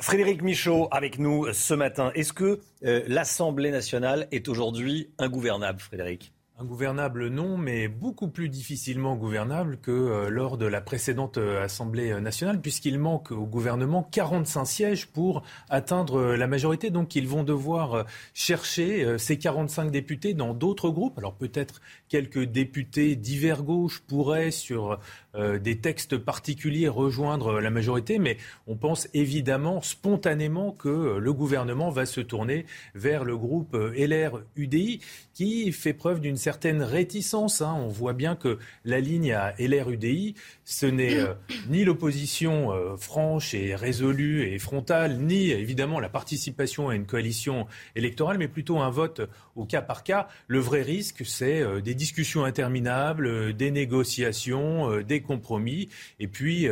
Frédéric Michaud avec nous ce matin. Est-ce que euh, l'Assemblée nationale est aujourd'hui ingouvernable, Frédéric? Ingouvernable, non, mais beaucoup plus difficilement gouvernable que euh, lors de la précédente euh, Assemblée nationale, puisqu'il manque au gouvernement 45 sièges pour atteindre euh, la majorité. Donc ils vont devoir chercher ces 45 députés dans d'autres groupes. Alors peut-être quelques députés divers gauche pourraient, sur des textes particuliers, rejoindre la majorité, mais on pense évidemment spontanément que le gouvernement va se tourner vers le groupe LR-UDI, qui fait preuve d'une certaine réticence. Hein. On voit bien que la ligne à LR-UDI, ce n'est euh, ni l'opposition euh, franche et résolue et frontale, ni évidemment la participation à une coalition électorale, mais plutôt un vote au cas par cas. Le vrai risque, c'est euh, des discussions interminables, des négociations, des compromis, et puis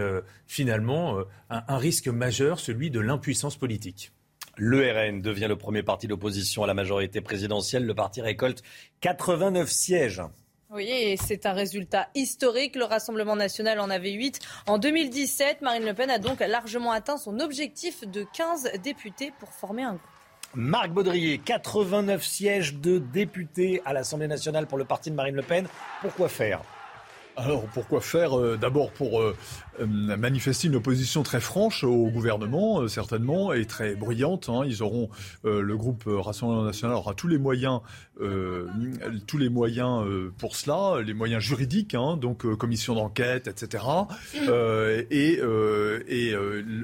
finalement un risque majeur, celui de l'impuissance politique. Le RN devient le premier parti d'opposition à la majorité présidentielle. Le parti récolte 89 sièges. Oui, et c'est un résultat historique. Le Rassemblement national en avait 8. En 2017, Marine Le Pen a donc largement atteint son objectif de 15 députés pour former un groupe. Marc Baudrier, 89 sièges de députés à l'Assemblée nationale pour le parti de Marine Le Pen. Pourquoi faire? Alors pourquoi faire? D'abord pour manifester une opposition très franche au gouvernement, certainement, et très bruyante. Hein. Ils auront le groupe Rassemblement National aura tous les moyens, tous les moyens pour cela, les moyens juridiques, hein, donc commission d'enquête, etc. et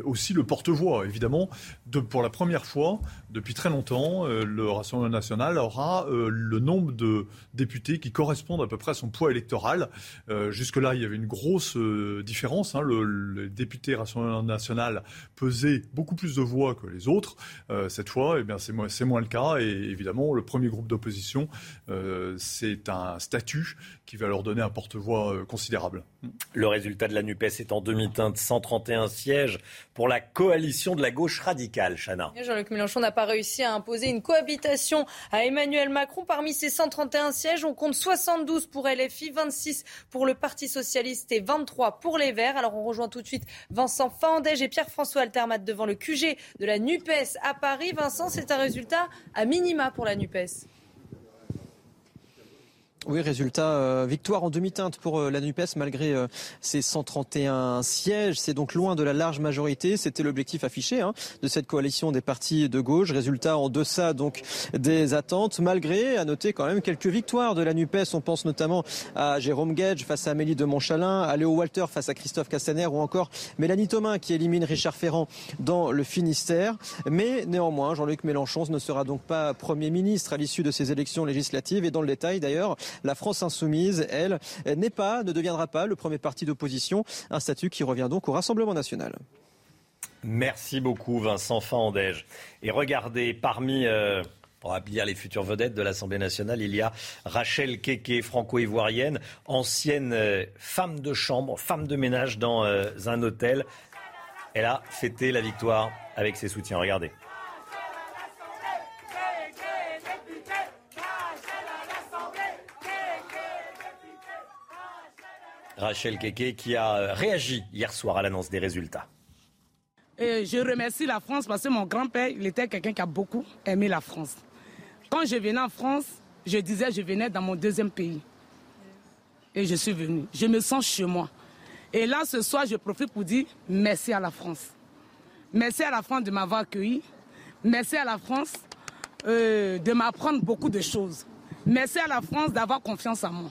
aussi le porte-voix, évidemment, de, pour la première fois depuis très longtemps, le Rassemblement National aura le nombre de députés qui correspondent à peu près à son poids électoral. Euh, jusque-là, il y avait une grosse euh, différence. Hein. Le, député Rassemblement national pesait beaucoup plus de voix que les autres. Euh, cette fois, eh bien, c'est moins, moins, le cas. Et évidemment, le premier groupe d'opposition, c'est un statut qui va leur donner un porte-voix considérable. Le résultat de la NUPES est en demi-teinte, 131 sièges pour la coalition de la gauche radicale, Chana. Jean-Luc Mélenchon n'a pas réussi à imposer une cohabitation à Emmanuel Macron. Parmi ces 131 sièges, on compte 72 pour LFI, 26 pour le Parti Socialiste et 23 pour les Verts. Alors on rejoint tout de suite Vincent Fandège et Pierre-François Altermat devant le QG de la NUPES à Paris. Vincent, c'est un résultat à minima pour la NUPES. Oui, résultat, euh, victoire en demi-teinte pour euh, la NUPES malgré euh, ses 131 sièges. C'est donc loin de la large majorité. C'était l'objectif affiché hein, de cette coalition des partis de gauche. Résultat en deçà donc des attentes, malgré, à noter quand même, quelques victoires de la NUPES. On pense notamment à Jérôme Gage face à Amélie de Montchalin, à Léo Walter face à Christophe Castaner ou encore Mélanie Thomas qui élimine Richard Ferrand dans le Finistère. Mais néanmoins, Jean-Luc Mélenchon ne sera donc pas Premier ministre à l'issue de ces élections législatives. Et dans le détail d'ailleurs, la France insoumise, elle, n'est pas, ne deviendra pas le premier parti d'opposition, un statut qui revient donc au Rassemblement national. Merci beaucoup Vincent Fandège. Et regardez, parmi... Euh, pour appeler les futures vedettes de l'Assemblée nationale, il y a Rachel Keke, franco-ivoirienne, ancienne euh, femme de chambre, femme de ménage dans euh, un hôtel. Elle a fêté la victoire avec ses soutiens. Regardez. Rachel Keke qui a euh, réagi hier soir à l'annonce des résultats. je remercie la France parce que mon grand-père, il était quelqu'un qui a beaucoup aimé la France. Quand je venais en France, je disais je venais dans mon deuxième pays. Et je suis venu. Je me sens chez moi. Et là, ce soir, je profite pour dire merci à la France. Merci à la France de m'avoir accueilli. Merci à la France euh, de m'apprendre beaucoup de choses. Merci à la France d'avoir confiance en moi.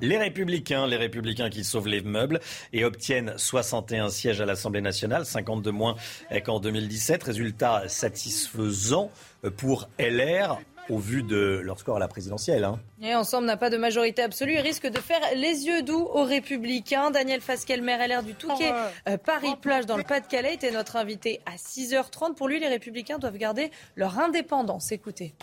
Les Républicains, les Républicains qui sauvent les meubles et obtiennent 61 sièges à l'Assemblée nationale, 52 moins qu'en 2017. Résultat satisfaisant pour LR au vu de leur score à la présidentielle. Hein. Et Ensemble n'a pas de majorité absolue et risque de faire les yeux doux aux Républicains. Daniel Fasquelle, maire LR du Touquet, euh, Paris-Plage dans le Pas-de-Calais, était notre invité à 6h30. Pour lui, les Républicains doivent garder leur indépendance. Écoutez.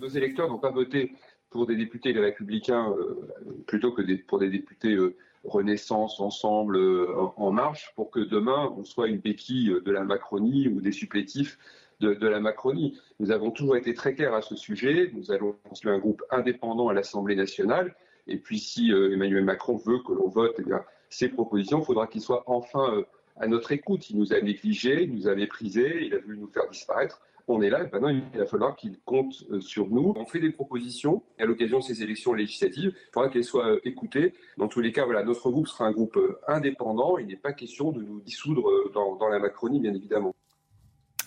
Nos électeurs n'ont pas voté pour des députés républicains euh, plutôt que pour des députés euh, Renaissance, Ensemble, euh, En Marche, pour que demain on soit une béquille de la Macronie ou des supplétifs de, la Macronie. Nous avons toujours été très clairs à ce sujet. Nous allons construire un groupe indépendant à l'Assemblée nationale. Et puis si Emmanuel Macron veut que l'on vote eh ces propositions, il faudra qu'il soit enfin à notre écoute. Il nous a négligés, il nous a méprisés, il a voulu nous faire disparaître on est là, et maintenant il va falloir qu'il compte euh, sur nous. On fait des propositions à l'occasion de ces élections législatives. Il faudra qu'elles soient euh, écoutées. Dans tous les cas, voilà, notre groupe sera un groupe euh, indépendant. Il n'est pas question de nous dissoudre dans, la Macronie, bien évidemment.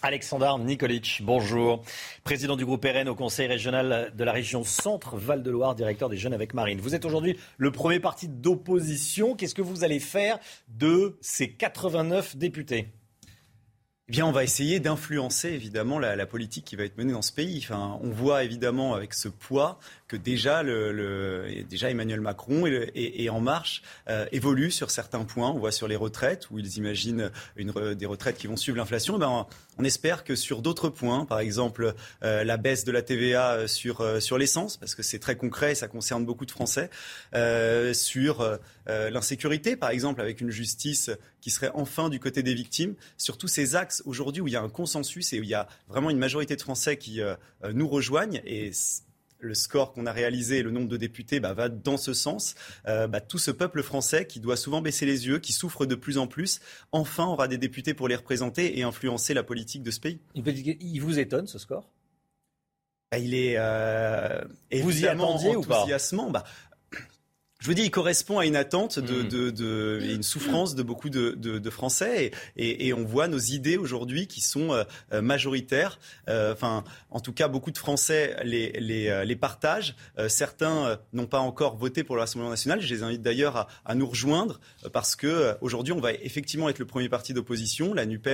Alexandre Nikolic, bonjour. Président du groupe RN au Conseil régional de la région Centre-Val de Loire, directeur des Jeunes avec Marine. Vous êtes aujourd'hui le premier parti d'opposition. Qu'est-ce que vous allez faire de ces 89 députés? Eh bien, on va essayer d'influencer évidemment la, politique qui va être menée dans ce pays. Enfin, on voit évidemment avec ce poids que déjà, le, déjà Emmanuel Macron et, En Marche euh, évoluent sur certains points. On voit sur les retraites où ils imaginent une, des retraites qui vont suivre l'inflation. Eh ben, on espère que sur d'autres points, par exemple euh, la baisse de la TVA euh, sur, euh, sur l'essence, parce que c'est très concret et ça concerne beaucoup de Français, sur l'insécurité, par exemple, avec une justice qui serait enfin du côté des victimes, sur tous ces axes aujourd'hui où il y a un consensus et où il y a vraiment une majorité de Français qui nous rejoignent. Et le score qu'on a réalisé, le nombre de députés, bah, va dans ce sens. Euh, bah, tout ce peuple français qui doit souvent baisser les yeux, qui souffre de plus en plus, enfin aura des députés pour les représenter et influencer la politique de ce pays. Il vous étonne ce score? Bah, Il est euh, vous y attendiez ou pas? bah, je vous dis, il correspond à une attente de, Mm. de, de- et une souffrance de beaucoup de, de, de Français. Et, et, et on voit nos idées aujourd'hui qui sont euh, majoritaires. Euh, Enfin, en tout cas, beaucoup de Français les, les, euh, les partagent. Euh, certains euh, n'ont pas encore voté pour le Rassemblement national. Je les invite d'ailleurs à, à nous rejoindre parce que aujourd'hui, on va effectivement être le premier parti d'opposition. La Nupes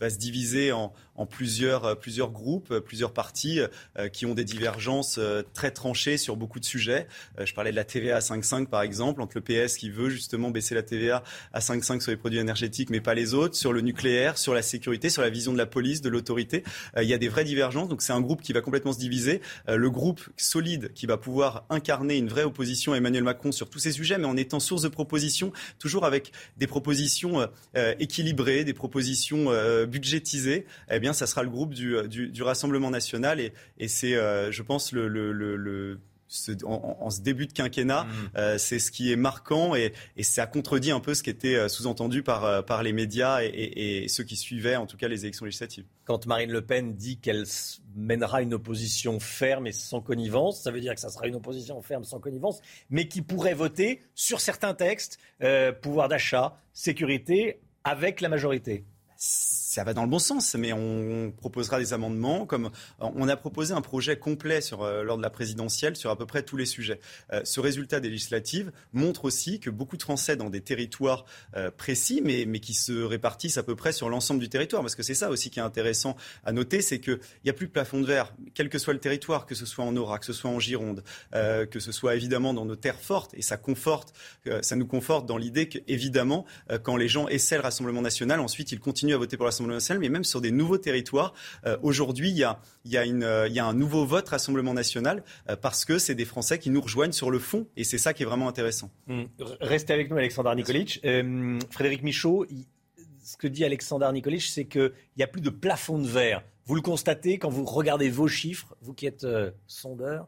va se diviser en, en plusieurs, plusieurs groupes, plusieurs partis qui ont des divergences très tranchées sur beaucoup de sujets. Je parlais de la TVA à 5,5 par exemple, entre le PS qui veut justement baisser la TVA à 5,5 sur les produits énergétiques, mais pas les autres, sur le nucléaire, sur la sécurité, sur la vision de la police, de l'autorité. Euh, il y a des vraies divergences, donc c'est un groupe qui va complètement se diviser. Euh, le groupe solide qui va pouvoir incarner une vraie opposition à Emmanuel Macron sur tous ces sujets, mais en étant source de propositions, toujours avec des propositions euh, équilibrées, des propositions budgétisées. Eh bien, ça sera le groupe du, du, Rassemblement national, et, c'est, je pense, le, le, le ce- en, ce début de quinquennat, euh, c'est ce qui est marquant et, et ça contredit un peu ce qui était euh, sous-entendu par, euh, par les médias et, et- et ceux qui suivaient en tout cas les élections législatives. Quand Marine Le Pen dit qu'elle mènera une opposition ferme et sans connivence, ça veut dire que ça sera une opposition ferme sans connivence, mais qui pourrait voter sur certains textes, euh, pouvoir d'achat, sécurité, avec la majorité. Ça va dans le bon sens, mais on proposera des amendements. Comme on a proposé un projet complet euh, lors de la présidentielle sur à peu près tous les sujets. Euh, ce résultat des législatives montre aussi que beaucoup de Français dans des territoires euh, précis, mais, qui se répartissent à peu près sur l'ensemble du territoire, parce que c'est ça aussi qui est intéressant à noter, c'est qu'il n'y a plus de plafond de verre, quel que soit le territoire, que ce soit en Aura, que ce soit en Gironde, euh, que ce soit évidemment dans nos terres fortes, et ça conforte, euh, ça nous conforte dans l'idée qu'évidemment, euh, quand les gens essaient le Rassemblement national, ensuite ils continuent à voter pour le Rassemblement national, mais même sur des nouveaux territoires, euh, aujourd'hui il y a, il y, a une, euh, il y a un nouveau vote Rassemblement national euh, parce que c'est des Français qui nous rejoignent sur le fond, et c'est ça qui est vraiment intéressant. Hmm. Restez avec nous, Alexandre Nikolic. Euh, Frédéric Michaud, ce que dit Alexandre Nikolic, c'est qu'il n'y a plus de plafond de verre. Vous le constatez quand vous regardez vos chiffres, vous qui êtes euh, sondeur.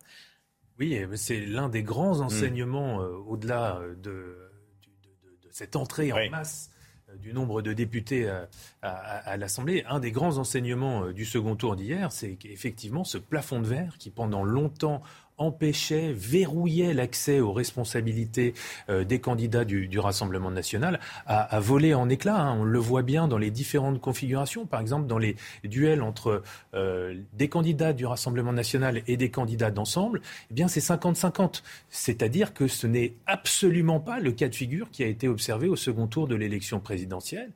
Oui, eh ben, c'est l'un des grands enseignements euh, au-delà de, du- de- de- de cette entrée en masse euh, du nombre de députés euh, à l'Assemblée. Un des grands enseignements euh, du second tour d'hier, c'est qu'effectivement ce plafond de verre qui pendant longtemps empêchait, verrouillait l'accès aux responsabilités euh, des candidats du, Rassemblement national a volé en éclats. hein. On le voit bien dans les différentes configurations. Par exemple, dans les duels entre euh, des candidats du Rassemblement national et des candidats d'ensemble, eh bien c'est 50-50. C'est-à-dire que ce n'est absolument pas le cas de figure qui a été observé au second tour de l'élection présidentielle.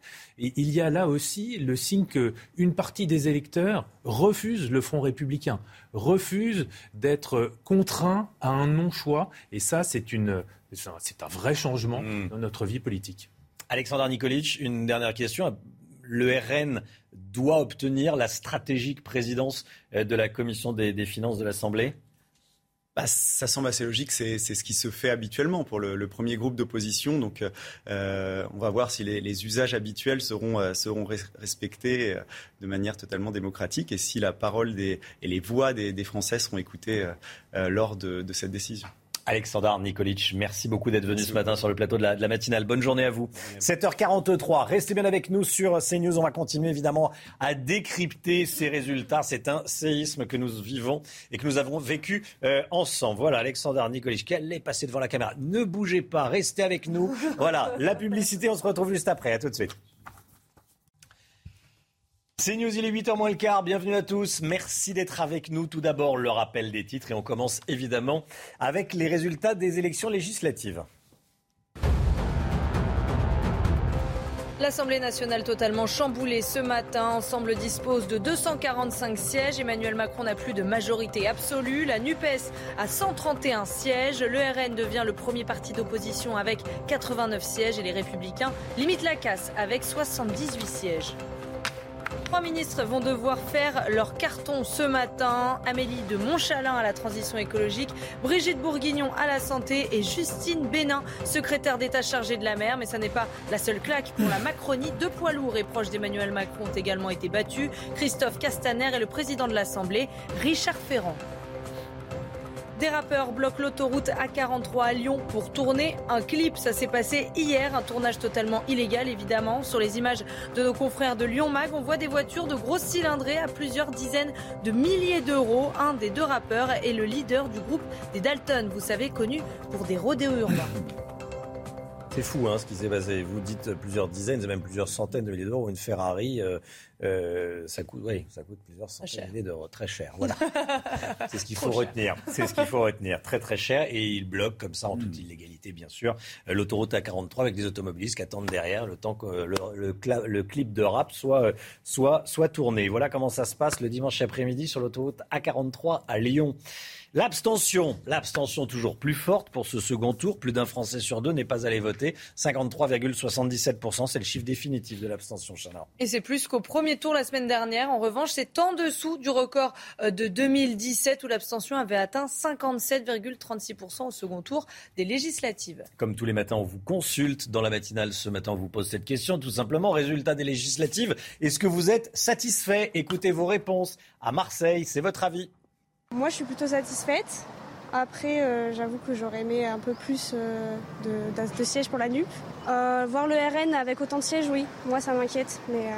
Et il y a là aussi le signe qu'une partie des électeurs refuse le Front républicain, refuse d'être contraint à un non-choix. Et ça, c'est une, c'est un- vrai changement dans notre vie politique. Alexandre Nikolic, une dernière question. Le RN doit obtenir la stratégique présidence euh, de la commission des, des finances de l'Assemblée? Bah, ça semble assez logique, c'est ce qui se fait habituellement pour le, premier groupe d'opposition. Donc euh, on va voir si les, usages habituels seront, euh, respectés euh, de manière totalement démocratique et si la parole des, et les voix des, des Français seront écoutées lors de cette décision. Alexandre Nikolic, merci beaucoup d'être venu ce matin sur le plateau de la, de la matinale. Bonne journée à vous. 7h43, restez bien avec nous sur CNews. On va continuer évidemment à décrypter ces résultats. C'est un séisme que nous vivons et que nous avons vécu euh, ensemble. Voilà, Alexandre Nikolic, qu'elle est passée devant la caméra. Ne bougez pas, restez avec nous. Voilà, la publicité, on se retrouve juste après. À tout de suite. C'est News, il est 8h moins le quart. Bienvenue à tous. Merci d'être avec nous. Tout d'abord, le rappel des titres et on commence évidemment avec les résultats des élections législatives. L'Assemblée nationale totalement chamboulée ce matin. Ensemble dispose de 245 sièges. Emmanuel Macron n'a plus de majorité absolue. La NUPES a 131 sièges. Le RN devient le premier parti d'opposition avec 89 sièges. Et les Républicains limitent la casse avec 78 sièges. Trois ministres vont devoir faire leur carton ce matin. Amélie de Montchalin à la transition écologique, Brigitte Bourguignon à la santé et Justine Bénin, secrétaire d'État chargée de la mer. Mais ça n'est pas la seule claque pour la Macronie. Deux poids lourds et proches d'Emmanuel Macron ont également été battus. Christophe Castaner et le président de l'Assemblée, Richard Ferrand. Des rappeurs bloquent l'autoroute A43 à Lyon pour tourner un clip. Ça s'est passé hier, un tournage totalement illégal évidemment. Sur les images de nos confrères de Lyon Mag, on voit des voitures de grosses cylindrées à plusieurs dizaines de milliers d'euros. Un des deux rappeurs est le leader du groupe des Dalton, vous savez, connu pour des rodéos urbains. C'est fou hein, ce qui s'est passé. Vous dites plusieurs dizaines, même plusieurs centaines de milliers d'euros. Une Ferrari, euh, euh, ça, coûte, oui, ça coûte plusieurs centaines de milliers d'euros. Très cher. Voilà. (laughs) C'est ce qu'il faut retenir. C'est ce qu'il faut retenir. Très très cher. Et il bloque comme ça, en toute illégalité, bien sûr, euh, l'autoroute A43 avec des automobilistes qui attendent derrière le temps que le, le, le clip de rap soit, soit, soit tourné. Voilà comment ça se passe le dimanche après-midi sur l'autoroute A43 à Lyon. L'abstention, l'abstention toujours plus forte pour ce second tour. Plus d'un Français sur deux n'est pas allé voter. 53,77%, c'est le chiffre définitif de l'abstention, Chana. Et c'est plus qu'au premier tour la semaine dernière. En revanche, c'est en dessous du record euh, de 2017 où l'abstention avait atteint 57,36% au second tour des législatives. Comme tous les matins, on vous consulte. Dans la matinale, ce matin, on vous pose cette question. Tout simplement, résultat des législatives. Est-ce que vous êtes satisfait? Écoutez vos réponses. À Marseille, c'est votre avis moi, je suis plutôt satisfaite. Après, euh, j'avoue que j'aurais aimé un peu plus euh, de, sièges pour la NUP. Euh, voir le RN avec autant de sièges, oui. Moi, ça m'inquiète. Mais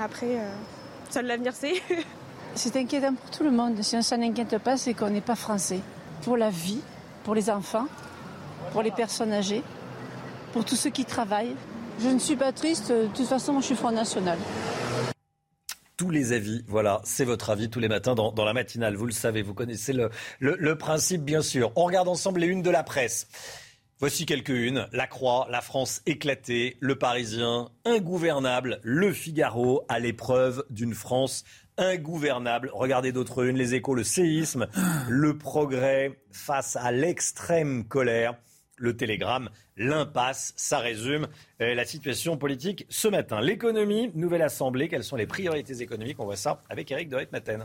après, seul l'avenir sait. (laughs) c'est inquiétant pour tout le monde. Si on s'en inquiète pas, c'est qu'on n'est pas français. Pour la vie, pour les enfants, pour les personnes âgées, pour tous ceux qui travaillent. Je ne suis pas triste. De toute façon, je suis Front National tous les avis. Voilà, c'est votre avis tous les matins dans, la matinale. Vous le savez, vous connaissez le, le, principe, bien sûr. On regarde ensemble les unes de la presse. Voici quelques-unes. La Croix, la France éclatée, Le Parisien, ingouvernable, Le Figaro à l'épreuve d'une France ingouvernable. Regardez d'autres unes, les échos, le séisme, le progrès face à l'extrême colère le Télégramme, l'impasse. Ça résume euh, la situation politique ce matin. L'économie, nouvelle assemblée, quelles sont les priorités économiques? On voit ça avec Eric de Maten.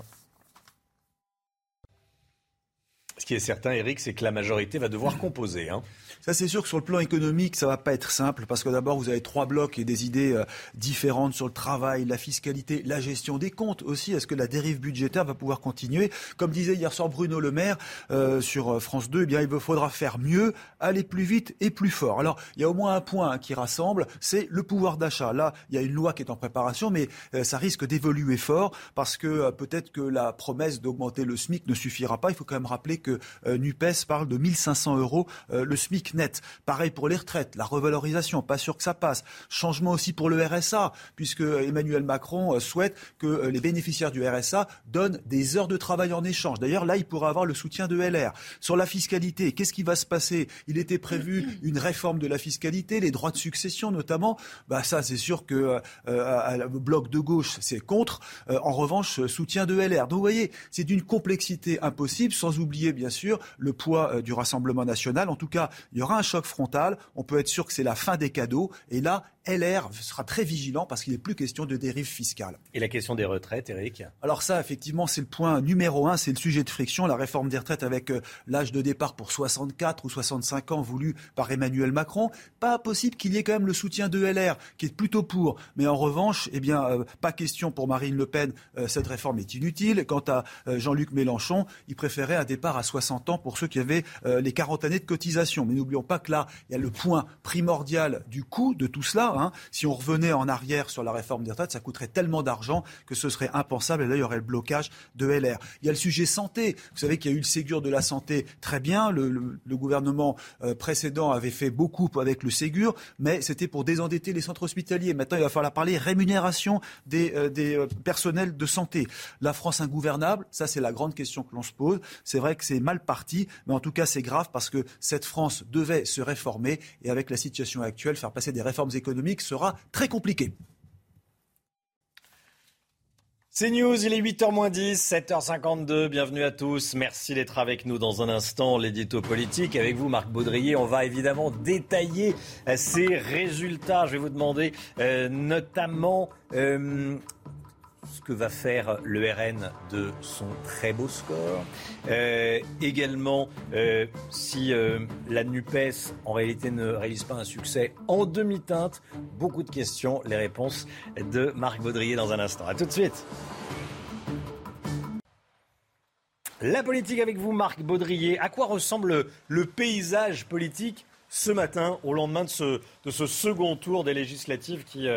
Ce qui est certain, Eric, c'est que la majorité va devoir composer. Hein. Ça, c'est sûr que sur le plan économique, ça va pas être simple parce que d'abord, vous avez trois blocs et des idées euh, différentes sur le travail, la fiscalité, la gestion des comptes aussi. Est-ce que la dérive budgétaire va pouvoir continuer? Comme disait hier soir Bruno Le Maire euh, sur euh, France 2, eh bien, il faudra faire mieux, aller plus vite et plus fort. Alors, il y a au moins un point qui rassemble, c'est le pouvoir d'achat. Là, il y a une loi qui est en préparation, mais ça risque d'évoluer fort parce que peut-être que la promesse d'augmenter le SMIC ne suffira pas. Il faut quand même rappeler que NUPES parle de 1500 euros le SMIC net. Pareil pour les retraites, la revalorisation, pas sûr que ça passe. Changement aussi pour le RSA, puisque Emmanuel Macron euh, souhaite que euh, les bénéficiaires du RSA donnent des heures de travail en échange. D'ailleurs, là, il pourra avoir le soutien de LR. Sur la fiscalité, qu'est-ce qui va se passer? Il était prévu (clears throat) une réforme de la fiscalité, les droits de succession notamment. Bah ça, c'est sûr que euh, le bloc de gauche, c'est contre. en revanche, soutien de LR. Donc, vous voyez, c'est d'une complexité impossible, sans oublier bien sûr le poids du Rassemblement national. En tout cas, il y aura un choc frontal. On peut être sûr que c'est la fin des cadeaux. Et là, LR sera très vigilant parce qu'il n'est plus question de dérive fiscale. Et la question des retraites, Eric Alors ça, effectivement, c'est le point numéro un, c'est le sujet de friction, la réforme des retraites avec euh, l'âge de départ pour 64 ou 65 ans voulu par Emmanuel Macron. Pas possible qu'il y ait quand même le soutien de LR, qui est plutôt pour. Mais en revanche, eh bien, euh, pas question pour Marine Le Pen, euh, cette réforme est inutile. Quant à Jean-Luc Mélenchon, il préférait un départ à 60 ans pour ceux qui avaient les 40 années de cotisation. Mais n'oublions pas que là, il y a le point primordial du coût de tout cela Hein. Si on revenait en arrière sur la réforme des retraites, ça coûterait tellement d'argent que ce serait impensable. Et là, il y aurait le blocage de LR. Il y a le sujet santé. Vous savez qu'il y a eu le Ségur de la santé très bien. Le, gouvernement euh, précédent avait fait beaucoup avec le Ségur, mais c'était pour désendetter les centres hospitaliers. Maintenant, il va falloir parler rémunération des, euh, euh, personnels de santé. La France ingouvernable, ça c'est la grande question que l'on se pose. C'est vrai que c'est mal parti, mais en tout cas c'est grave parce que cette France devait se réformer et avec la situation actuelle, faire passer des réformes économiques sera très compliqué. C'est News, il est 8h 10, 7h52, bienvenue à tous. Merci d'être avec nous dans un instant, l'édito politique. Avec vous, Marc Baudrier, on va évidemment détailler euh, ces résultats. Je vais vous demander euh, notamment euh, ce que va faire le RN de son très beau score. Euh, également, euh, si euh, la NUPES en réalité ne réalise pas un succès en demi-teinte, beaucoup de questions, les réponses de Marc Baudrier dans un instant. A tout de suite. La politique avec vous, Marc Baudrier. À quoi ressemble le paysage politique ce matin, au lendemain de ce, second tour des législatives qui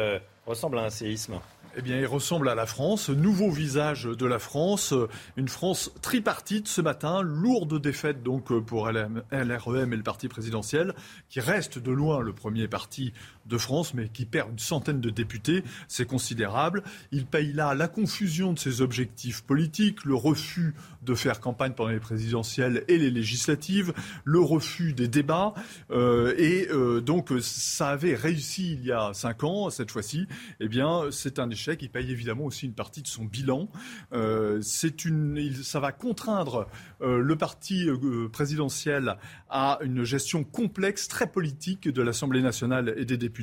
ressemble à un séisme? Eh bien, il ressemble à la France, nouveau visage de la France, une France tripartite ce matin, lourde défaite donc pour LREM et le parti présidentiel, qui reste de loin le premier parti de France, mais qui perd une centaine de députés, c'est considérable. Il paye là la confusion de ses objectifs politiques, le refus de faire campagne pendant les présidentielles et les législatives, le refus des débats, euh, et euh, donc ça avait réussi il y a cinq ans, cette fois-ci, eh bien c'est un échec. Il paye évidemment aussi une partie de son bilan. Euh, ça va contraindre le parti présidentiel à une gestion complexe, très politique de l'Assemblée nationale et des députés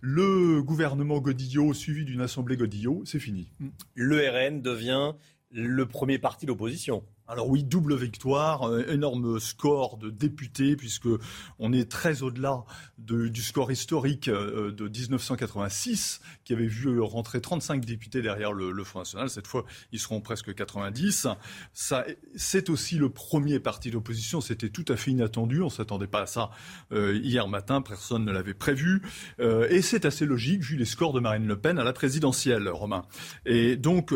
le gouvernement Godillot, suivi d'une assemblée Godillot, c'est fini. Le RN devient le premier parti d'opposition. Alors oui, double victoire, euh, énorme score de députés, puisque on est très au-delà du score historique euh, de 1986, qui avait vu rentrer 35 députés derrière le, Front National. Cette fois, ils seront presque 90. Ça, c'est aussi le premier parti d'opposition. C'était tout à fait inattendu. On s'attendait pas à ça euh, hier matin. Personne ne l'avait prévu. et c'est assez logique, vu les scores de Marine Le Pen à la présidentielle, Romain. Et donc,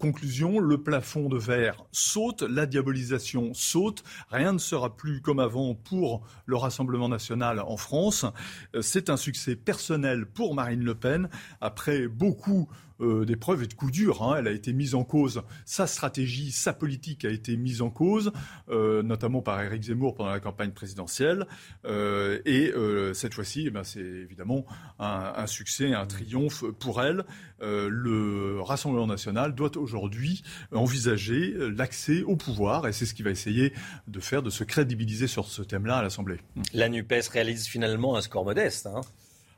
conclusion, le plafond de verre saute la diabolisation saute, rien ne sera plus comme avant pour le Rassemblement national en France. Euh, c'est un succès personnel pour Marine Le Pen, après beaucoup euh, des preuves et de coups durs. Hein. Elle a été mise en cause, sa stratégie, sa politique a été mise en cause, euh, notamment par Éric Zemmour pendant la campagne présidentielle. Euh, et cette fois-ci, eh ben, c'est évidemment un, un, succès, un triomphe pour elle. le Rassemblement national doit aujourd'hui envisager l'accès au pouvoir, et c'est ce qu'il va essayer de faire, de se crédibiliser sur ce thème-là à l'Assemblée. La NUPES réalise finalement un score modeste. Hein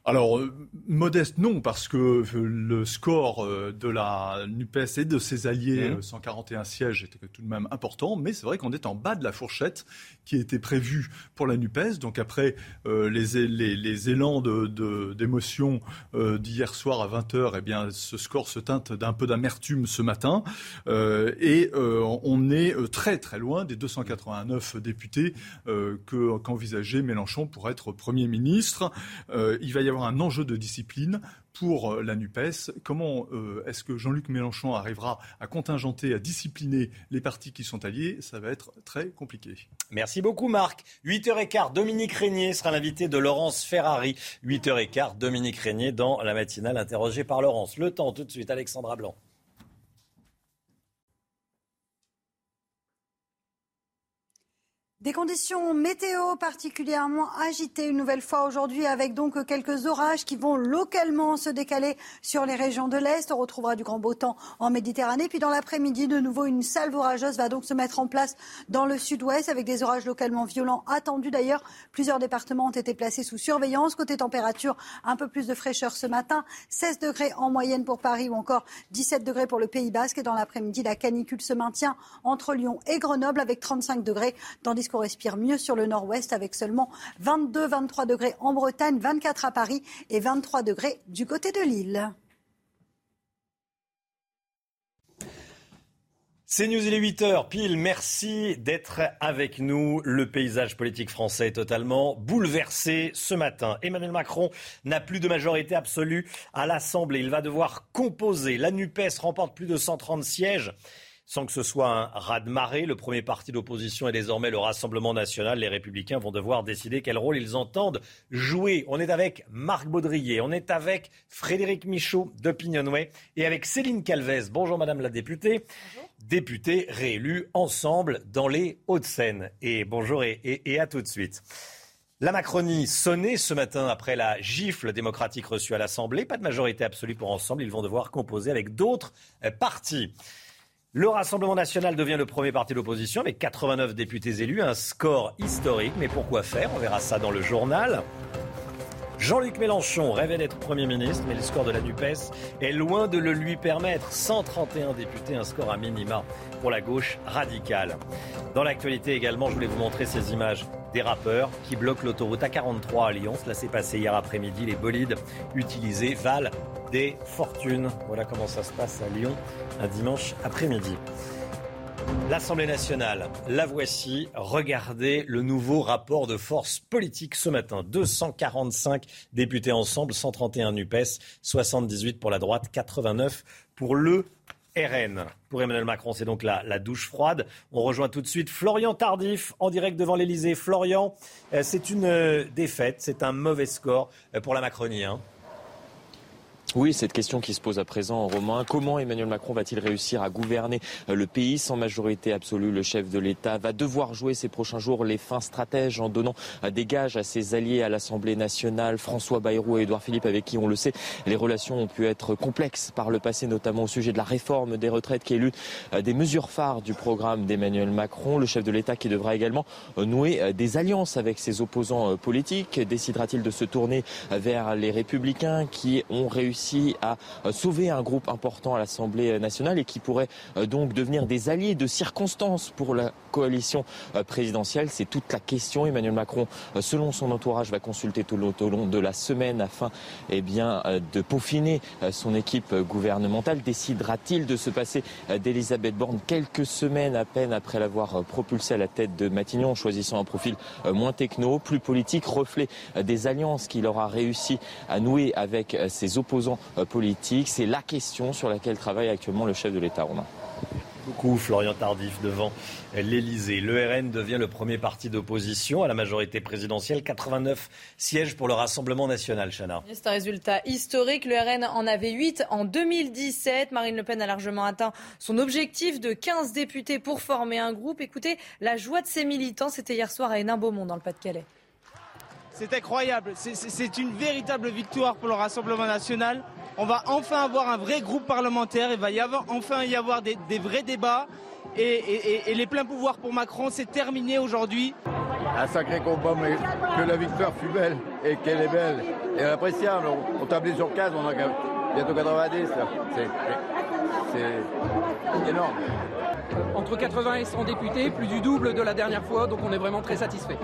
alors, euh, modeste, non, parce que euh, le score euh, de la NUPES et de ses alliés, 141 mmh. sièges, était tout de même important, mais c'est vrai qu'on est en bas de la fourchette qui était prévue pour la NUPES. Donc après les, les, élans d'émotion d'hier soir à 20h, eh bien, ce score se teinte d'un peu d'amertume ce matin. et on est très très loin des 289 députés qu'envisageait Mélenchon pour être Premier ministre. il va y avoir un enjeu de discipline pour euh, la NUPES. Comment euh, est-ce que Jean-Luc Mélenchon arrivera à contingenter, à discipliner les partis qui sont alliés? Ça va être très compliqué. Merci beaucoup Marc. 8h15, Dominique Régnier sera l'invité de Laurence Ferrari. 8h15, Dominique Régnier dans la matinale interrogée par Laurence. Le temps tout de suite, Alexandra Blanc. Des conditions météo particulièrement agitées une nouvelle fois aujourd'hui avec donc quelques orages qui vont localement se décaler sur les régions de l'Est. On retrouvera du grand beau temps en Méditerranée. Puis dans l'après-midi, de nouveau, une salve orageuse va donc se mettre en place dans le sud-ouest avec des orages localement violents attendus. D'ailleurs, plusieurs départements ont été placés sous surveillance. Côté température, un peu plus de fraîcheur ce matin. 16 degrés en moyenne pour Paris ou encore 17 degrés pour le Pays Basque. Et dans l'après-midi, la canicule se maintient entre Lyon et Grenoble avec 35 degrés, tandis qu'on respire mieux sur le nord-ouest avec seulement 22-23 degrés en Bretagne, 24 à Paris et 23 degrés du côté de Lille. C'est News, il est 8h pile. Merci d'être avec nous. Le paysage politique français est totalement bouleversé ce matin. Emmanuel Macron n'a plus de majorité absolue à l'Assemblée. Il va devoir composer. La NUPES remporte plus de 130 sièges sans que ce soit un raz-de-marée. Le premier parti d'opposition est désormais le Rassemblement national. Les Républicains vont devoir décider quel rôle ils entendent jouer. On est avec Marc Baudrier, on est avec Frédéric Michaud d'Opinionway et avec Céline Calvez. Bonjour Madame la députée. Députée réélue ensemble dans les Hauts-de-Seine. Et bonjour et, et à tout de suite. La Macronie sonnait ce matin après la gifle démocratique reçue à l'Assemblée. Pas de majorité absolue pour ensemble. Ils vont devoir composer avec d'autres euh, partis. Le Rassemblement national devient le premier parti d'opposition avec 89 députés élus, un score historique. Mais pourquoi faire? On verra ça dans le journal. Jean-Luc Mélenchon rêvait d'être Premier ministre, mais le score de la NUPES est loin de le lui permettre. 131 députés, un score à minima pour la gauche radicale. Dans l'actualité également, je voulais vous montrer ces images des rappeurs qui bloquent l'autoroute A43 à Lyon. Cela s'est passé hier après-midi. Les bolides utilisés valent des fortunes. Voilà comment ça se passe à Lyon un dimanche après-midi. L'Assemblée nationale, la voici. Regardez le nouveau rapport de force politique ce matin. 245 députés ensemble, 131 NUPES, 78 pour la droite, 89 pour le RN. Pour Emmanuel Macron, c'est donc la, douche froide. On rejoint tout de suite Florian Tardif en direct devant l'Elysée. Florian, euh, c'est une euh, défaite, c'est un mauvais score euh, pour la Macronie. Hein. Oui, cette question qui se pose à présent, Romain, comment Emmanuel Macron va-t-il réussir à gouverner euh, le pays sans majorité absolue? Le chef de l'État va devoir jouer ces prochains jours les fins stratèges en donnant euh, des gages à ses alliés à l'Assemblée nationale, François Bayrou et Édouard Philippe, avec qui, on le sait, les relations ont pu être complexes par le passé, notamment au sujet de la réforme des retraites, qui est l'une euh, des mesures phares du programme d'Emmanuel Macron. Le chef de l'État qui devra également nouer des alliances avec ses opposants politiques. Décidera-t-il de se tourner vers les républicains qui ont réussi à euh, sauver un groupe important à l'Assemblée nationale et qui pourrait euh, donc devenir des alliés de circonstance pour la coalition euh, présidentielle. C'est toute la question. Emmanuel Macron, selon son entourage, va consulter tout au long de la semaine afin eh bien, de peaufiner son équipe gouvernementale. Décidera-t-il de se passer d'Elisabeth Borne quelques semaines à peine après l'avoir propulsée à la tête de Matignon, en choisissant un profil moins techno, plus politique, reflet des alliances qu'il aura réussi à nouer avec ses opposants euh, politique. C'est la question sur laquelle travaille actuellement le chef de l'État romain. Beaucoup Florian Tardif devant l'Elysée. Le RN devient le premier parti d'opposition à la majorité présidentielle. 89 sièges pour le Rassemblement national, Chana. C'est un résultat historique. Le RN en avait 8 en 2017. Marine Le Pen a largement atteint son objectif de 15 députés pour former un groupe. Écoutez, la joie de ses militants, c'était hier soir à Hénin-Beaumont dans le Pas-de-Calais. C'est incroyable. C'est une véritable victoire pour le Rassemblement national. On va enfin avoir un vrai groupe parlementaire. Il va y avoir, enfin y avoir des, vrais débats. Et, les pleins pouvoirs pour Macron, c'est terminé aujourd'hui. Un sacré combat, mais que la victoire fut belle et qu'elle est belle et appréciable. On, tablait sur 15, on a bientôt 90. C'est énorme. Entre 80 et 100 députés, plus du double de la dernière fois, donc on est vraiment très satisfait.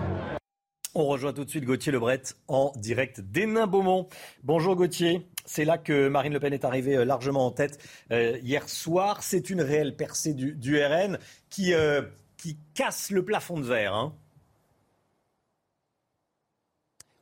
On rejoint tout de suite Gauthier Lebret en direct d'Hénin-Beaumont. Bonjour Gauthier. C'est là que Marine Le Pen est arrivée euh, largement en tête euh, hier soir. C'est une réelle percée du, RN qui, euh, qui casse le plafond de verre. Hein.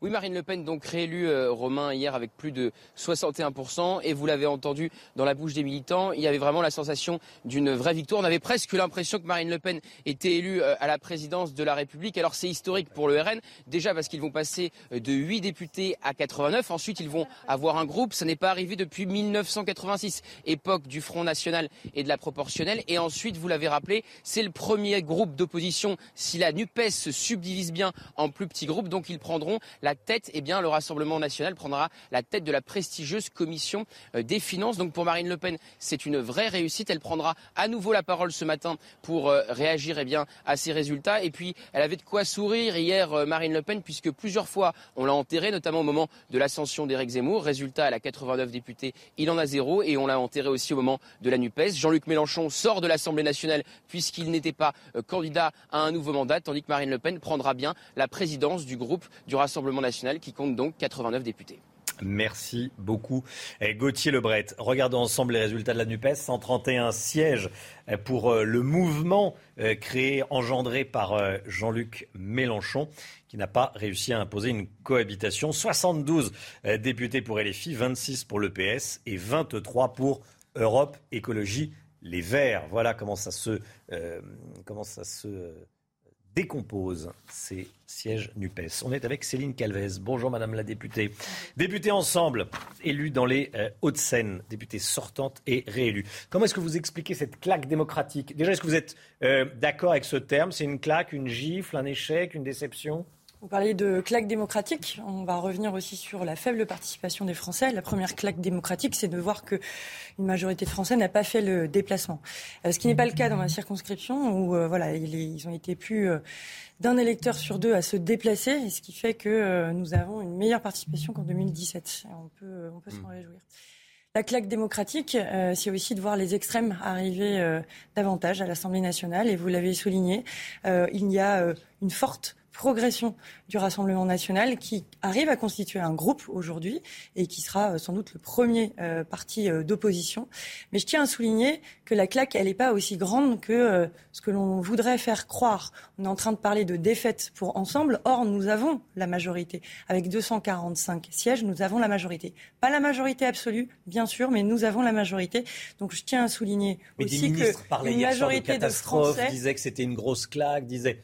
Oui, Marine Le Pen, donc réélue euh, Romain hier avec plus de 61%. Et vous l'avez entendu dans la bouche des militants, il y avait vraiment la sensation d'une vraie victoire. On avait presque l'impression que Marine Le Pen était élue euh, à la présidence de la République. Alors c'est historique pour le RN, déjà parce qu'ils vont passer euh, de 8 députés à 89. Ensuite, ils vont avoir un groupe. Ça n'est pas arrivé depuis 1986, époque du Front National et de la proportionnelle. Et ensuite, vous l'avez rappelé, c'est le premier groupe d'opposition si la NUPES se subdivise bien en plus petits groupes. Donc ils prendront la tête, eh bien, le Rassemblement national prendra la tête de la prestigieuse commission euh, des finances. Donc pour Marine Le Pen, c'est une vraie réussite. Elle prendra à nouveau la parole ce matin pour euh, réagir eh bien, à ces résultats. Et puis, elle avait de quoi sourire hier, euh, Marine Le Pen, puisque plusieurs fois, on l'a enterrée, notamment au moment de l'ascension d'Éric Zemmour. Résultat, elle a 89 députés, il en a zéro. Et on l'a enterré aussi au moment de la NUPES. Jean-Luc Mélenchon sort de l'Assemblée nationale puisqu'il n'était pas candidat à un nouveau mandat, tandis que Marine Le Pen prendra bien la présidence du groupe du Rassemblement national qui compte donc 89 députés. Merci beaucoup. Et Gauthier Lebret, regardons ensemble les résultats de la NUPES. 131 sièges pour euh, le mouvement euh, créé, engendré par euh, Jean-Luc Mélenchon, qui n'a pas réussi à imposer une cohabitation. 72 députés pour LFI, 26 pour le PS et 23 pour Europe Écologie Les Verts. Voilà comment ça se, comment ça se décompose ces sièges NUPES. On est avec Céline Calvez. Bonjour Madame la députée. Députée ensemble, élue dans les euh, Hauts-de-Seine, députée sortante et réélue. Comment est-ce que vous expliquez cette claque démocratique? Déjà, est-ce que vous êtes euh, d'accord avec ce terme? C'est une claque, une gifle, un échec, une déception? Vous parliez de claque démocratique. On va revenir aussi sur la faible participation des Français. La première claque démocratique, c'est de voir qu'une majorité de Français n'a pas fait le déplacement. Euh, ce qui n'est pas le cas dans ma circonscription, où euh, voilà, ils ont été plus euh, d'un électeur sur deux à se déplacer, et ce qui fait que nous avons une meilleure participation qu'en 2017. on peut, on peut s'en mmh. réjouir. La claque démocratique, c'est aussi de voir les extrêmes arriver davantage à l'Assemblée nationale. Et vous l'avez souligné, il y a une forte progression du Rassemblement national qui arrive à constituer un groupe aujourd'hui et qui sera euh, sans doute le premier euh, parti euh, d'opposition. Mais je tiens à souligner que la claque, elle n'est pas aussi grande que ce que l'on voudrait faire croire. On est en train de parler de défaite pour ensemble. Or, nous avons la majorité. Avec 245 sièges, nous avons la majorité. Pas la majorité absolue, bien sûr, mais nous avons la majorité. Donc, je tiens à souligner aussi que une majorité de, de Français disaient que c'était une grosse claque, disaient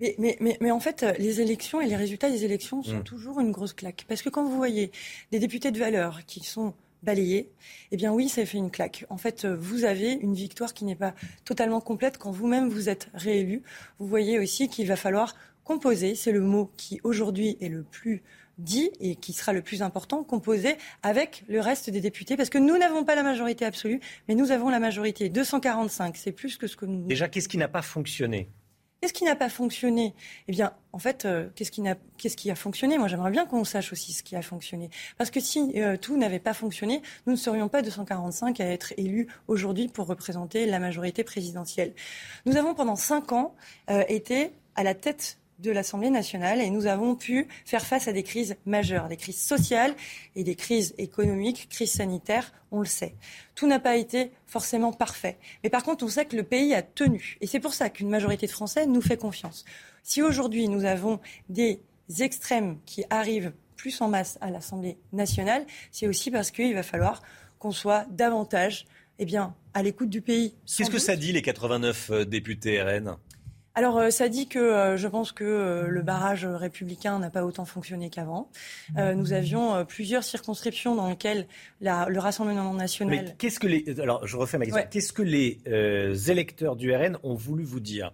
mais, mais, mais, en fait, les élections et les résultats des élections sont hmm. toujours une grosse claque. Parce que quand vous voyez des députés de valeur qui sont balayés, eh bien oui, ça fait une claque. En fait, vous avez une victoire qui n'est pas totalement complète quand vous-même vous êtes réélu. Vous voyez aussi qu'il va falloir composer, c'est le mot qui aujourd'hui est le plus dit et qui sera le plus important, composer avec le reste des députés, parce que nous n'avons pas la majorité absolue, mais nous avons la majorité. 245, c'est plus que ce que nous... Déjà, qu'est-ce qui n'a pas fonctionné? Qu'est-ce qui n'a pas fonctionné? Eh bien, en fait, euh, qu'est-ce qui, a fonctionné? Moi, j'aimerais bien qu'on sache aussi ce qui a fonctionné. Parce que si euh, tout n'avait pas fonctionné, nous ne serions pas 245 à être élus aujourd'hui pour représenter la majorité présidentielle. Nous avons pendant cinq ans euh, été à la tête de l'Assemblée nationale et nous avons pu faire face à des crises majeures, des crises sociales et des crises économiques, crises sanitaires, on le sait. Tout n'a pas été forcément parfait. Mais par contre, on sait que le pays a tenu. Et c'est pour ça qu'une majorité de Français nous fait confiance. Si aujourd'hui nous avons des extrêmes qui arrivent plus en masse à l'Assemblée nationale, c'est aussi parce qu'il va falloir qu'on soit davantage eh bien, à l'écoute du pays. Qu'est-ce que ça dit les 89 euh, députés RN alors, euh, ça dit que euh, je pense que euh, le barrage républicain n'a pas autant fonctionné qu'avant. nous avions plusieurs circonscriptions dans lesquelles le Rassemblement national. Mais qu'est-ce que les. Alors, je refais ma question. Qu'est-ce que les électeurs du RN ont voulu vous dire?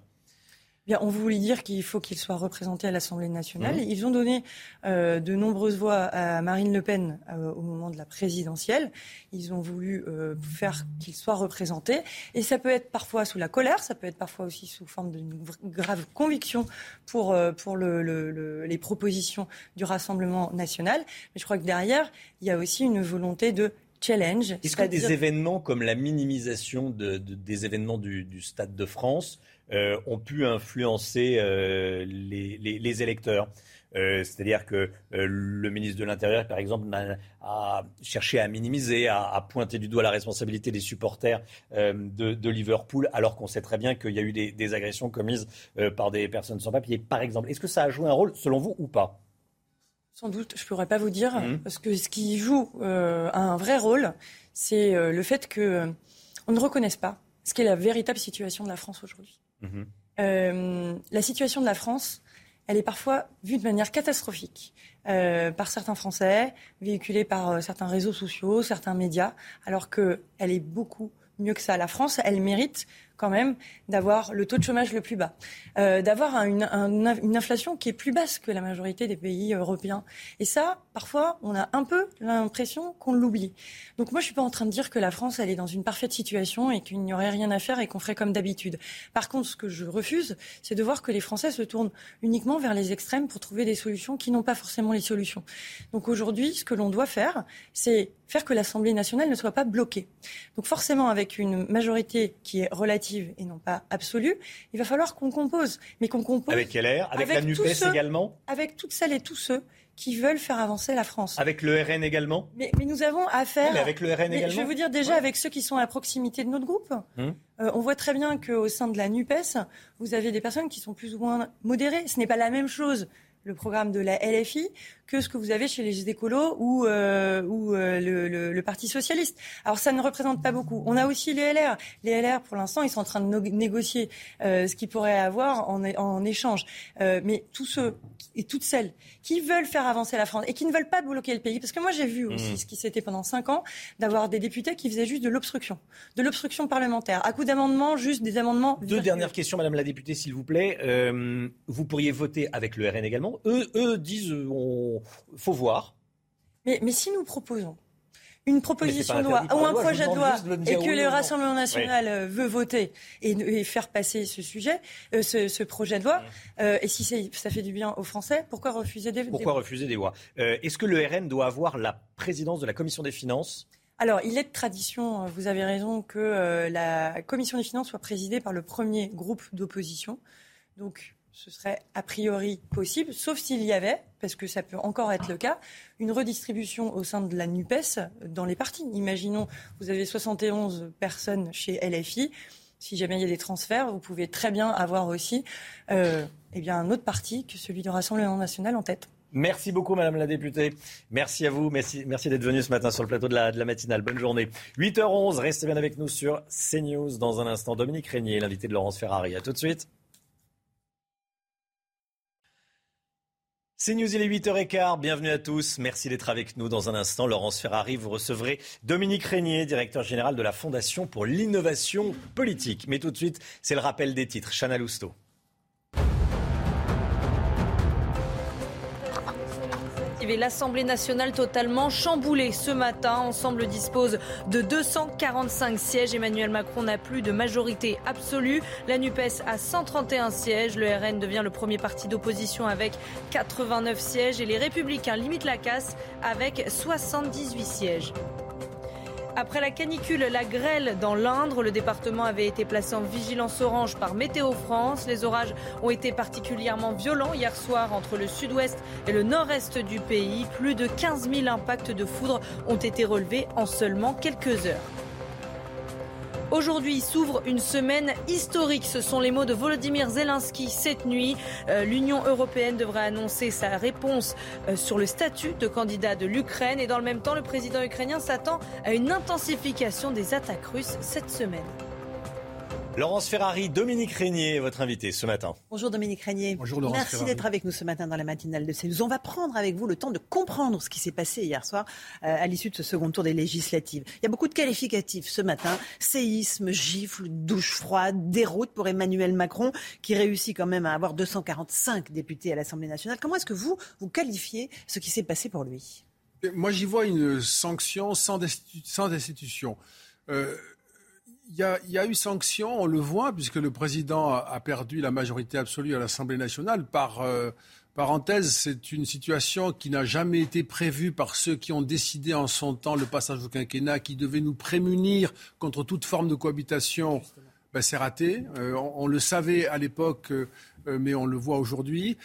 Bien, on voulait dire qu'il faut qu'il soit représenté à l'Assemblée nationale. Mmh. Ils ont donné euh, de nombreuses voix à Marine Le Pen euh, au moment de la présidentielle. Ils ont voulu euh, faire qu'il soit représenté. Et ça peut être parfois sous la colère, ça peut être parfois aussi sous forme d'une grave conviction pour, pour le, le, les propositions du Rassemblement national. Mais je crois que derrière, il y a aussi une volonté de challenge. Est-ce que des événements comme la minimisation de, de, des événements du, du Stade de France euh, ont pu influencer euh, les, électeurs. Euh, c'est-à-dire que le ministre de l'Intérieur, par exemple, a, cherché à minimiser, à, pointer du doigt la responsabilité des supporters de, Liverpool, alors qu'on sait très bien qu'il y a eu des, agressions commises par des personnes sans papier, par exemple. Est-ce que ça a joué un rôle, selon vous, ou pas? Sans doute, je ne pourrais pas vous dire, mmh. parce que ce qui joue un vrai rôle, c'est le fait qu'on ne reconnaisse pas ce qu'est la véritable situation de la France aujourd'hui. Mhm. Euh, la situation de la France, elle est parfois vue de manière catastrophique euh, par certains Français, véhiculée par euh, certains réseaux sociaux, certains médias, alors qu'elle est beaucoup mieux que ça. La France, elle mérite quand même d'avoir le taux de chômage le plus bas, euh, d'avoir une, une, inflation qui est plus basse que la majorité des pays européens. Et ça, parfois, on a un peu l'impression qu'on l'oublie. Donc moi, je suis pas en train de dire que la France, elle est dans une parfaite situation et qu'il n'y aurait rien à faire et qu'on ferait comme d'habitude. Par contre, ce que je refuse, c'est de voir que les Français se tournent uniquement vers les extrêmes pour trouver des solutions qui n'ont pas forcément les solutions. Donc aujourd'hui, ce que l'on doit faire, c'est faire que l'Assemblée nationale ne soit pas bloquée. Donc forcément, avec une majorité qui est relative et non pas absolue, il va falloir qu'on compose. Mais qu'on compose. Avec LR, avec, la NUPES également Avec toutes celles et tous ceux qui veulent faire avancer la France. Avec le RN également mais, nous avons affaire. mais avec le RN également Je vais vous dire déjà avec ceux qui sont à proximité de notre groupe. Hum. Euh, on voit très bien qu'au sein de la NUPES, vous avez des personnes qui sont plus ou moins modérées. Ce n'est pas la même chose le programme de la LFI que ce que vous avez chez les écolos ou, euh, ou euh, le, le, le, Parti socialiste. Alors ça ne représente pas beaucoup. On a aussi les LR. Les LR, pour l'instant, ils sont en train de négocier euh, ce qu'ils pourraient avoir en, en échange. Mais tous ceux et toutes celles qui veulent faire avancer la France et qui ne veulent pas bloquer le pays, parce que moi j'ai vu aussi mmh. ce qui s'était pendant cinq ans, d'avoir des députés qui faisaient juste de l'obstruction, de l'obstruction parlementaire, à coup d'amendements, juste des amendements. Deux dernières questions, Madame la députée, s'il vous plaît. Vous pourriez voter avec le RN également. Eux, eux disent, on faut voir. Mais, mais si nous proposons une proposition de loi ou un projet de loi et que le Rassemblement national euh, veut voter et, faire passer ce sujet, euh, ce, projet de loi, euh, et si ça fait du bien aux Français, pourquoi refuser des Pourquoi refuser des voix Est-ce que le RN doit avoir la présidence de la Commission des finances? Alors, il est de tradition, vous avez raison, que la commission des finances soit présidée par le premier groupe d'opposition. Donc, ce serait a priori possible, sauf s'il y avait, parce que ça peut encore être le cas, une redistribution au sein de la NUPES dans les partis. Imaginons, vous avez 71 personnes chez LFI. Si jamais il y a des transferts, vous pouvez très bien avoir aussi euh, eh un autre parti que celui du Rassemblement national en tête. Merci beaucoup, Madame la députée. Merci à vous. Merci, d'être venu ce matin sur le plateau de la, de la matinale. Bonne journée. 8h11, restez bien avec nous sur CNews. Dans un instant, Dominique Régnier, l'invité de Laurence Ferrari. À tout de suite. C'est News, il est 8h15. Bienvenue à tous. Merci d'être avec nous. Dans un instant, Laurence Ferrari, vous recevrez Dominique Régnier, directeur général de la Fondation pour l'innovation politique. Mais tout de suite, c'est le rappel des titres. Chana Lousteau. l'Assemblée nationale totalement chamboulée ce matin. Ensemble dispose de 245 sièges. Emmanuel Macron n'a plus de majorité absolue. La NUPES a 131 sièges. Le RN devient le premier parti d'opposition avec 89 sièges. Et les Républicains limitent la casse avec 78 sièges. Après la canicule, la grêle dans l'Indre, le département avait été placé en vigilance orange par Météo France. Les orages ont été particulièrement violents hier soir entre le sud-ouest et le nord-est du pays. Plus de 15 000 impacts de foudre ont été relevés en seulement quelques heures. Aujourd'hui s'ouvre une semaine historique. Ce sont les mots de Volodymyr Zelensky cette nuit. Euh, L'Union européenne devrait annoncer sa réponse euh, sur le statut de candidat de l'Ukraine. Et dans le même temps, le président ukrainien s'attend à une intensification des attaques russes cette semaine. Laurence Ferrari, Dominique Régnier, votre invité ce matin. Bonjour Dominique Régnier. Bonjour Laurence Merci d'être avec nous ce matin dans la matinale de CNews. On va prendre avec vous le temps de comprendre ce qui s'est passé hier soir euh, à l'issue de ce second tour des législatives. Il y a beaucoup de qualificatifs ce matin. Séisme, gifle, douche froide, déroute pour Emmanuel Macron qui réussit quand même à avoir 245 députés à l'Assemblée nationale. Comment est-ce que vous, vous qualifiez ce qui s'est passé pour lui? Moi j'y vois une sanction sans, destitution. Euh, il y, a, eu sanction, on le voit, puisque le président a, perdu la majorité absolue à l'Assemblée nationale. Par euh, parenthèse, c'est une situation qui n'a jamais été prévue par ceux qui ont décidé en son temps le passage au quinquennat, qui devait nous prémunir contre toute forme de cohabitation. Ben, c'est raté. Euh, on, le savait à l'époque, euh, mais on le voit aujourd'hui.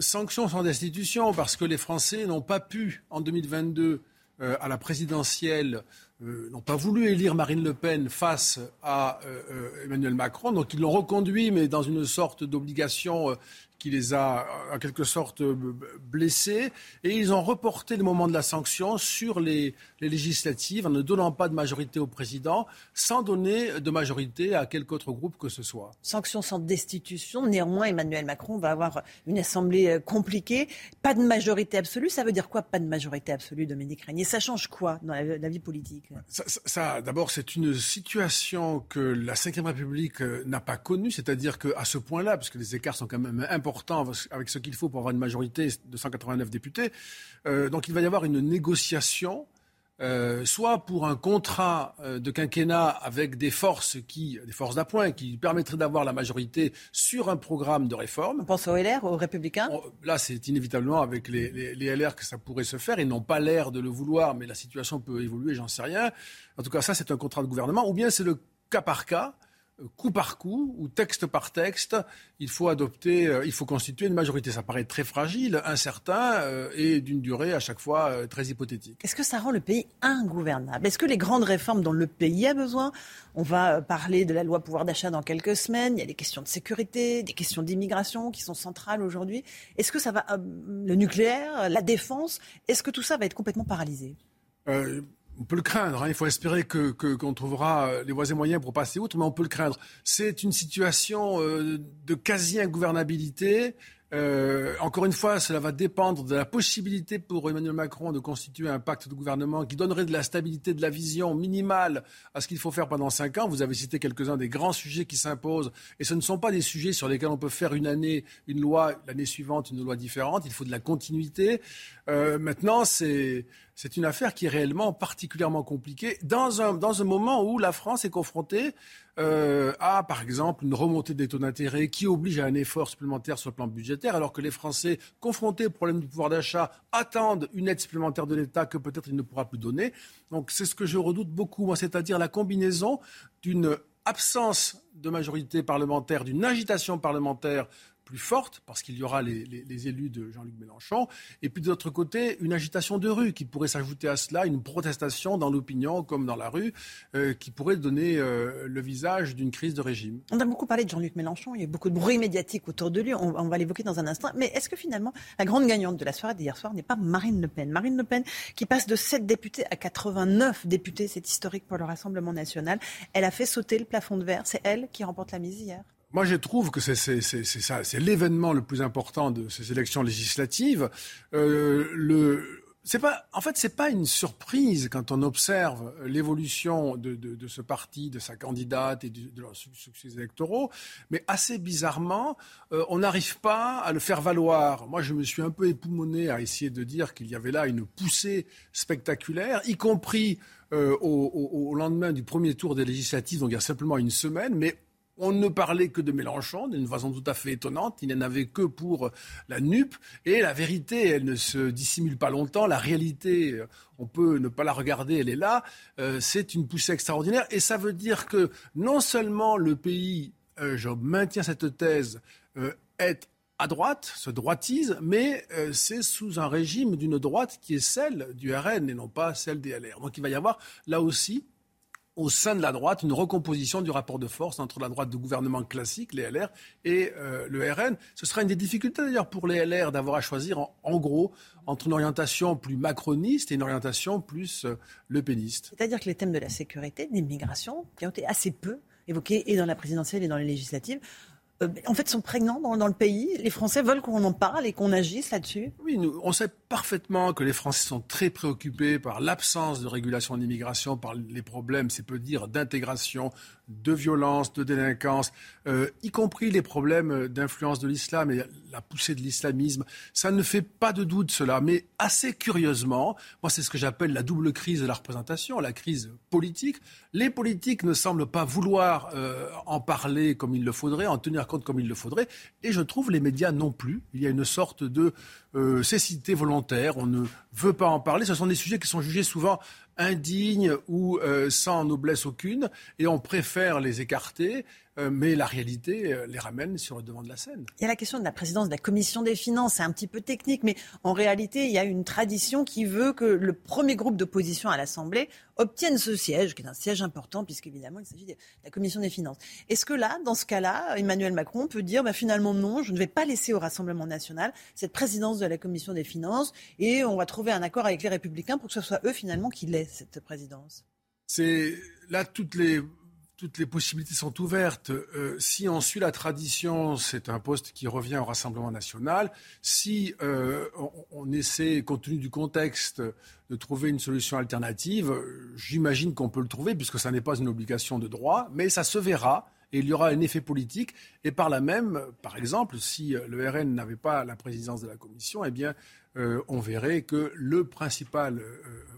sanctions sans destitution, parce que les Français n'ont pas pu, en 2022, à la présidentielle, euh, n'ont pas voulu élire Marine Le Pen face à euh, euh, Emmanuel Macron. Donc ils l'ont reconduit, mais dans une sorte d'obligation qui les a en quelque sorte blessés. Et ils ont reporté le moment de la sanction sur les, législatives en ne donnant pas de majorité au président, sans donner de majorité à quelque autre groupe que ce soit. Sanction sans destitution. Néanmoins, Emmanuel Macron va avoir une assemblée euh, compliquée. Pas de majorité absolue. Ça veut dire quoi, pas de majorité absolue, Dominique Régnier? Ça change quoi dans la, vie politique? Ça, D'abord, c'est une situation que la Ve République euh, n'a pas connue, c'est-à-dire qu'à ce point-là, parce que les écarts sont quand même importants, avec ce qu'il faut pour avoir une majorité de 189 députés. Euh, donc il va y avoir une négociation. Euh, soit pour un contrat euh, de quinquennat avec des forces qui, des forces d'appoint, qui permettraient d'avoir la majorité sur un programme de réforme. On pense aux LR, aux Républicains? là, c'est inévitablement avec les, les, LR que ça pourrait se faire. Ils n'ont pas l'air de le vouloir, mais la situation peut évoluer, j'en sais rien. En tout cas, ça, c'est un contrat de gouvernement. Ou bien c'est le cas par cas coup par coup ou texte par texte, il faut adopter, euh, il faut constituer une majorité. Ça paraît très fragile, incertain euh, et d'une durée à chaque fois euh, très hypothétique. Est-ce que ça rend le pays ingouvernable? Est-ce que les grandes réformes dont le pays a besoin, on va parler de la loi pouvoir d'achat dans quelques semaines, il y a des questions de sécurité, des questions d'immigration qui sont centrales aujourd'hui. Est-ce que ça va, le nucléaire, la défense, est-ce que tout ça va être complètement paralysé? On peut le craindre. Hein. Il faut espérer qu'on trouvera euh, les voies et moyens pour passer outre, mais on peut le craindre. C'est une situation euh, de quasi ingouvernabilité euh, encore une fois, cela va dépendre de la possibilité pour Emmanuel Macron de constituer un pacte de gouvernement qui donnerait de la stabilité, de la vision minimale à ce qu'il faut faire pendant cinq ans. Vous avez cité quelques-uns des grands sujets qui s'imposent, et ce ne sont pas des sujets sur lesquels on peut faire une année, une loi, l'année suivante, une loi différente. Il faut de la continuité. Euh, maintenant, c'est une affaire qui est réellement particulièrement compliquée dans un, dans un moment où la France est confrontée euh, à, par exemple, une remontée des taux d'intérêt qui oblige à un effort supplémentaire sur le plan budgétaire, alors que les Français, confrontés au problème du pouvoir d'achat, attendent une aide supplémentaire de l'État que peut-être il ne pourra plus donner. Donc c'est ce que je redoute beaucoup, c'est-à-dire la combinaison d'une absence de majorité parlementaire, d'une agitation parlementaire plus forte, parce qu'il y aura les, élus de Jean-Luc Mélenchon, et puis de l'autre côté, une agitation de rue qui pourrait s'ajouter à cela, une protestation dans l'opinion comme dans la rue, euh, qui pourrait donner euh, le visage d'une crise de régime. On a beaucoup parlé de Jean-Luc Mélenchon, il y a beaucoup de bruit médiatique autour de lui, on, va l'évoquer dans un instant, mais est-ce que finalement, la grande gagnante de la soirée d'hier soir n'est pas Marine Le Pen? Marine Le Pen qui passe de 7 députés à 89 députés, c'est historique pour le Rassemblement national. Elle a fait sauter le plafond de verre, c'est elle qui remporte la mise hier moi, je trouve que c'est ça, c'est l'événement le plus important de ces élections législatives. Euh, le, c'est pas, en fait, c'est pas une surprise quand on observe l'évolution de, de, de, ce parti, de sa candidate et de, de leurs succès électoraux. Mais assez bizarrement, euh, on n'arrive pas à le faire valoir. Moi, je me suis un peu époumoné à essayer de dire qu'il y avait là une poussée spectaculaire, y compris euh, au, au, au, lendemain du premier tour des législatives, donc il y a simplement une semaine. Mais on ne parlait que de Mélenchon d'une façon tout à fait étonnante. Il n'en avait que pour la NUP. Et la vérité, elle ne se dissimule pas longtemps. La réalité, on peut ne pas la regarder, elle est là. Euh, c'est une poussée extraordinaire. Et ça veut dire que non seulement le pays, euh, je maintiens cette thèse, euh, est à droite, se droitise, mais c'est sous un régime d'une droite qui est celle du RN et non pas celle des LR. Donc il va y avoir là aussi au sein de la droite une recomposition du rapport de force entre la droite de gouvernement classique, les LR, et euh, le RN. Ce sera une des difficultés d'ailleurs pour les LR d'avoir à choisir en, gros entre une orientation plus macroniste et une orientation plus euh, le péniste. C'est-à-dire que les thèmes de la sécurité, de l'immigration, qui ont été assez peu évoqués et dans la présidentielle et dans les législatives, euh, en fait, sont prégnants dans, le pays. Les Français veulent qu'on en parle et qu'on agisse là-dessus. Oui, nous, on sait parfaitement que les Français sont très préoccupés par l'absence de régulation de l'immigration, par les problèmes, c'est peu dire, d'intégration, de violence, de délinquance, euh, y compris les problèmes d'influence de l'islam et la poussée de l'islamisme. Ça ne fait pas de doute cela, mais assez curieusement, moi c'est ce que j'appelle la double crise de la représentation, la crise politique. Les politiques ne semblent pas vouloir euh, en parler comme il le faudrait, en tenir compte comme il le faudrait, et je trouve les médias non plus. Il y a une sorte de euh, cécité volontaire, on ne veut pas en parler. Ce sont des sujets qui sont jugés souvent indignes ou euh, sans noblesse aucune, et on préfère les écarter. Euh, mais la réalité euh, les ramène sur le devant de la scène. Il y a la question de la présidence de la commission des finances, c'est un petit peu technique, mais en réalité, il y a une tradition qui veut que le premier groupe d'opposition à l'Assemblée obtienne ce siège, qui est un siège important, puisqu'évidemment, il s'agit de la commission des finances. Est-ce que là, dans ce cas-là, Emmanuel Macron peut dire bah, finalement non, je ne vais pas laisser au Rassemblement national cette présidence de la commission des finances, et on va trouver un accord avec les Républicains pour que ce soit eux finalement qui l'aient, cette présidence? C'est là toutes les toutes les possibilités sont ouvertes. Euh, si on suit la tradition, c'est un poste qui revient au Rassemblement national. Si euh, on, essaie, compte tenu du contexte, de trouver une solution alternative, j'imagine qu'on peut le trouver, puisque ça n'est pas une obligation de droit, mais ça se verra. Et il y aura un effet politique. Et par là même, par exemple, si le RN n'avait pas la présidence de la Commission, eh bien, euh, on verrait que le principal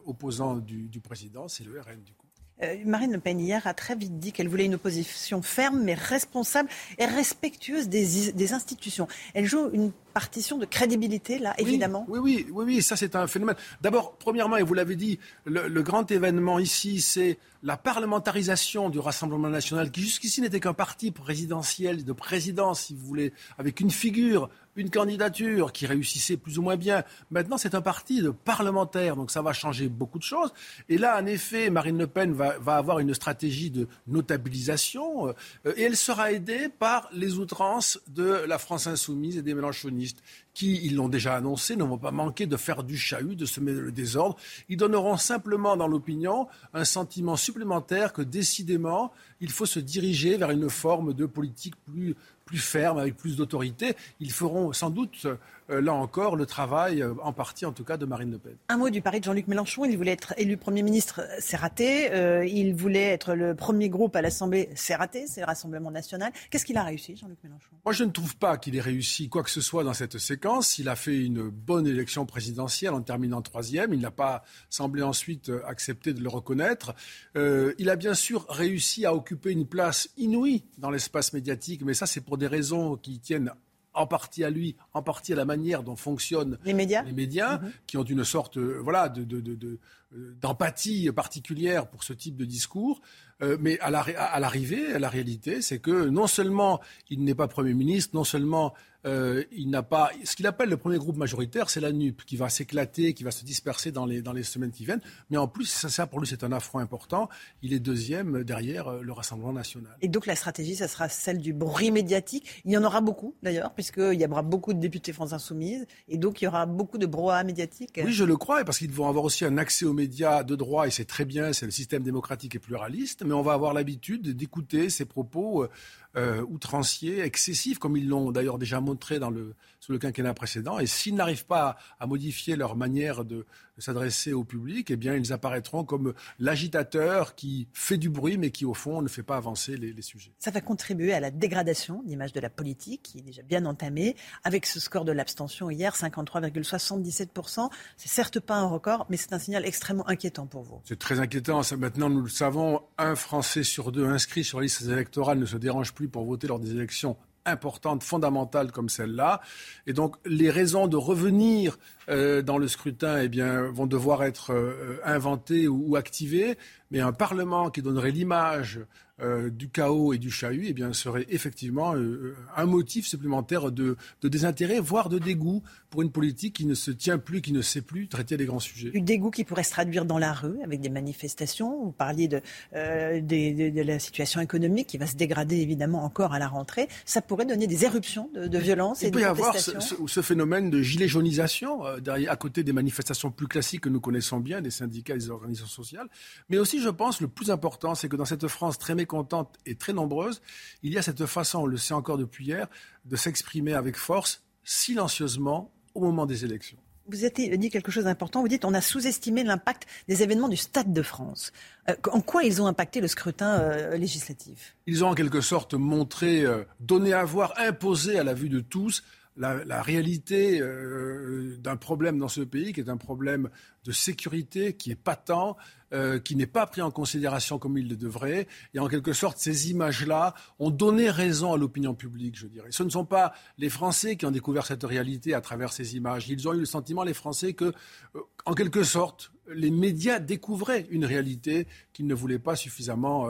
opposant du, du président, c'est le RN, du coup. Euh, Marine Le Pen hier a très vite dit qu'elle voulait une opposition ferme mais responsable et respectueuse des, institutions. Elle joue une partition de crédibilité là, évidemment. Oui, oui, oui, oui, ça c'est un phénomène. D'abord, premièrement, et vous l'avez dit, le, grand événement ici, c'est la parlementarisation du Rassemblement national, qui jusqu'ici n'était qu'un parti présidentiel de présidence, si vous voulez, avec une figure une candidature qui réussissait plus ou moins bien. Maintenant, c'est un parti de parlementaires, donc ça va changer beaucoup de choses. Et là, en effet, Marine Le Pen va, avoir une stratégie de notabilisation euh, et elle sera aidée par les outrances de la France insoumise et des Mélenchonistes qui, ils l'ont déjà annoncé, ne vont pas manquer de faire du chahut, de semer le désordre. Ils donneront simplement dans l'opinion un sentiment supplémentaire que décidément, il faut se diriger vers une forme de politique plus plus ferme, avec plus d'autorité. Ils feront sans doute là encore, le travail, euh, en partie en tout cas, de Marine Le Pen. Un mot du pari de Jean-Luc Mélenchon. Il voulait être élu Premier ministre, c'est raté. Euh, il voulait être le premier groupe à l'Assemblée, c'est raté. C'est le Rassemblement national. Qu'est-ce qu'il a réussi, Jean-Luc Mélenchon? Moi, je ne trouve pas qu'il ait réussi quoi que ce soit dans cette séquence. Il a fait une bonne élection présidentielle en terminant troisième. Il n'a pas semblé ensuite accepter de le reconnaître. il a bien sûr réussi à occuper une place inouïe dans l'espace médiatique, mais ça, c'est pour des raisons qui tiennent en partie à lui, en partie à la manière dont fonctionnent les médias, les médias mhm. qui ont une sorte euh, voilà, de, euh, d'empathie particulière pour ce type de discours. Euh, mais à l'arrivée, à la réalité, c'est que non seulement il n'est pas Premier ministre, non seulement euh, il n'a pas. Ce qu'il appelle le premier groupe majoritaire, c'est la NUP, qui va s'éclater, qui va se disperser dans les, dans les semaines qui viennent. Mais en plus, ça, ça pour lui, c'est un affront important. Il est deuxième derrière le Rassemblement national. Et donc la stratégie, ça sera celle du bruit médiatique. Il y en aura beaucoup, d'ailleurs, puisqu'il y aura beaucoup de députés France Insoumise. Et donc il y aura beaucoup de brouhaha médiatique. Oui, je le crois, parce qu'ils vont avoir aussi un accès aux médias de droit, et c'est très bien, c'est le système démocratique et pluraliste. Mais on va avoir l'habitude d'écouter ces propos euh, outranciers, excessifs, comme ils l'ont d'ailleurs déjà montré dans le, sous le quinquennat précédent. Et s'ils n'arrivent pas à, modifier leur manière de, s'adresser au public, eh bien, ils apparaîtront comme l'agitateur qui fait du bruit, mais qui, au fond, ne fait pas avancer les, sujets. Ça va contribuer à la dégradation d'image de la politique, qui est déjà bien entamée, avec ce score de l'abstention hier, 53,77%. C'est certes pas un record, mais c'est un signal extrêmement inquiétant pour vous. C'est très inquiétant. Maintenant, nous le savons, un Français sur deux inscrits sur les listes électorales ne se dérange plus pour voter lors des élections importantes, fondamentales comme celle-là. Et donc les raisons de revenir euh, dans le scrutin eh bien, vont devoir être euh, inventées ou, activées. Mais un Parlement qui donnerait l'image euh, du chaos et du chahut, eh bien, serait effectivement euh, un motif supplémentaire de, désintérêt, voire de dégoût pour une politique qui ne se tient plus, qui ne sait plus traiter les grands sujets. Du dégoût qui pourrait se traduire dans la rue avec des manifestations. Vous parliez de, euh, de, la situation économique qui va se dégrader évidemment encore à la rentrée. Ça pourrait donner des éruptions de, violence et de Il peut y avoir ce, phénomène de gilet jaunisation derrière, à côté des manifestations plus classiques que nous connaissons bien, des syndicats, des organisations sociales. Mais aussi, je pense, le plus important, c'est que dans cette France très mécontente et très nombreuse, il y a cette façon, on le sait encore depuis hier, de s'exprimer avec force, silencieusement, au moment des élections. Vous avez dit quelque chose d'important. Vous dites on a sous-estimé l'impact des événements du Stade de France. Euh, en quoi ils ont impacté le scrutin euh, législatif? Ils ont en quelque sorte montré, euh, donné à voir, imposé à la vue de tous la, réalité euh, d'un problème dans ce pays, qui est un problème de sécurité, qui est patent, euh, qui n'est pas pris en considération comme il le devrait. Et en quelque sorte, ces images-là ont donné raison à l'opinion publique, je dirais. Ce ne sont pas les Français qui ont découvert cette réalité à travers ces images. Ils ont eu le sentiment, les Français, que, euh, en quelque sorte, les médias découvraient une réalité qu'ils ne voulaient pas suffisamment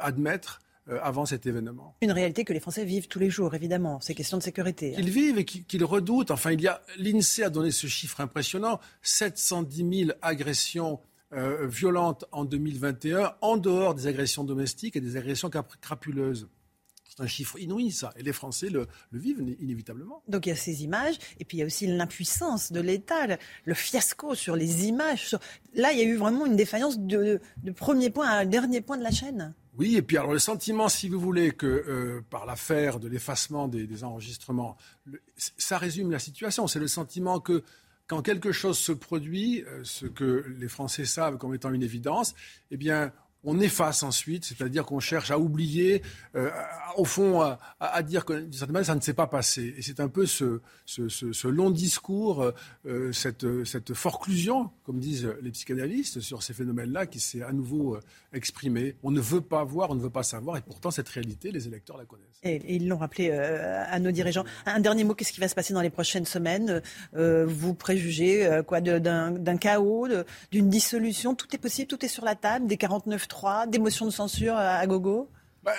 admettre avant cet événement. Une réalité que les Français vivent tous les jours, évidemment. C'est question de sécurité. Qu'ils vivent et qu'ils redoutent. Enfin, il y a l'INSEE a donné ce chiffre impressionnant 710 000 agressions euh, violentes en 2021, en dehors des agressions domestiques et des agressions crapuleuses. C'est un chiffre inouï, ça. Et les Français le, vivent inévitablement. Donc il y a ces images, et puis il y a aussi l'impuissance de l'État, le, fiasco sur les images. Là, il y a eu vraiment une défaillance de, premier point à dernier point de la chaîne. Oui, et puis alors le sentiment, si vous voulez, que euh, par l'affaire de l'effacement des, enregistrements, ça résume la situation. C'est le sentiment que quand quelque chose se produit, euh, ce que les Français savent comme étant une évidence, eh bien, on efface ensuite, c'est-à-dire qu'on cherche à oublier, euh, au fond, à, dire que d'une certaine manière, ça ne s'est pas passé. Et c'est un peu ce, long discours, euh, cette, cette forclusion, comme disent les psychanalystes, sur ces phénomènes-là, qui s'est à nouveau euh, exprimé. On ne veut pas voir, on ne veut pas savoir, et pourtant cette réalité, les électeurs la connaissent. Et, ils l'ont rappelé à nos dirigeants. Un dernier mot, qu'est-ce qui va se passer dans les prochaines semaines? Vous préjugez quoi d'un chaos, d'une dissolution? Tout est possible, tout est sur la table, des 49 des motions de censure à gogo bah,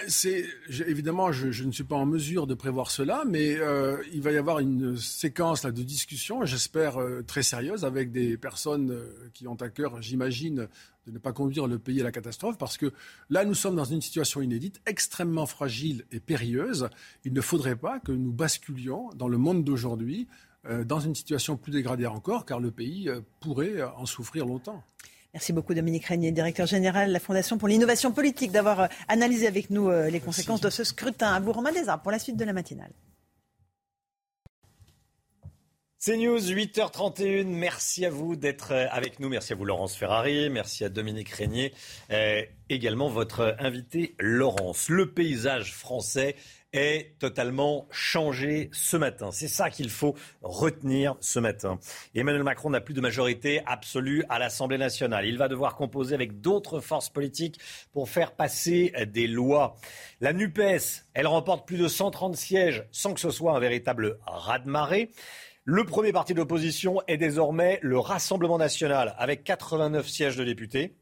évidemment, je, ne suis pas en mesure de prévoir cela, mais euh, il va y avoir une séquence de discussion, j'espère euh, très sérieuse, avec des personnes euh, qui ont à cœur, j'imagine, de ne pas conduire le pays à la catastrophe, parce que là, nous sommes dans une situation inédite, extrêmement fragile et périlleuse. Il ne faudrait pas que nous basculions dans le monde d'aujourd'hui dans une situation plus dégradée encore, car le pays pourrait en souffrir longtemps. Merci beaucoup Dominique Régnier, directeur général de la Fondation pour l'innovation politique, d'avoir euh, analysé avec nous euh, les conséquences de ce scrutin. À vous Romain Desarts pour la suite de la matinale. C'est News, 8h31. Merci à vous d'être euh, avec nous. Merci à vous, Laurence Ferrari. Merci à Dominique Régnier. également votre invité, Laurence. Le paysage français est totalement changé ce matin. C'est ça qu'il faut retenir ce matin. Emmanuel Macron n'a plus de majorité absolue à l'Assemblée nationale. Il va devoir composer avec d'autres forces politiques pour faire passer des lois. La NUPES, elle remporte plus de 130 sièges sans que ce soit un véritable raz-de-marée. Le premier parti d'opposition est désormais le Rassemblement national avec 89 sièges de députés.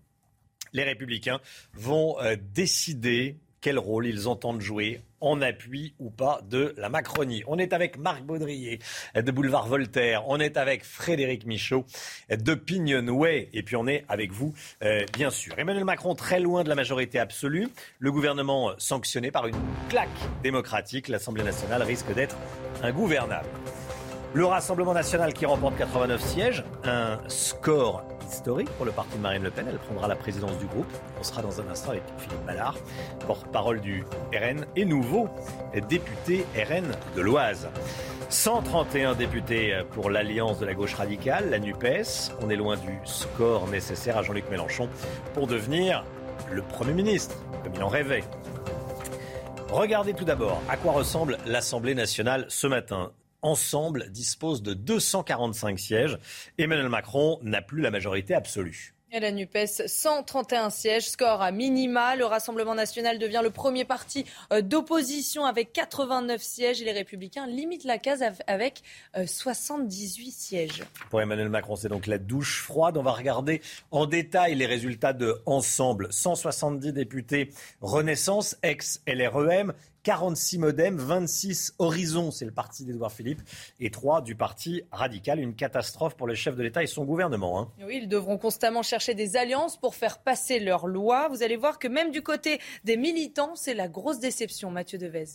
Les républicains vont euh, décider quel rôle ils entendent jouer en appui ou pas de la Macronie. On est avec Marc Baudrier de Boulevard Voltaire, on est avec Frédéric Michaud de Pignonway et puis on est avec vous, euh, bien sûr. Emmanuel Macron très loin de la majorité absolue, le gouvernement sanctionné par une claque démocratique, l'Assemblée nationale risque d'être ingouvernable. Le Rassemblement national qui remporte 89 sièges, un score historique pour le parti de Marine Le Pen. Elle prendra la présidence du groupe. On sera dans un instant avec Philippe Ballard, porte-parole du RN et nouveau député RN de l'Oise. 131 députés pour l'Alliance de la gauche radicale, la NUPES. On est loin du score nécessaire à Jean-Luc Mélenchon pour devenir le Premier ministre, comme il en rêvait. Regardez tout d'abord à quoi ressemble l'Assemblée nationale ce matin ensemble, dispose de 245 sièges. Emmanuel Macron n'a plus la majorité absolue. Et la NUPES, 131 sièges, score à minima. Le Rassemblement national devient le premier parti euh, d'opposition avec 89 sièges et les Républicains limitent la case avec 78 euh, sièges. Pour Emmanuel Macron, c'est donc la douche froide. On va regarder en détail les résultats de Ensemble. 170 députés Renaissance, ex-LREM, 46 Modem, 26 Horizon, c'est le parti d'Edouard Philippe, et 3 du parti radical. Une catastrophe pour le chef de l'État et son gouvernement. Hein. Oui, ils devront constamment chercher des alliances pour faire passer leurs lois. Vous allez voir que même du côté des militants, c'est la grosse déception, Mathieu Devez.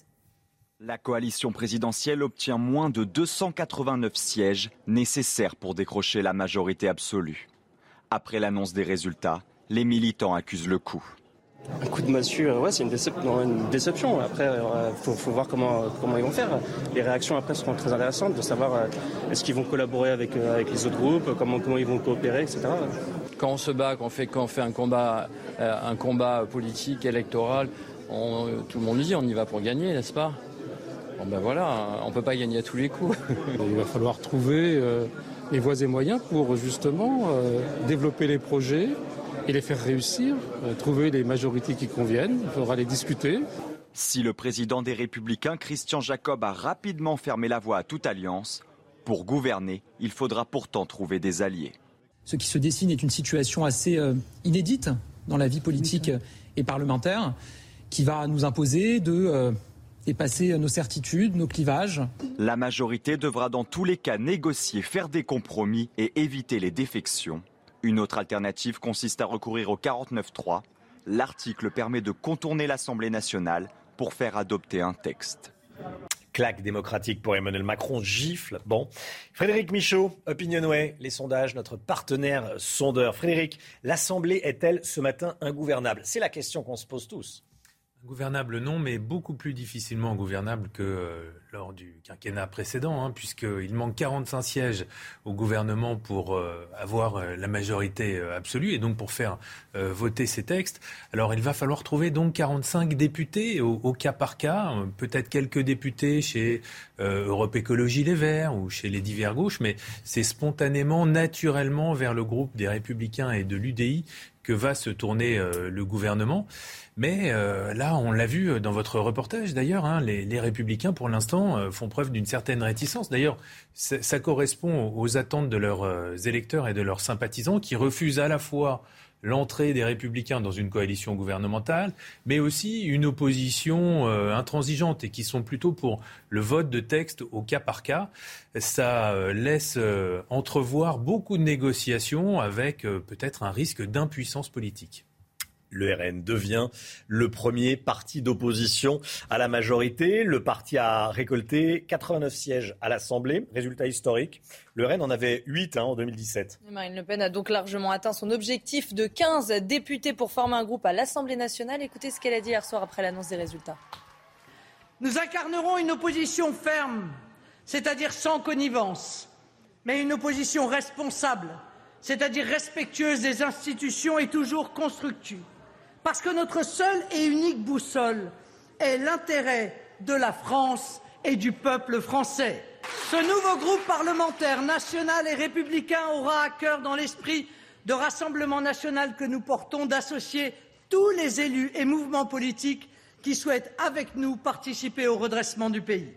La coalition présidentielle obtient moins de 289 sièges nécessaires pour décrocher la majorité absolue. Après l'annonce des résultats, les militants accusent le coup. Un coup de massue, ouais, c'est une, déception. Après, il euh, faut, voir comment, comment ils vont faire. Les réactions après seront très intéressantes de savoir euh, est-ce qu'ils vont collaborer avec, euh, avec les autres groupes, comment, comment ils vont coopérer, etc. Quand on se bat, quand on fait, quand on fait un, combat, un combat politique, électoral, tout le monde dit on y va pour gagner, n'est-ce pas? Bon ben voilà, on ne peut pas gagner à tous les coups. (laughs) Il va falloir trouver les voies et moyens pour justement développer les projets, et les faire réussir, euh, trouver les majorités qui conviennent. Il faudra les discuter. Si le président des Républicains, Christian Jacob, a rapidement fermé la voie à toute alliance, pour gouverner, il faudra pourtant trouver des alliés. Ce qui se dessine est une situation assez euh, inédite dans la vie politique et parlementaire, qui va nous imposer de euh, dépasser nos certitudes, nos clivages. La majorité devra dans tous les cas négocier, faire des compromis et éviter les défections. Une autre alternative consiste à recourir au 49.3. L'article permet de contourner l'Assemblée nationale pour faire adopter un texte. Claque démocratique pour Emmanuel Macron, gifle. Bon. Frédéric Michaud, Opinionway, les sondages, notre partenaire sondeur. Frédéric, l'Assemblée est-elle ce matin ingouvernable? C'est la question qu'on se pose tous. Gouvernable, non, mais beaucoup plus difficilement gouvernable que euh, lors du quinquennat précédent, hein, puisqu'il manque 45 sièges au gouvernement pour euh, avoir euh, la majorité absolue et donc pour faire voter ces textes. Alors il va falloir trouver donc 45 députés au, cas par cas, peut-être quelques députés chez Europe Écologie Les Verts ou chez les divers gauches, mais c'est spontanément, naturellement vers le groupe des Républicains et de l'UDI que va se tourner le gouvernement. Mais euh, là, on l'a vu dans votre reportage d'ailleurs, hein, les, républicains pour l'instant euh, font preuve d'une certaine réticence. D'ailleurs, ça, correspond aux attentes de leurs euh, électeurs et de leurs sympathisants qui refusent à la fois l'entrée des républicains dans une coalition gouvernementale, mais aussi une opposition intransigeante et qui sont plutôt pour le vote de texte au cas par cas. Ça laisse entrevoir beaucoup de négociations avec peut-être un risque d'impuissance politique le RN devient le premier parti d'opposition à la majorité. Le parti a récolté 89 sièges à l'Assemblée, résultat historique. Le RN en avait 8 hein, en 2017. Marine Le Pen a donc largement atteint son objectif de 15 députés pour former un groupe à l'Assemblée nationale. Écoutez ce qu'elle a dit hier soir après l'annonce des résultats. Nous incarnerons une opposition ferme, c'est-à-dire sans connivence, mais une opposition responsable, c'est-à-dire respectueuse des institutions et toujours constructive parce que notre seule et unique boussole est l'intérêt de la France et du peuple français. Ce nouveau groupe parlementaire national et républicain aura à cœur, dans l'esprit de Rassemblement national que nous portons, d'associer tous les élus et mouvements politiques qui souhaitent, avec nous, participer au redressement du pays.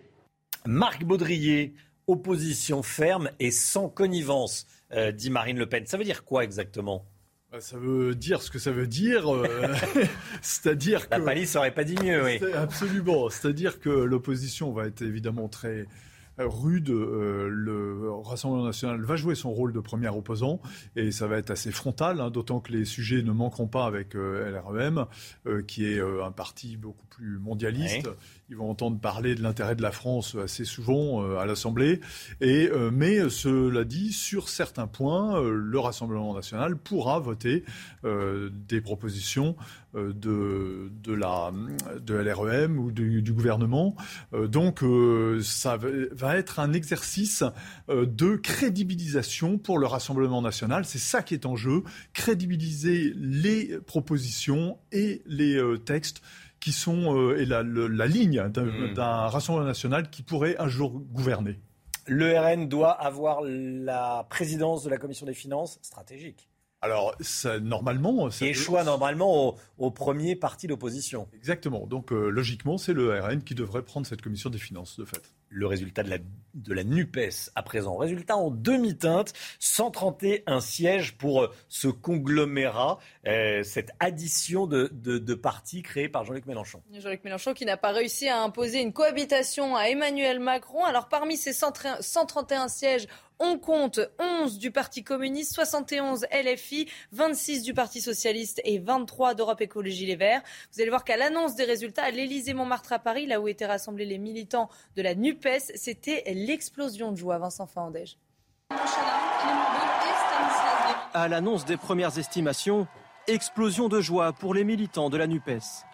Marc Baudrier, opposition ferme et sans connivence, euh, dit Marine Le Pen. Ça veut dire quoi exactement? Ça veut dire ce que ça veut dire. Euh, (laughs) c'est-à-dire que. La palisse n'aurait pas dit mieux, oui. Absolument. C'est-à-dire que l'opposition va être évidemment très rude. Euh, le Rassemblement national va jouer son rôle de premier opposant et ça va être assez frontal, hein, d'autant que les sujets ne manqueront pas avec euh, LREM, euh, qui est un parti beaucoup plus mondialiste. Ils vont entendre parler de l'intérêt de la France assez souvent à l'Assemblée. Et mais cela dit, sur certains points, le Rassemblement national pourra voter des propositions de, de, la, de LREM ou du, du gouvernement. donc ça va être un exercice euh, de crédibilisation pour le Rassemblement national. C'est ça qui est en jeu, crédibiliser les propositions et les euh, textes qui sont euh, et la, ligne hmm. d'un Rassemblement national qui pourrait un jour gouverner. Le RN doit avoir la présidence de la Commission des finances stratégique. Alors, ça, normalement. Ça, choix normalement au, premier parti d'opposition. Exactement. Donc, logiquement, c'est le RN qui devrait prendre cette commission des finances, de fait le résultat de la, de la NUPES à présent. Résultat en demi-teinte, 131 sièges pour euh, ce conglomérat, euh, cette addition de, de, partis créés par Jean-Luc Mélenchon. Jean-Luc Mélenchon qui n'a pas réussi à imposer une cohabitation à Emmanuel Macron. Alors parmi ces 131 sièges, on compte 11 du Parti communiste, 71 LFI, 26 du Parti socialiste et 23 d'Europe Écologie Les Verts. Vous allez voir qu'à l'annonce des résultats à l'Élysée-Montmartre à Paris, là où étaient rassemblés les militants de la NUPES, c'était l'explosion de joie. Vincent Fandège. À l'annonce des premières estimations, explosion de joie pour les militants de la NUPES.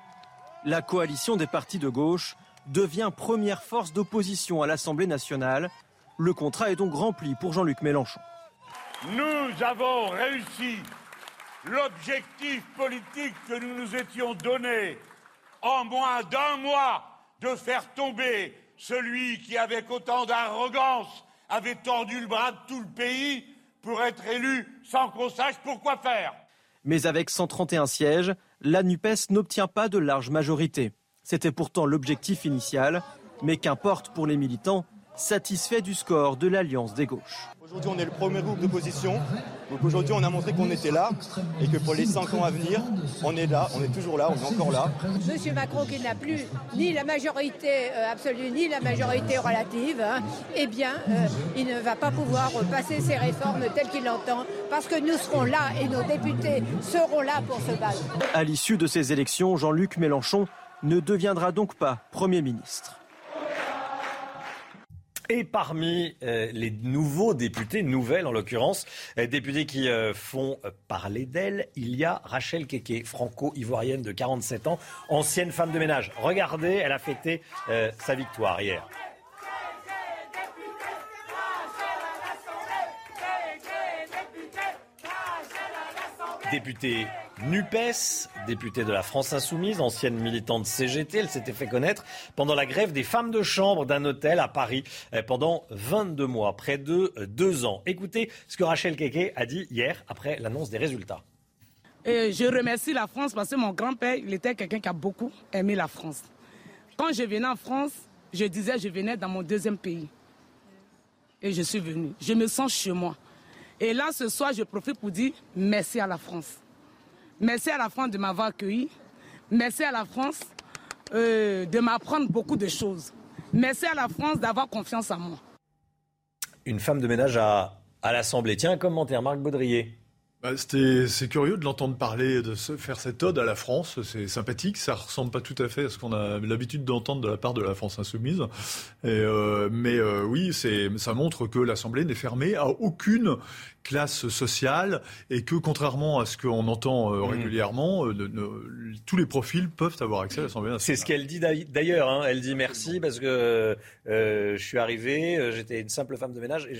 La coalition des partis de gauche devient première force d'opposition à l'Assemblée nationale le contrat est donc rempli pour Jean-Luc Mélenchon. Nous avons réussi l'objectif politique que nous nous étions donné en moins d'un mois de faire tomber celui qui, avec autant d'arrogance, avait tordu le bras de tout le pays pour être élu sans qu'on sache pourquoi faire. Mais avec 131 sièges, la NUPES n'obtient pas de large majorité. C'était pourtant l'objectif initial, mais qu'importe pour les militants, satisfait du score de l'Alliance des gauches. Aujourd'hui, on est le premier groupe d'opposition. Donc aujourd'hui, on a montré qu'on était là et que pour les cinq ans à venir, on est là, on est toujours là, on est encore là. Monsieur Macron, qui n'a plus ni la majorité euh, absolue ni la majorité relative, hein, eh bien, euh, il ne va pas pouvoir passer ses réformes telles qu'il l'entend parce que nous serons là et nos députés seront là pour se battre. À l'issue de ces élections, Jean-Luc Mélenchon ne deviendra donc pas Premier ministre. Et parmi euh, les nouveaux députés, nouvelles en l'occurrence, euh, députés qui euh, font parler d'elle, il y a Rachel Keke, franco-ivoirienne de 47 ans, ancienne femme de ménage. Regardez, elle a fêté sa victoire hier. Députée NUPES, députée de la France Insoumise, ancienne militante CGT, elle s'était fait connaître pendant la grève des femmes de chambre d'un hôtel à Paris eh, pendant 22 mois, près de deux ans. Écoutez ce que Rachel Keke a dit hier après l'annonce des résultats. je remercie la France parce que mon grand-père, il était quelqu'un qui a beaucoup aimé la France. Quand je venais en France, je disais je venais dans mon deuxième pays. Et je suis venu. Je me sens chez moi. Et là, ce soir, je profite pour dire merci à la France. Merci à la France de m'avoir accueilli. Merci à la France euh, de m'apprendre beaucoup de choses. Merci à la France d'avoir confiance en moi. Une femme de ménage à, à l'Assemblée. Tiens, un commentaire, Marc Baudrier. Bah, c'est curieux de l'entendre parler, de se faire cette ode à la France. C'est sympathique. Ça ressemble pas tout à fait à ce qu'on a l'habitude d'entendre de la part de la France insoumise. Et euh, mais euh, oui, ça montre que l'Assemblée n'est fermée à aucune classe sociale et que contrairement à ce qu'on entend euh, mm. régulièrement, tous les profils peuvent avoir accès à l'Assemblée nationale. C'est ce qu'elle dit d'ailleurs. Hein. Elle dit merci parce que je suis arrivée, j'étais une simple femme de ménage et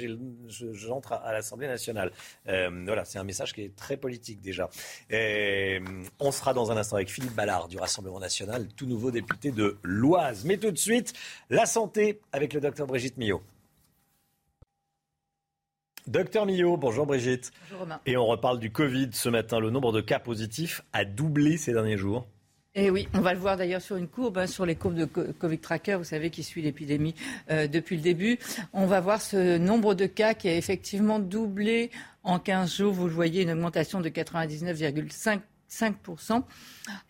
j'entre à, à l'Assemblée nationale. voilà, c'est un message qui est très politique déjà. Et on sera dans un instant avec Philippe Ballard du Rassemblement national, tout nouveau député de l'Oise. Mais tout de suite, la santé avec le docteur Brigitte Millot. Docteur Millot, bonjour Brigitte. Bonjour Romain. Et on reparle du Covid ce matin. Le nombre de cas positifs a doublé ces derniers jours. Et oui, on va le voir d'ailleurs sur une courbe, hein, sur les courbes de Covid Tracker, vous savez, qui suit l'épidémie euh, depuis le début. On va voir ce nombre de cas qui a effectivement doublé en 15 jours. Vous le voyez, une augmentation de 99,5 5%.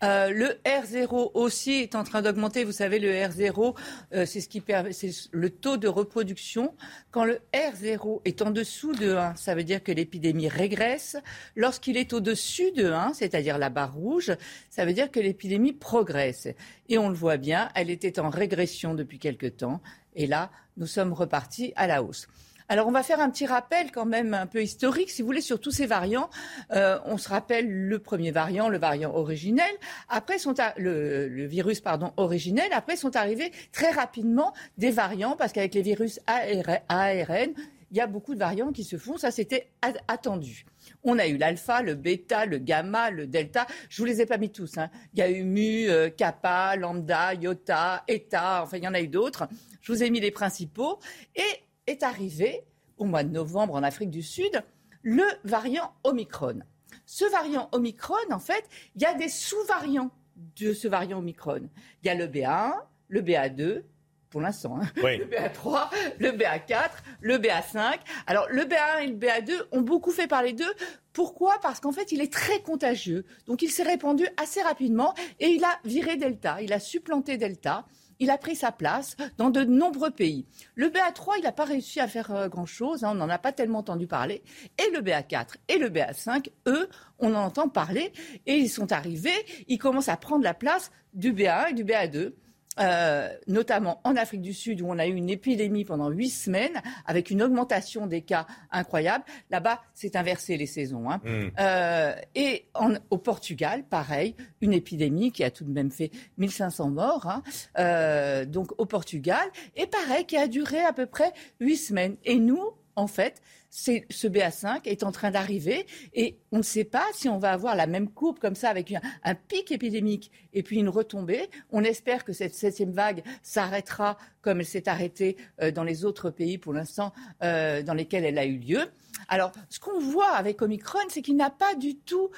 Euh, le R0 aussi est en train d'augmenter. Vous savez, le R0, euh, c'est ce qui permet, c'est le taux de reproduction. Quand le R0 est en dessous de 1, ça veut dire que l'épidémie régresse. Lorsqu'il est au-dessus de 1, c'est-à-dire la barre rouge, ça veut dire que l'épidémie progresse. Et on le voit bien, elle était en régression depuis quelque temps. Et là, nous sommes repartis à la hausse. Alors on va faire un petit rappel quand même un peu historique, si vous voulez, sur tous ces variants. Euh, on se rappelle le premier variant, le variant originel. Après sont le, virus pardon originel. Après sont arrivés très rapidement des variants parce qu'avec les virus ARN, il y a beaucoup de variants qui se font. Ça c'était attendu. On a eu l'alpha, le bêta, le gamma, le delta. Je vous les ai pas mis tous. Hein. Il y a eu mu, euh, kappa, lambda, iota, eta. Enfin, il y en a eu d'autres. Je vous ai mis les principaux. Et est arrivé au mois de novembre en Afrique du Sud le variant Omicron. Ce variant Omicron, en fait, il y a des sous-variants de ce variant Omicron. Il y a le BA1, le BA2, pour l'instant, hein. (laughs) le BA3, le BA4, le BA5. Alors le BA1 et le BA2 ont beaucoup fait parler d'eux. Pourquoi? Parce qu'en fait, il est très contagieux. Donc il s'est répandu assez rapidement et il a viré Delta, il a supplanté Delta il a pris sa place dans de nombreux pays. Le BA3, il n'a pas réussi à faire euh, grand-chose, hein, on n'en a pas tellement entendu parler. Et le BA4 et le BA5, eux, on en entend parler et ils sont arrivés, ils commencent à prendre la place du BA1 et du BA2. Euh, notamment en Afrique du Sud, où on a eu une épidémie pendant huit semaines, avec une augmentation des cas incroyable. Là-bas, c'est inversé les saisons. Hein. Hmm. Euh, et au Portugal, pareil, une épidémie qui a tout de même fait 1500 morts. Hein. Euh, donc au Portugal, et pareil, qui a duré à peu près huit semaines. Et nous, en fait, ce BA5 est en train d'arriver et on ne sait pas si on va avoir la même courbe comme ça avec un, pic épidémique et puis une retombée. On espère que cette septième vague s'arrêtera comme elle s'est arrêtée euh, dans les autres pays pour l'instant euh, dans lesquels elle a eu lieu. Alors, ce qu'on voit avec Omicron, c'est qu'il n'a pas du tout.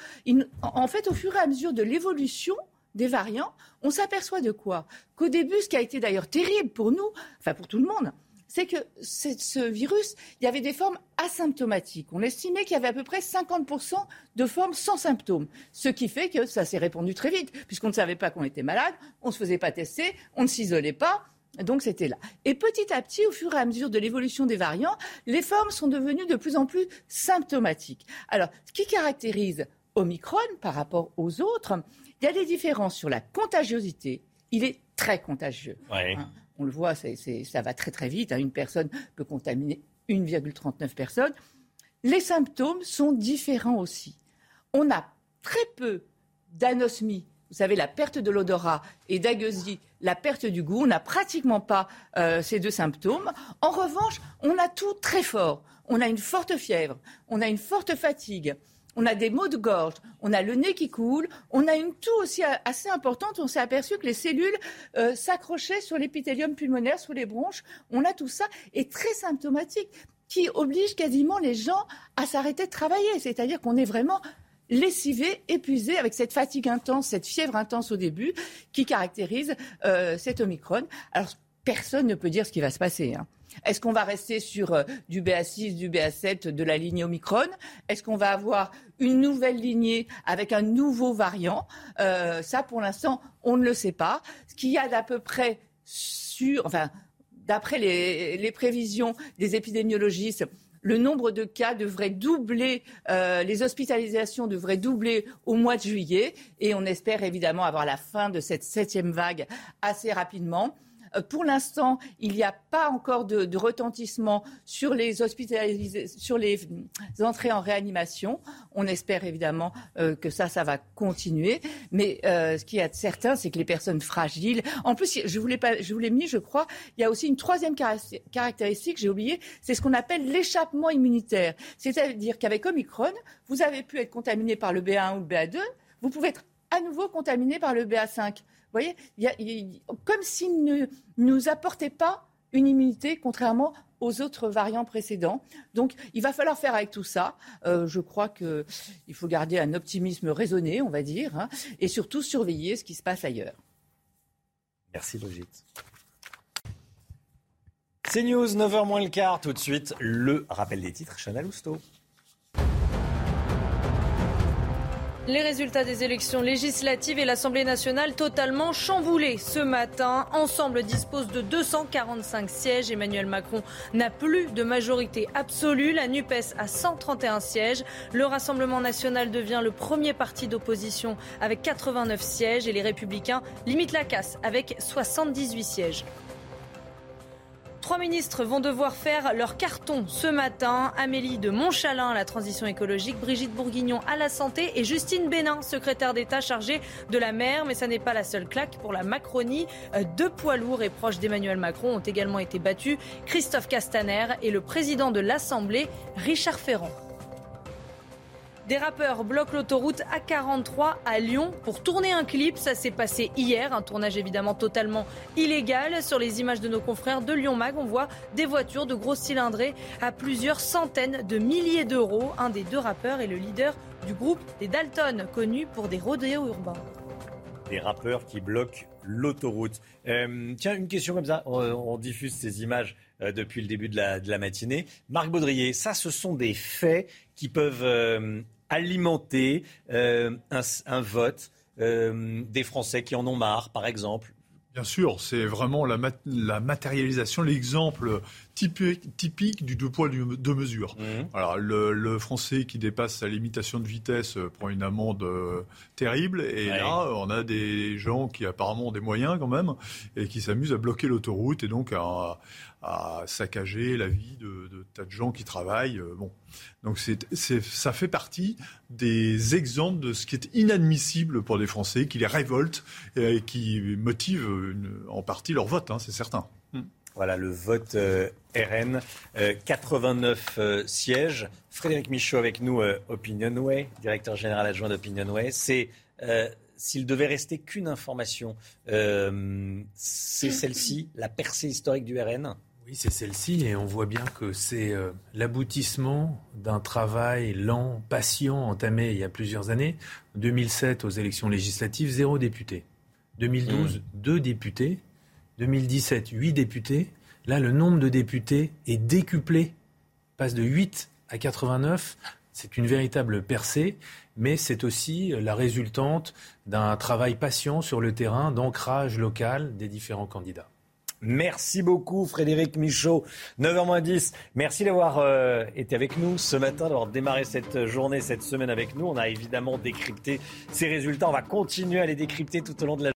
en fait, au fur et à mesure de l'évolution des variants, on s'aperçoit de quoi? Qu'au début, ce qui a été d'ailleurs terrible pour nous, enfin pour tout le monde, c'est que ce virus, il y avait des formes asymptomatiques. On estimait qu'il y avait à peu près 50% de formes sans symptômes, ce qui fait que ça s'est répandu très vite, puisqu'on ne savait pas qu'on était malade, on ne se faisait pas tester, on ne s'isolait pas. Donc c'était là. Et petit à petit, au fur et à mesure de l'évolution des variants, les formes sont devenues de plus en plus symptomatiques. Alors, ce qui caractérise Omicron par rapport aux autres, il y a des différences sur la contagiosité. Il est très contagieux. Hein on le voit, ça va très très vite. Hein. Une personne peut contaminer 1,39 personnes. Les symptômes sont différents aussi. On a très peu d'anosmie, vous savez, la perte de l'odorat, et d'agueusie, la perte du goût. On n'a pratiquement pas euh, ces deux symptômes. En revanche, on a tout très fort. On a une forte fièvre, on a une forte fatigue, on a des maux de gorge, on a le nez qui coule, on a une toux aussi assez importante. On s'est aperçu que les cellules euh, s'accrochaient sur l'épithélium pulmonaire, sous les bronches. On a tout ça et très symptomatique qui oblige quasiment les gens à s'arrêter de travailler. C'est-à-dire qu'on est vraiment lessivé, épuisé, avec cette fatigue intense, cette fièvre intense au début, qui caractérise euh, cet Omicron. Personne ne peut dire ce qui va se passer. Hein. Est-ce qu'on va rester sur euh, du BA6, du BA7, de la lignée Omicron? Est-ce qu'on va avoir une nouvelle lignée avec un nouveau variant? Euh, Ça, pour l'instant, on ne le sait pas. Ce qu'il y a d'à peu près sur, enfin, d'après les, prévisions des épidémiologistes, le nombre de cas devrait doubler, euh, les hospitalisations devraient doubler au mois de juillet, et on espère évidemment avoir la fin de cette septième vague assez rapidement. Euh, pour l'instant, il n'y a pas encore de, retentissement sur les sur les entrées en réanimation. On espère évidemment euh, que ça, ça va continuer. Mais euh, ce qui est certain, c'est que les personnes fragiles. En plus, je vous l'ai mis, je crois. Il y a aussi une troisième caractéristique, j'ai oublié, c'est ce qu'on appelle l'échappement immunitaire. C'est-à-dire qu'avec Omicron, vous avez pu être contaminé par le BA1 ou le BA2, vous pouvez être à nouveau contaminé par le BA5. Voyez, comme s'il ne nous apportait pas une immunité, contrairement aux autres variants précédents. Donc, il va falloir faire avec tout ça. Euh, je crois qu'il faut garder un optimisme raisonné, on va dire, hein, et surtout surveiller ce qui se passe ailleurs. Merci Brigitte. C'est News, 9h moins le quart. Tout de suite, le rappel des titres, Chanel Housteau. Les résultats des élections législatives et l'Assemblée nationale totalement chamboulés ce matin. Ensemble dispose de 245 sièges. Emmanuel Macron n'a plus de majorité absolue. La NUPES a 131 sièges. Le Rassemblement national devient le premier parti d'opposition avec 89 sièges et les Républicains limitent la casse avec 78 sièges. Trois ministres vont devoir faire leur carton ce matin. Amélie de Montchalin à la transition écologique, Brigitte Bourguignon à la santé et Justine Bénin, secrétaire d'État chargée de la mer. Mais ça n'est pas la seule claque pour la Macronie. Euh, deux poids lourds et proches d'Emmanuel Macron ont également été battus. Christophe Castaner et le président de l'Assemblée, Richard Ferrand. Des rappeurs bloquent l'autoroute A43 à Lyon pour tourner un clip. Ça s'est passé hier, un tournage évidemment totalement illégal. Sur les images de nos confrères de Lyon Mag, on voit des voitures de grosses cylindrées à plusieurs centaines de milliers d'euros. Un des deux rappeurs est le leader du groupe des Dalton, connu pour des rodéos urbains. Des rappeurs qui bloquent l'autoroute. Euh, tiens, une question comme ça. On, diffuse ces images euh, depuis le début de la, matinée. Marc Baudrier, ça, ce sont des faits qui peuvent euh, alimenter euh, un, vote euh, des Français qui en ont marre, par exemple Bien sûr, c'est vraiment la, la matérialisation, l'exemple typique, typique, du deux poids, deux mesures. Mmh. Alors, le, Français qui dépasse sa limitation de vitesse euh, prend une amende terrible. Et là, on a des gens qui apparemment ont des moyens quand même et qui s'amusent à bloquer l'autoroute et donc à, à saccager la vie de, tas de gens qui travaillent. Euh, bon, donc ça fait partie des exemples de ce qui est inadmissible pour des Français, qui les révoltent et qui motive en partie leur vote, hein, c'est certain. Hmm. Voilà le vote euh, RN, 89 euh, sièges. Frédéric Michaud avec nous, Opinionway, directeur général adjoint d'Opinionway. C'est s'il devait rester qu'une information, c'est celle-ci, la percée historique du RN oui, c'est celle-ci, et on voit bien que c'est euh, l'aboutissement d'un travail lent, patient, entamé il y a plusieurs années. 2007, aux élections législatives, zéro député. 2012, mmh. deux députés. 2017, huit députés. Là, le nombre de députés est décuplé, passe de 8 à 89. C'est une véritable percée, mais c'est aussi la résultante d'un travail patient sur le terrain, d'ancrage local des différents candidats. Merci beaucoup Frédéric Michaud. 9h10. Merci d'avoir euh, été avec nous ce matin, d'avoir démarré cette journée, cette semaine avec nous. On a évidemment décrypté ces résultats. On va continuer à les décrypter tout au long de la